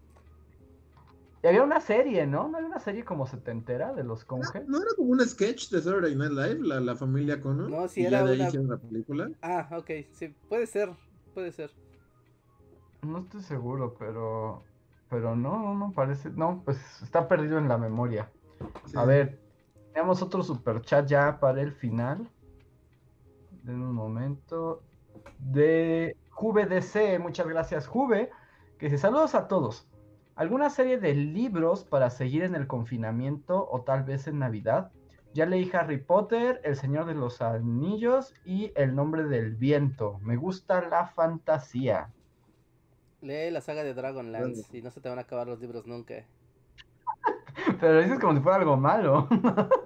Y había una serie, ¿no? ¿No había una serie como setentera de los Coneheads? ¿No era como un sketch de Saturday Night Live, la, la familia Cono? No, sí y era ya de ahí una- hicieron la película. Ah, ok. Sí, puede ser. Puede ser. No estoy seguro, pero... Pero no, no, no parece... No, pues está perdido en la memoria. Sí. A ver, tenemos otro super chat ya para el final. En un momento. De JuveDC, muchas gracias Juve, que dice saludos a todos. ¿Alguna serie de libros para seguir en el confinamiento o tal vez en Navidad? Ya leí Harry Potter, El Señor de los Anillos y El Nombre del Viento. Me gusta la fantasía. Lee la saga de Dragonlance y no se te van a acabar los libros nunca. Pero dices como si fuera algo malo.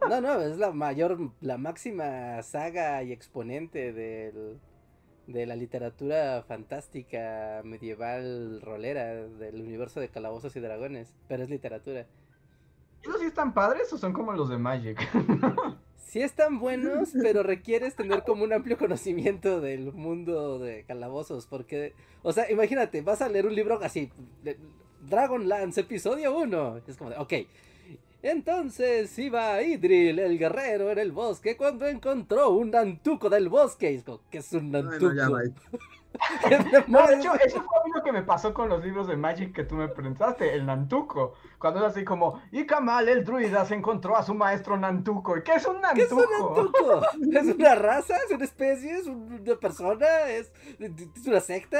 No, no, es la mayor, la máxima saga y exponente del, de la literatura fantástica medieval rolera del universo de calabozos y dragones. Pero es literatura. ¿Esos sí están padres o son como los de Magic? Sí están buenos, pero requieres tener como un amplio conocimiento del mundo de calabozos, porque, o sea, imagínate, vas a leer un libro así, Dragonlance, episodio 1, es como de, ok, entonces iba Idril, el guerrero, en el bosque cuando encontró un nantuco del bosque, y ¿qué es un nantuco? Bueno, ya, bye. ¿Qué No, de hecho, eso fue a mí lo que me pasó con los libros de Magic que tú me presentaste, el Nantuco. Cuando es así como, y Kamal el druida se encontró a su maestro Nantuco. ¿Y qué es un ¿Qué es un Nantuco? nantuco? ¿Es una raza? ¿Es una especie? ¿Es una persona? ¿Es, es una secta?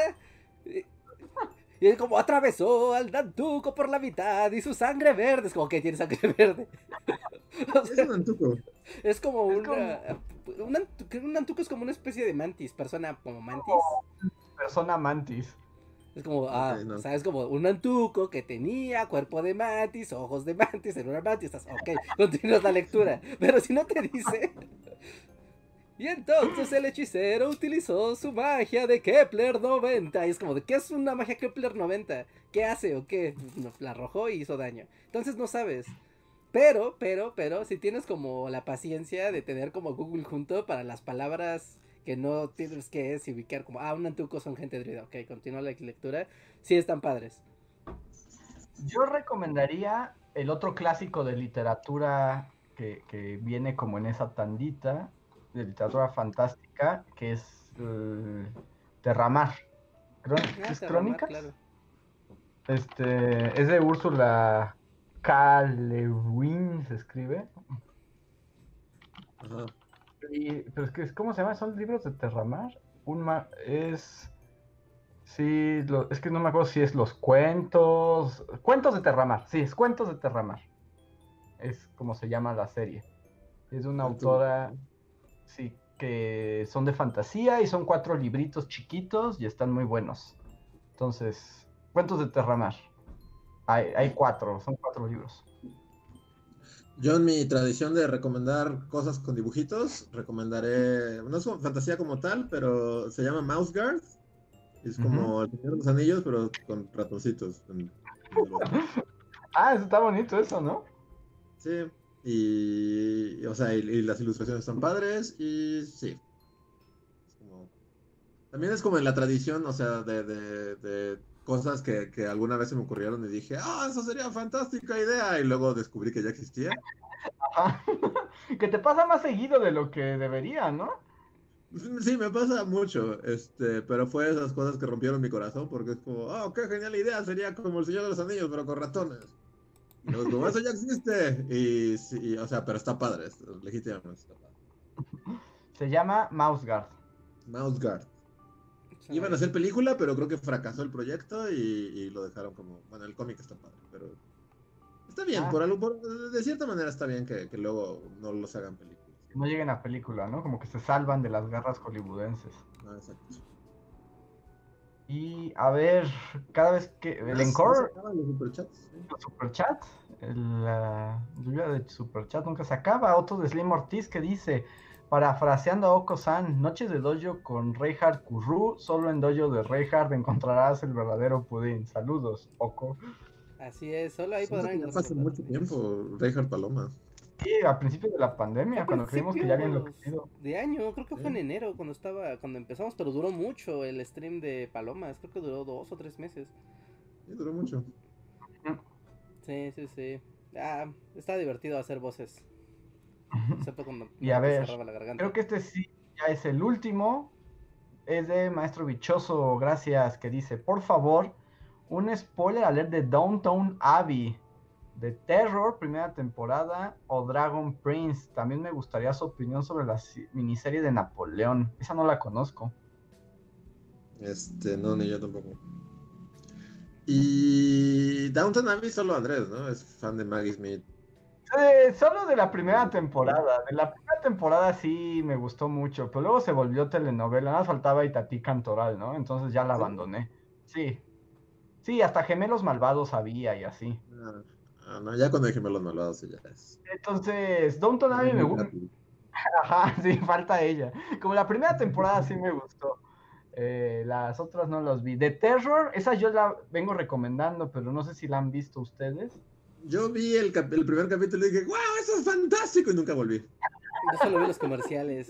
Y es como atravesó al Nantuco por la mitad y su sangre verde. Es como que tiene sangre verde. O Es un antuco. es como es una. Un, un Nantuco es como una especie de mantis, persona como mantis. Persona mantis. Es como, ah, Ok, no. o sea, es como un Nantuco que tenía cuerpo de mantis, ojos de mantis, era una mantis. Estás, ok, continúas la lectura. Pero si no te dice. Y entonces el hechicero utilizó su magia de Kepler 90. Y es como, ¿de qué es una magia Kepler 90? ¿Qué hace o qué? La arrojó y hizo daño. Entonces no sabes. Pero, pero, pero, si tienes como la paciencia de tener como Google junto para las palabras que no tienes que ubicar como, ah, un antuco son gente druida. Ok, continúa la lectura. Sí están padres. Yo recomendaría el otro clásico de literatura que, que viene como en esa tandita de literatura fantástica, que es eh, Terramar. Crón- Ah, ¿Es Terramar, Crónicas? claro. Este, es de Úrsula K. Le Guin, se escribe. Y- pero es que, ¿cómo se llama? ¿Son libros de Terramar? Un ma- es... Sí, lo- es que no me acuerdo si es los cuentos... Cuentos de Terramar, sí, es Cuentos de Terramar. Es como se llama la serie. Es de una de autora, sí, que son de fantasía y son cuatro libritos chiquitos y están muy buenos. Entonces, Cuentos de Terramar. Hay, hay cuatro, son cuatro libros. Yo en mi tradición de recomendar cosas con dibujitos, recomendaré, no es fantasía como tal, pero se llama Mouse Guard. Es como el Señor de los Anillos, pero con ratoncitos. Ah, eso está bonito eso, ¿no? Sí, y, o sea, y, y las ilustraciones están padres y sí. Es como- También es como en la tradición, o sea, de, de- de cosas que, que alguna vez se me ocurrieron y dije, ah, eso sería fantástica idea, y luego descubrí que ya existía. Ajá. que te pasa más seguido de lo que debería, ¿no? Sí, me pasa mucho, este, pero fue esas cosas que rompieron mi corazón, porque es como, oh, qué genial idea, sería como el Señor de los Anillos, pero con ratones. Como, eso ya existe, y, sí, y, o sea, pero está padre, es- legítimamente está padre. Se llama Mouse Guard. Mouse Guard. Iban a hacer película, pero creo que fracasó el proyecto y, y lo dejaron como, bueno, el cómic está padre, pero está bien, Ah. por algo, por- de cierta manera está bien que, que luego no los hagan películas. Que no lleguen a película, ¿no? Como que se salvan de las garras hollywoodenses. Ah, exacto. Y a ver, cada vez que. El ¿Ya se encore, acaban los superchats? Sí. el superchat, el, la lluvia de superchat nunca se acaba. Otro de Slim Ortiz que dice: Parafraseando a Oko-san, noches de dojo con Reinhard Kurru, solo en dojo de Reinhard encontrarás el verdadero pudín. Saludos, Oko. Así es, solo ahí podrán fue hace mucho tiempo, Reinhard Paloma. Sí, a principios de la pandemia, A cuando creímos que ya había principios enloquecido. De año, creo que fue en enero cuando estaba, cuando empezamos, pero duró mucho el stream de Palomas, creo que duró dos o tres meses. Sí, duró mucho. Sí, sí, sí. Ah, está divertido hacer voces. Excepto cuando Y a ver, cerraba la garganta. Creo que este sí ya es el último. Es de Maestro Bichoso, gracias, que dice, por favor, un spoiler alert de Downtown Abbey, de Terror, primera temporada, o Dragon Prince. También me gustaría su opinión sobre la miniserie de Napoleón. Esa no la conozco. Este, no, ni yo tampoco. Y Downton Abbey solo Andrés, ¿no? Es fan de Maggie Smith. Eh, solo de la primera temporada. De la primera temporada sí me gustó mucho, pero luego se volvió telenovela. Nada más faltaba Itatí Cantoral, ¿no? Entonces ya la abandoné. Sí. Sí, hasta gemelos malvados había y así. Ah, ah, no, ya cuando dije los malvados, ya es. Entonces, Downton Abbey me gusta. Ajá, sí, falta ella. Como la primera temporada sí me gustó. Eh, las otras no las vi. De Terror, esa yo la vengo recomendando, pero no sé si la han visto ustedes. Yo vi el, cap- el primer capítulo y dije, ¡wow! Eso es fantástico. Y nunca volví. Yo solo vi los comerciales.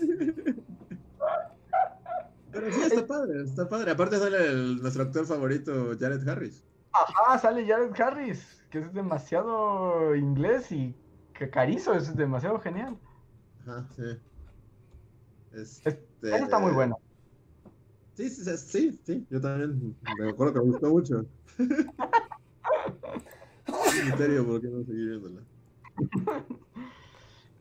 Pero sí, está padre, está padre. Aparte sale el- nuestro actor favorito, Jared Harris. Ajá, sale Jared Harris, que es demasiado inglés y que carizo, es demasiado genial. Ajá, sí. Es- Este, está muy buena. Sí, sí, sí, sí, yo también me acuerdo que me gustó mucho. Misterio por qué no seguí viéndola.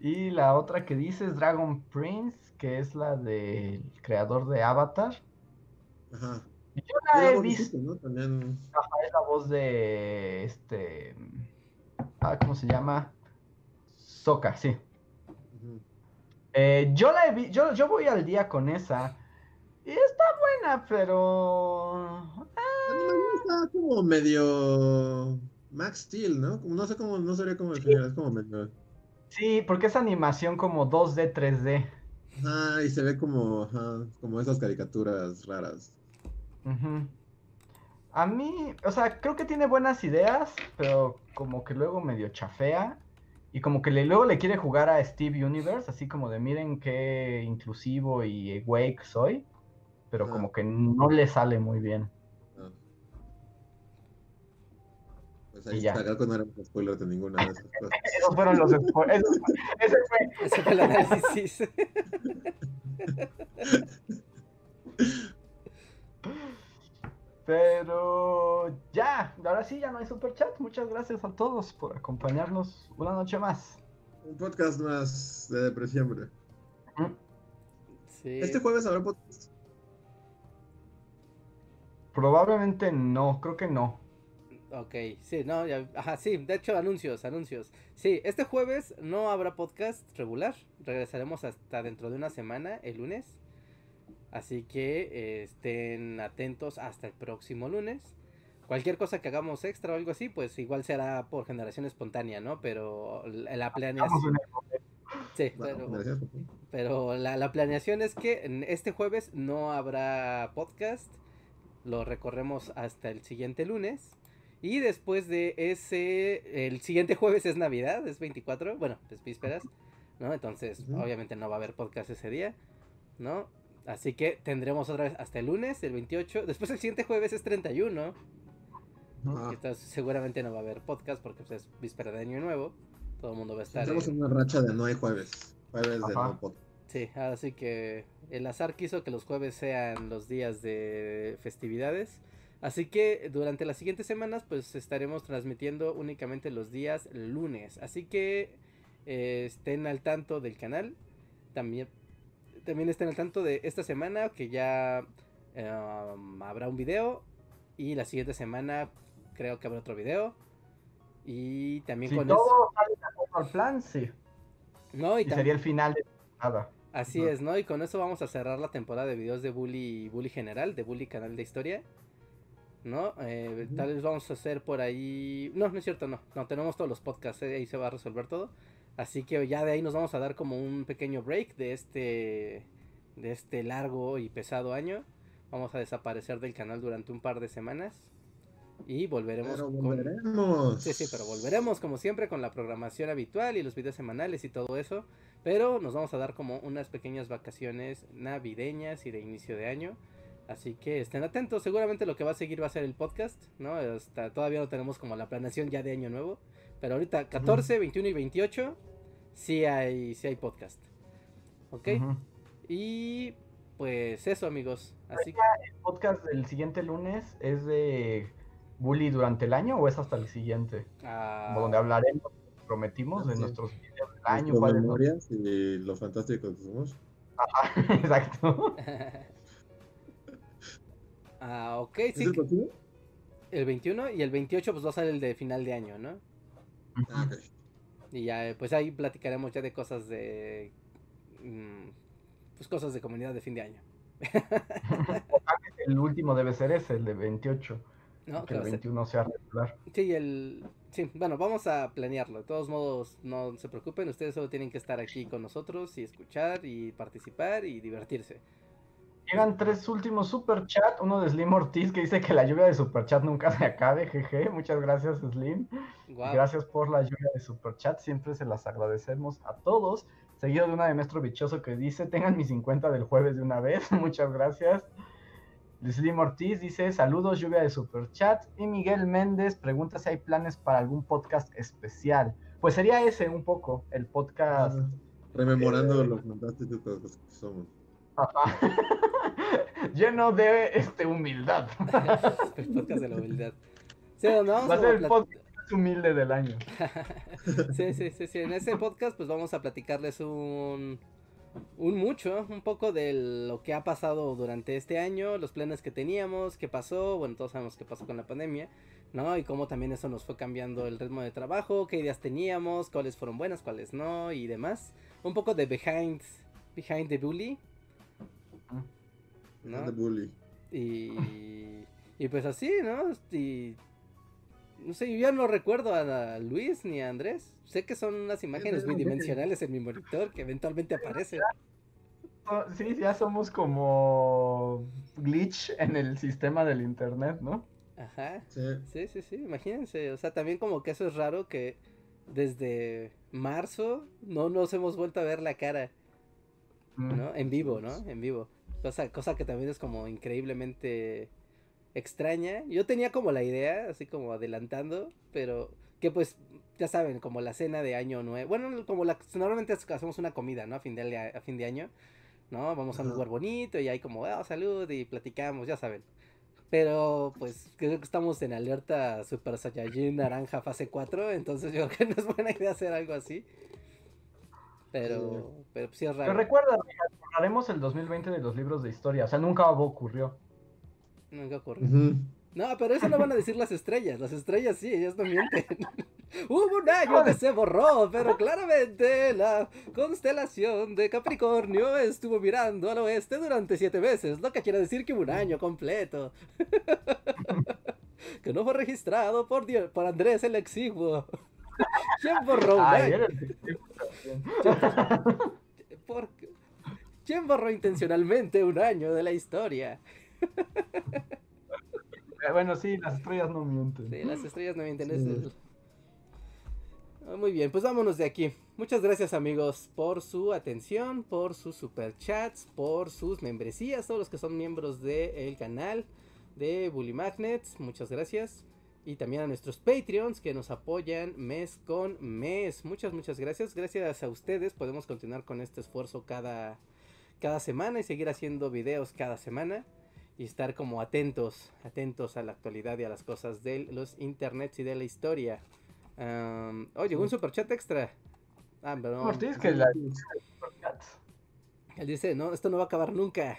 Y la otra que dice es Dragon Prince, que es la del creador de Avatar. Ajá. Yo la he visto. ¿no? También. La voz de este. Ah, ¿cómo se llama? Soka, sí. Eh, yo la he vi- yo, yo voy al día con esa. Y está buena, pero. Animación está como medio Max Steel, ¿no? Como- no sé cómo, no sabría cómo definir, es como medio. Sí, porque es animación como 2D, 3D. Ajá, y se ve como, ajá, como esas caricaturas raras. Ujú. A mí, o sea, creo que tiene buenas ideas, pero como que luego medio chafea. Y como que le, luego le quiere jugar a Steve Universe, así como de miren qué inclusivo y wake soy. Pero Ah. como que no le sale muy bien. Ah. Pues ahí Y ya. que no éramos spoiler de ninguna de esas cosas. Esos fueron los spoilers. Ese fue Ese fue el análisis. Pero ya, ahora sí ya no hay super chat. Muchas gracias a todos por acompañarnos una noche más. Un podcast más de depresión. Sí. Este jueves habrá podcast. Probablemente no, creo que no. Ok, sí, no, ya, ajá, sí, de hecho, anuncios, anuncios. Sí, este jueves no habrá podcast regular, regresaremos hasta dentro de una semana, el lunes. Así que eh, estén atentos hasta el próximo lunes. Cualquier cosa que hagamos extra o algo así, pues igual será por generación espontánea, ¿no? Pero la, planeación... Sí, Bueno, pero, la, la planeación es que este jueves no habrá podcast. Lo recorremos hasta el siguiente lunes. Y después de ese, el siguiente jueves es Navidad, es 24, bueno, pues vísperas, ¿no? Entonces, obviamente no va a haber podcast ese día, ¿no? Así que tendremos otra vez hasta el lunes, el 28. Después el siguiente jueves es 31. Ah, y entonces seguramente no va a haber podcast porque pues, es víspera de Año Nuevo. Todo el mundo va a estar... Estamos en- una racha de no hay jueves. Jueves de no podcast. Sí, así que el azar quiso que los jueves sean los días de festividades. Así que durante las siguientes semanas pues estaremos transmitiendo únicamente los días lunes. Así que eh, estén al tanto del canal. También, también estén al tanto de esta semana que ya eh, habrá un video. Y la siguiente semana creo que habrá otro video. Y también Si con todo sale acuerdo al plan, sí. eso... No, y sería el final de nada. Así es, ¿no? Y con eso vamos a cerrar la temporada de videos de Bully Bully General, de Bully Canal de Historia. ¿No? Eh. Tal vez vamos a hacer por ahí... No, no es cierto, no. No, tenemos todos los podcasts, eh, ahí se va a resolver todo. Así que ya de ahí nos vamos a dar como un pequeño break de este... De este largo y pesado año. Vamos a desaparecer del canal durante un par de semanas. Y volveremos Pero con... volveremos. Sí, sí, pero volveremos como siempre con la programación habitual y los videos semanales y todo eso. Pero nos vamos a dar como unas pequeñas vacaciones navideñas y de inicio de año. Así que estén atentos. Seguramente lo que va a seguir va a ser el podcast, ¿no? Hasta todavía no tenemos como la planeación ya de año nuevo. Pero ahorita 14, 21 y 28 sí hay, sí hay podcast. ¿Ok? Y pues eso amigos. Así que... ¿El podcast del siguiente lunes es de Bully durante el año o es hasta el siguiente? ah, donde hablaremos, prometimos, de Sí. nuestros videos del año. Cuál es memorias y lo fantástico que somos. Exacto. ah, ok, ¿Es sí. el? El 21 y el 28 pues va a ser el de final de año, ¿no? Ah, ok. Y ya, eh, pues ahí platicaremos ya de cosas de... mm, pues cosas de comunidad de fin de año. El último debe ser ese, el de 28. ¿No? que el va a ser- 21 sea regular. Sí, el... Sí, bueno, vamos a planearlo. De todos modos, no se preocupen, ustedes solo tienen que estar aquí con nosotros y escuchar y participar y divertirse. Llegan tres últimos super chat, uno de Slim Ortiz que dice que la lluvia de super chat nunca se acabe, jeje, muchas gracias Slim, gracias por la lluvia de super chat, siempre se las agradecemos a todos, seguido de una de Maestro Bichoso que dice, tengan mis 50 del jueves de una vez, muchas gracias. Slim Ortiz dice, saludos, lluvia de super chat, y Miguel Méndez pregunta si hay planes para algún podcast especial. Pues sería ese un poco, el podcast... Ah, Rememorando lo fantástico que somos. lleno de este, humildad. el podcast de la humildad. Sí, Va a ser el podcast más humilde del año. sí, sí, sí, sí. En ese podcast, pues vamos a platicarles un, un mucho, un poco de lo que ha pasado durante este año, los planes que teníamos, qué pasó, bueno, todos sabemos qué pasó con la pandemia, ¿no? Y cómo también eso nos fue cambiando el ritmo de trabajo, qué ideas teníamos, cuáles fueron buenas, cuáles no, y demás. Un poco de behind, behind the bully, ¿no? The Bully. Y, y pues así, ¿no? Y no sé, yo ya no recuerdo a Luis ni a Andrés. Sé que son unas imágenes bidimensionales en mi monitor que eventualmente aparecen. Sí, ya somos como glitch en el sistema del internet, ¿no? Ajá. Sí. Sí, sí, sí, imagínense. O sea, también como que eso es raro que desde marzo no nos hemos vuelto a ver la cara, Mm. ¿no? En vivo, ¿no? En vivo. Cosa, cosa que también es como increíblemente extraña. Yo tenía como la idea, así como adelantando, pero que pues ya saben, como la cena de año nuevo. Bueno, como la normalmente hacemos una comida, ¿no? A fin de, a fin de año, ¿no? Vamos a un lugar bonito y hay como, oh, salud y platicamos, ya saben. Pero pues creo que estamos en alerta Super Saiyajin naranja fase 4, entonces yo creo que no es buena idea hacer algo así. Pero, pero sí es raro. Pero recuerda, hablaremos el 2020 de los libros de historia, o sea, nunca ocurrió. Nunca ocurrió. No, pero eso no van a decir las estrellas. Las estrellas sí, ellas no mienten. Hubo un año que se borró, pero claramente la constelación de Capricornio estuvo mirando al oeste durante siete meses, lo que quiere decir que hubo un año completo. que no fue registrado por, por Andrés el Exiguo. ¿Quién borró un año? ¿Quién borró intencionalmente un año de la historia? Eh, bueno, sí, las estrellas no mienten. Sí, las estrellas no mienten. Ah, muy bien, pues vámonos de aquí. Muchas gracias amigos por su atención, por sus superchats, por sus membresías, todos los que son miembros del canal de Bully Magnets. Muchas gracias. Y también a nuestros Patreons que nos apoyan mes con mes. Muchas, muchas gracias. Gracias a ustedes podemos continuar con este esfuerzo cada, cada semana y seguir haciendo videos cada semana y estar como atentos, atentos a la actualidad y a las cosas de los internets y de la historia. oye, un super chat extra. Ah, que la... Él dice, no, esto no va a acabar nunca.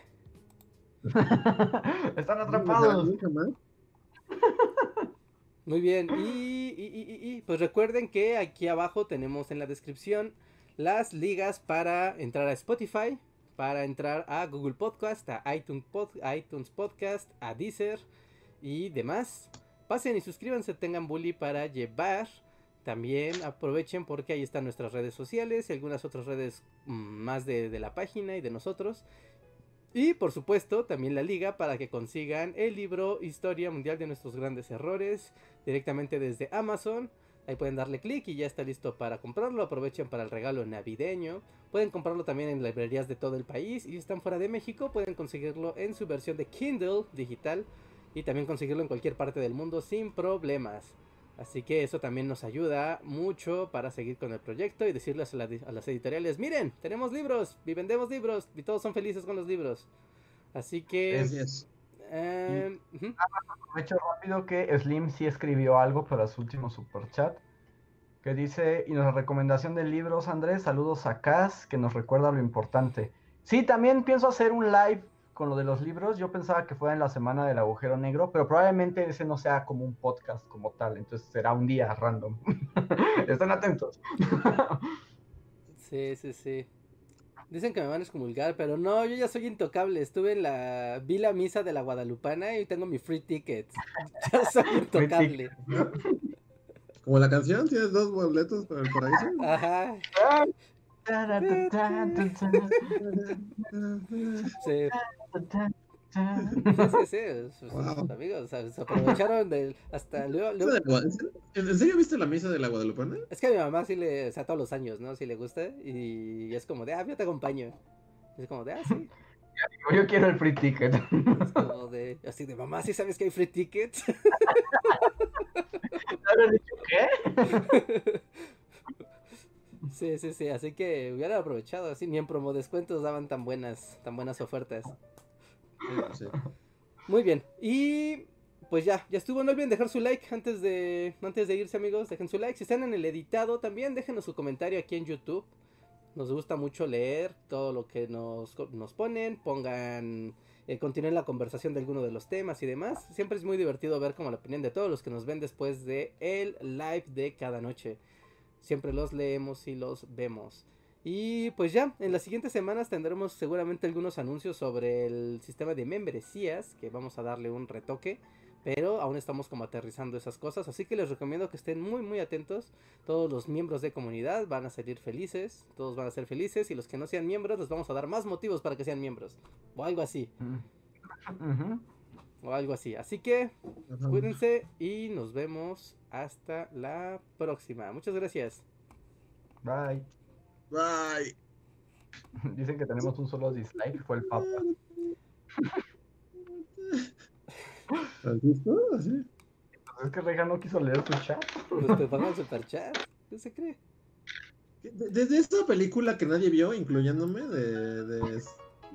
Están atrapados. Muy bien, y, y, pues recuerden que aquí abajo tenemos en la descripción las ligas para entrar a Spotify, para entrar a Google Podcast, a iTunes, Podcast, a Deezer y demás. Pasen y suscríbanse, tengan bully para llevar. También aprovechen porque ahí están nuestras redes sociales y algunas otras redes mm, más de la página y de nosotros. Y por supuesto también la liga para que consigan el libro Historia Mundial de nuestros grandes errores directamente desde Amazon. Ahí pueden darle clic y ya está listo para comprarlo. Aprovechen para el regalo navideño. Pueden comprarlo también en librerías de todo el país. Y si están fuera de México, pueden conseguirlo en su versión de Kindle digital. Y también conseguirlo en cualquier parte del mundo sin problemas. Así que eso también nos ayuda mucho para seguir con el proyecto y decirles a, las editoriales, miren, tenemos libros y vendemos libros y todos son felices con los libros. Así que... Eh, Aprovecho rápido que Slim sí escribió algo para su último super chat. Que dice, y nuestra recomendación de libros, Andrés, saludos a Cas, que nos recuerda lo importante. Sí, también pienso hacer un live con lo de los libros. Yo pensaba que fuera en la semana del agujero negro, pero probablemente ese no sea como un podcast como tal. Entonces será un día random. Están atentos. sí, sí, sí. Dicen que me van a excomulgar, pero no, yo ya soy intocable. Estuve en la. Vi la misa de la Guadalupana y tengo mi free ticket. Ya soy intocable. Como la canción, tienes dos boletos para el paraíso. Ajá. Sí. Sí, sí, sus, amigos se aprovecharon de hasta luego, ¿En serio viste la misa de la Guadalupana? Es que a mi mamá sí le, o sea, todos los años, ¿no? Sí le gusta y es como de, ah, yo te acompaño. Es como de, ah, sí. Yo quiero el free ticket. Es como de, así de, mamá, ¿sí sabes que hay free ticket? ¿No dicho qué? Sí, sí, sí, así que hubiera aprovechado, así ni en promo descuentos daban tan buenas, tan buenas ofertas. Muy bien. Y pues ya, ya estuvo. No olviden dejar su like antes de, antes de irse, amigos. Dejen su like. Si están en el editado, también déjenos su comentario aquí en YouTube. Nos gusta mucho leer todo lo que nos, nos ponen. Pongan. Eh, continúen la conversación de alguno de los temas y demás. Siempre es muy divertido ver como la opinión de todos los que nos ven después de el live de cada noche. Siempre los leemos y los vemos. Y pues ya, en las siguientes semanas tendremos seguramente algunos anuncios sobre el sistema de membresías, que vamos a darle un retoque, pero aún estamos como aterrizando esas cosas, así que les recomiendo que estén muy muy atentos. Todos los miembros de comunidad van a salir felices, todos van a ser felices y los que no sean miembros les vamos a dar más motivos para que sean miembros, o algo así. O algo así. Así que cuídense y nos vemos hasta la próxima. Muchas gracias. Bye. Bye. Dicen que tenemos un solo dislike, fue el Papa. ¿Francisco? ¿Así? Es que Reja no quiso leer tu chat. Pues te pongan super chat. ¿Qué se cree? De- Desde esta película que nadie vio, incluyéndome, de, de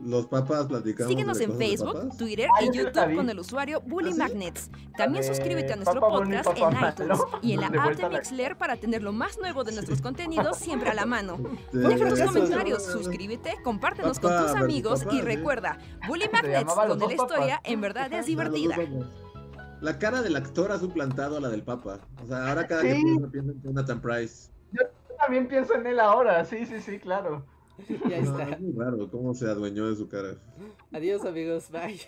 los papas platicando. Síguenos en Facebook. Twitter Ah, y YouTube con el usuario Bully ¿Ah, sí? Magnets. También Eh, suscríbete a nuestro Papa podcast Papa en Malo. iTunes y en la app de Mixler para tener lo más nuevo de nuestros contenidos siempre a la mano. De- Deja tus comentarios, suscríbete, compártenos con tus amigos y sí. recuerda, Bully Magnets, donde la historia en verdad es divertida. La cara del actor ha suplantado a la del papa. O sea, ahora cada Sí. que pienso, pienso en Jonathan Price. Yo también pienso en él ahora, sí, sí, sí, claro. Y ahí No, está. es muy raro cómo se adueñó de su cara. Adiós amigos, bye.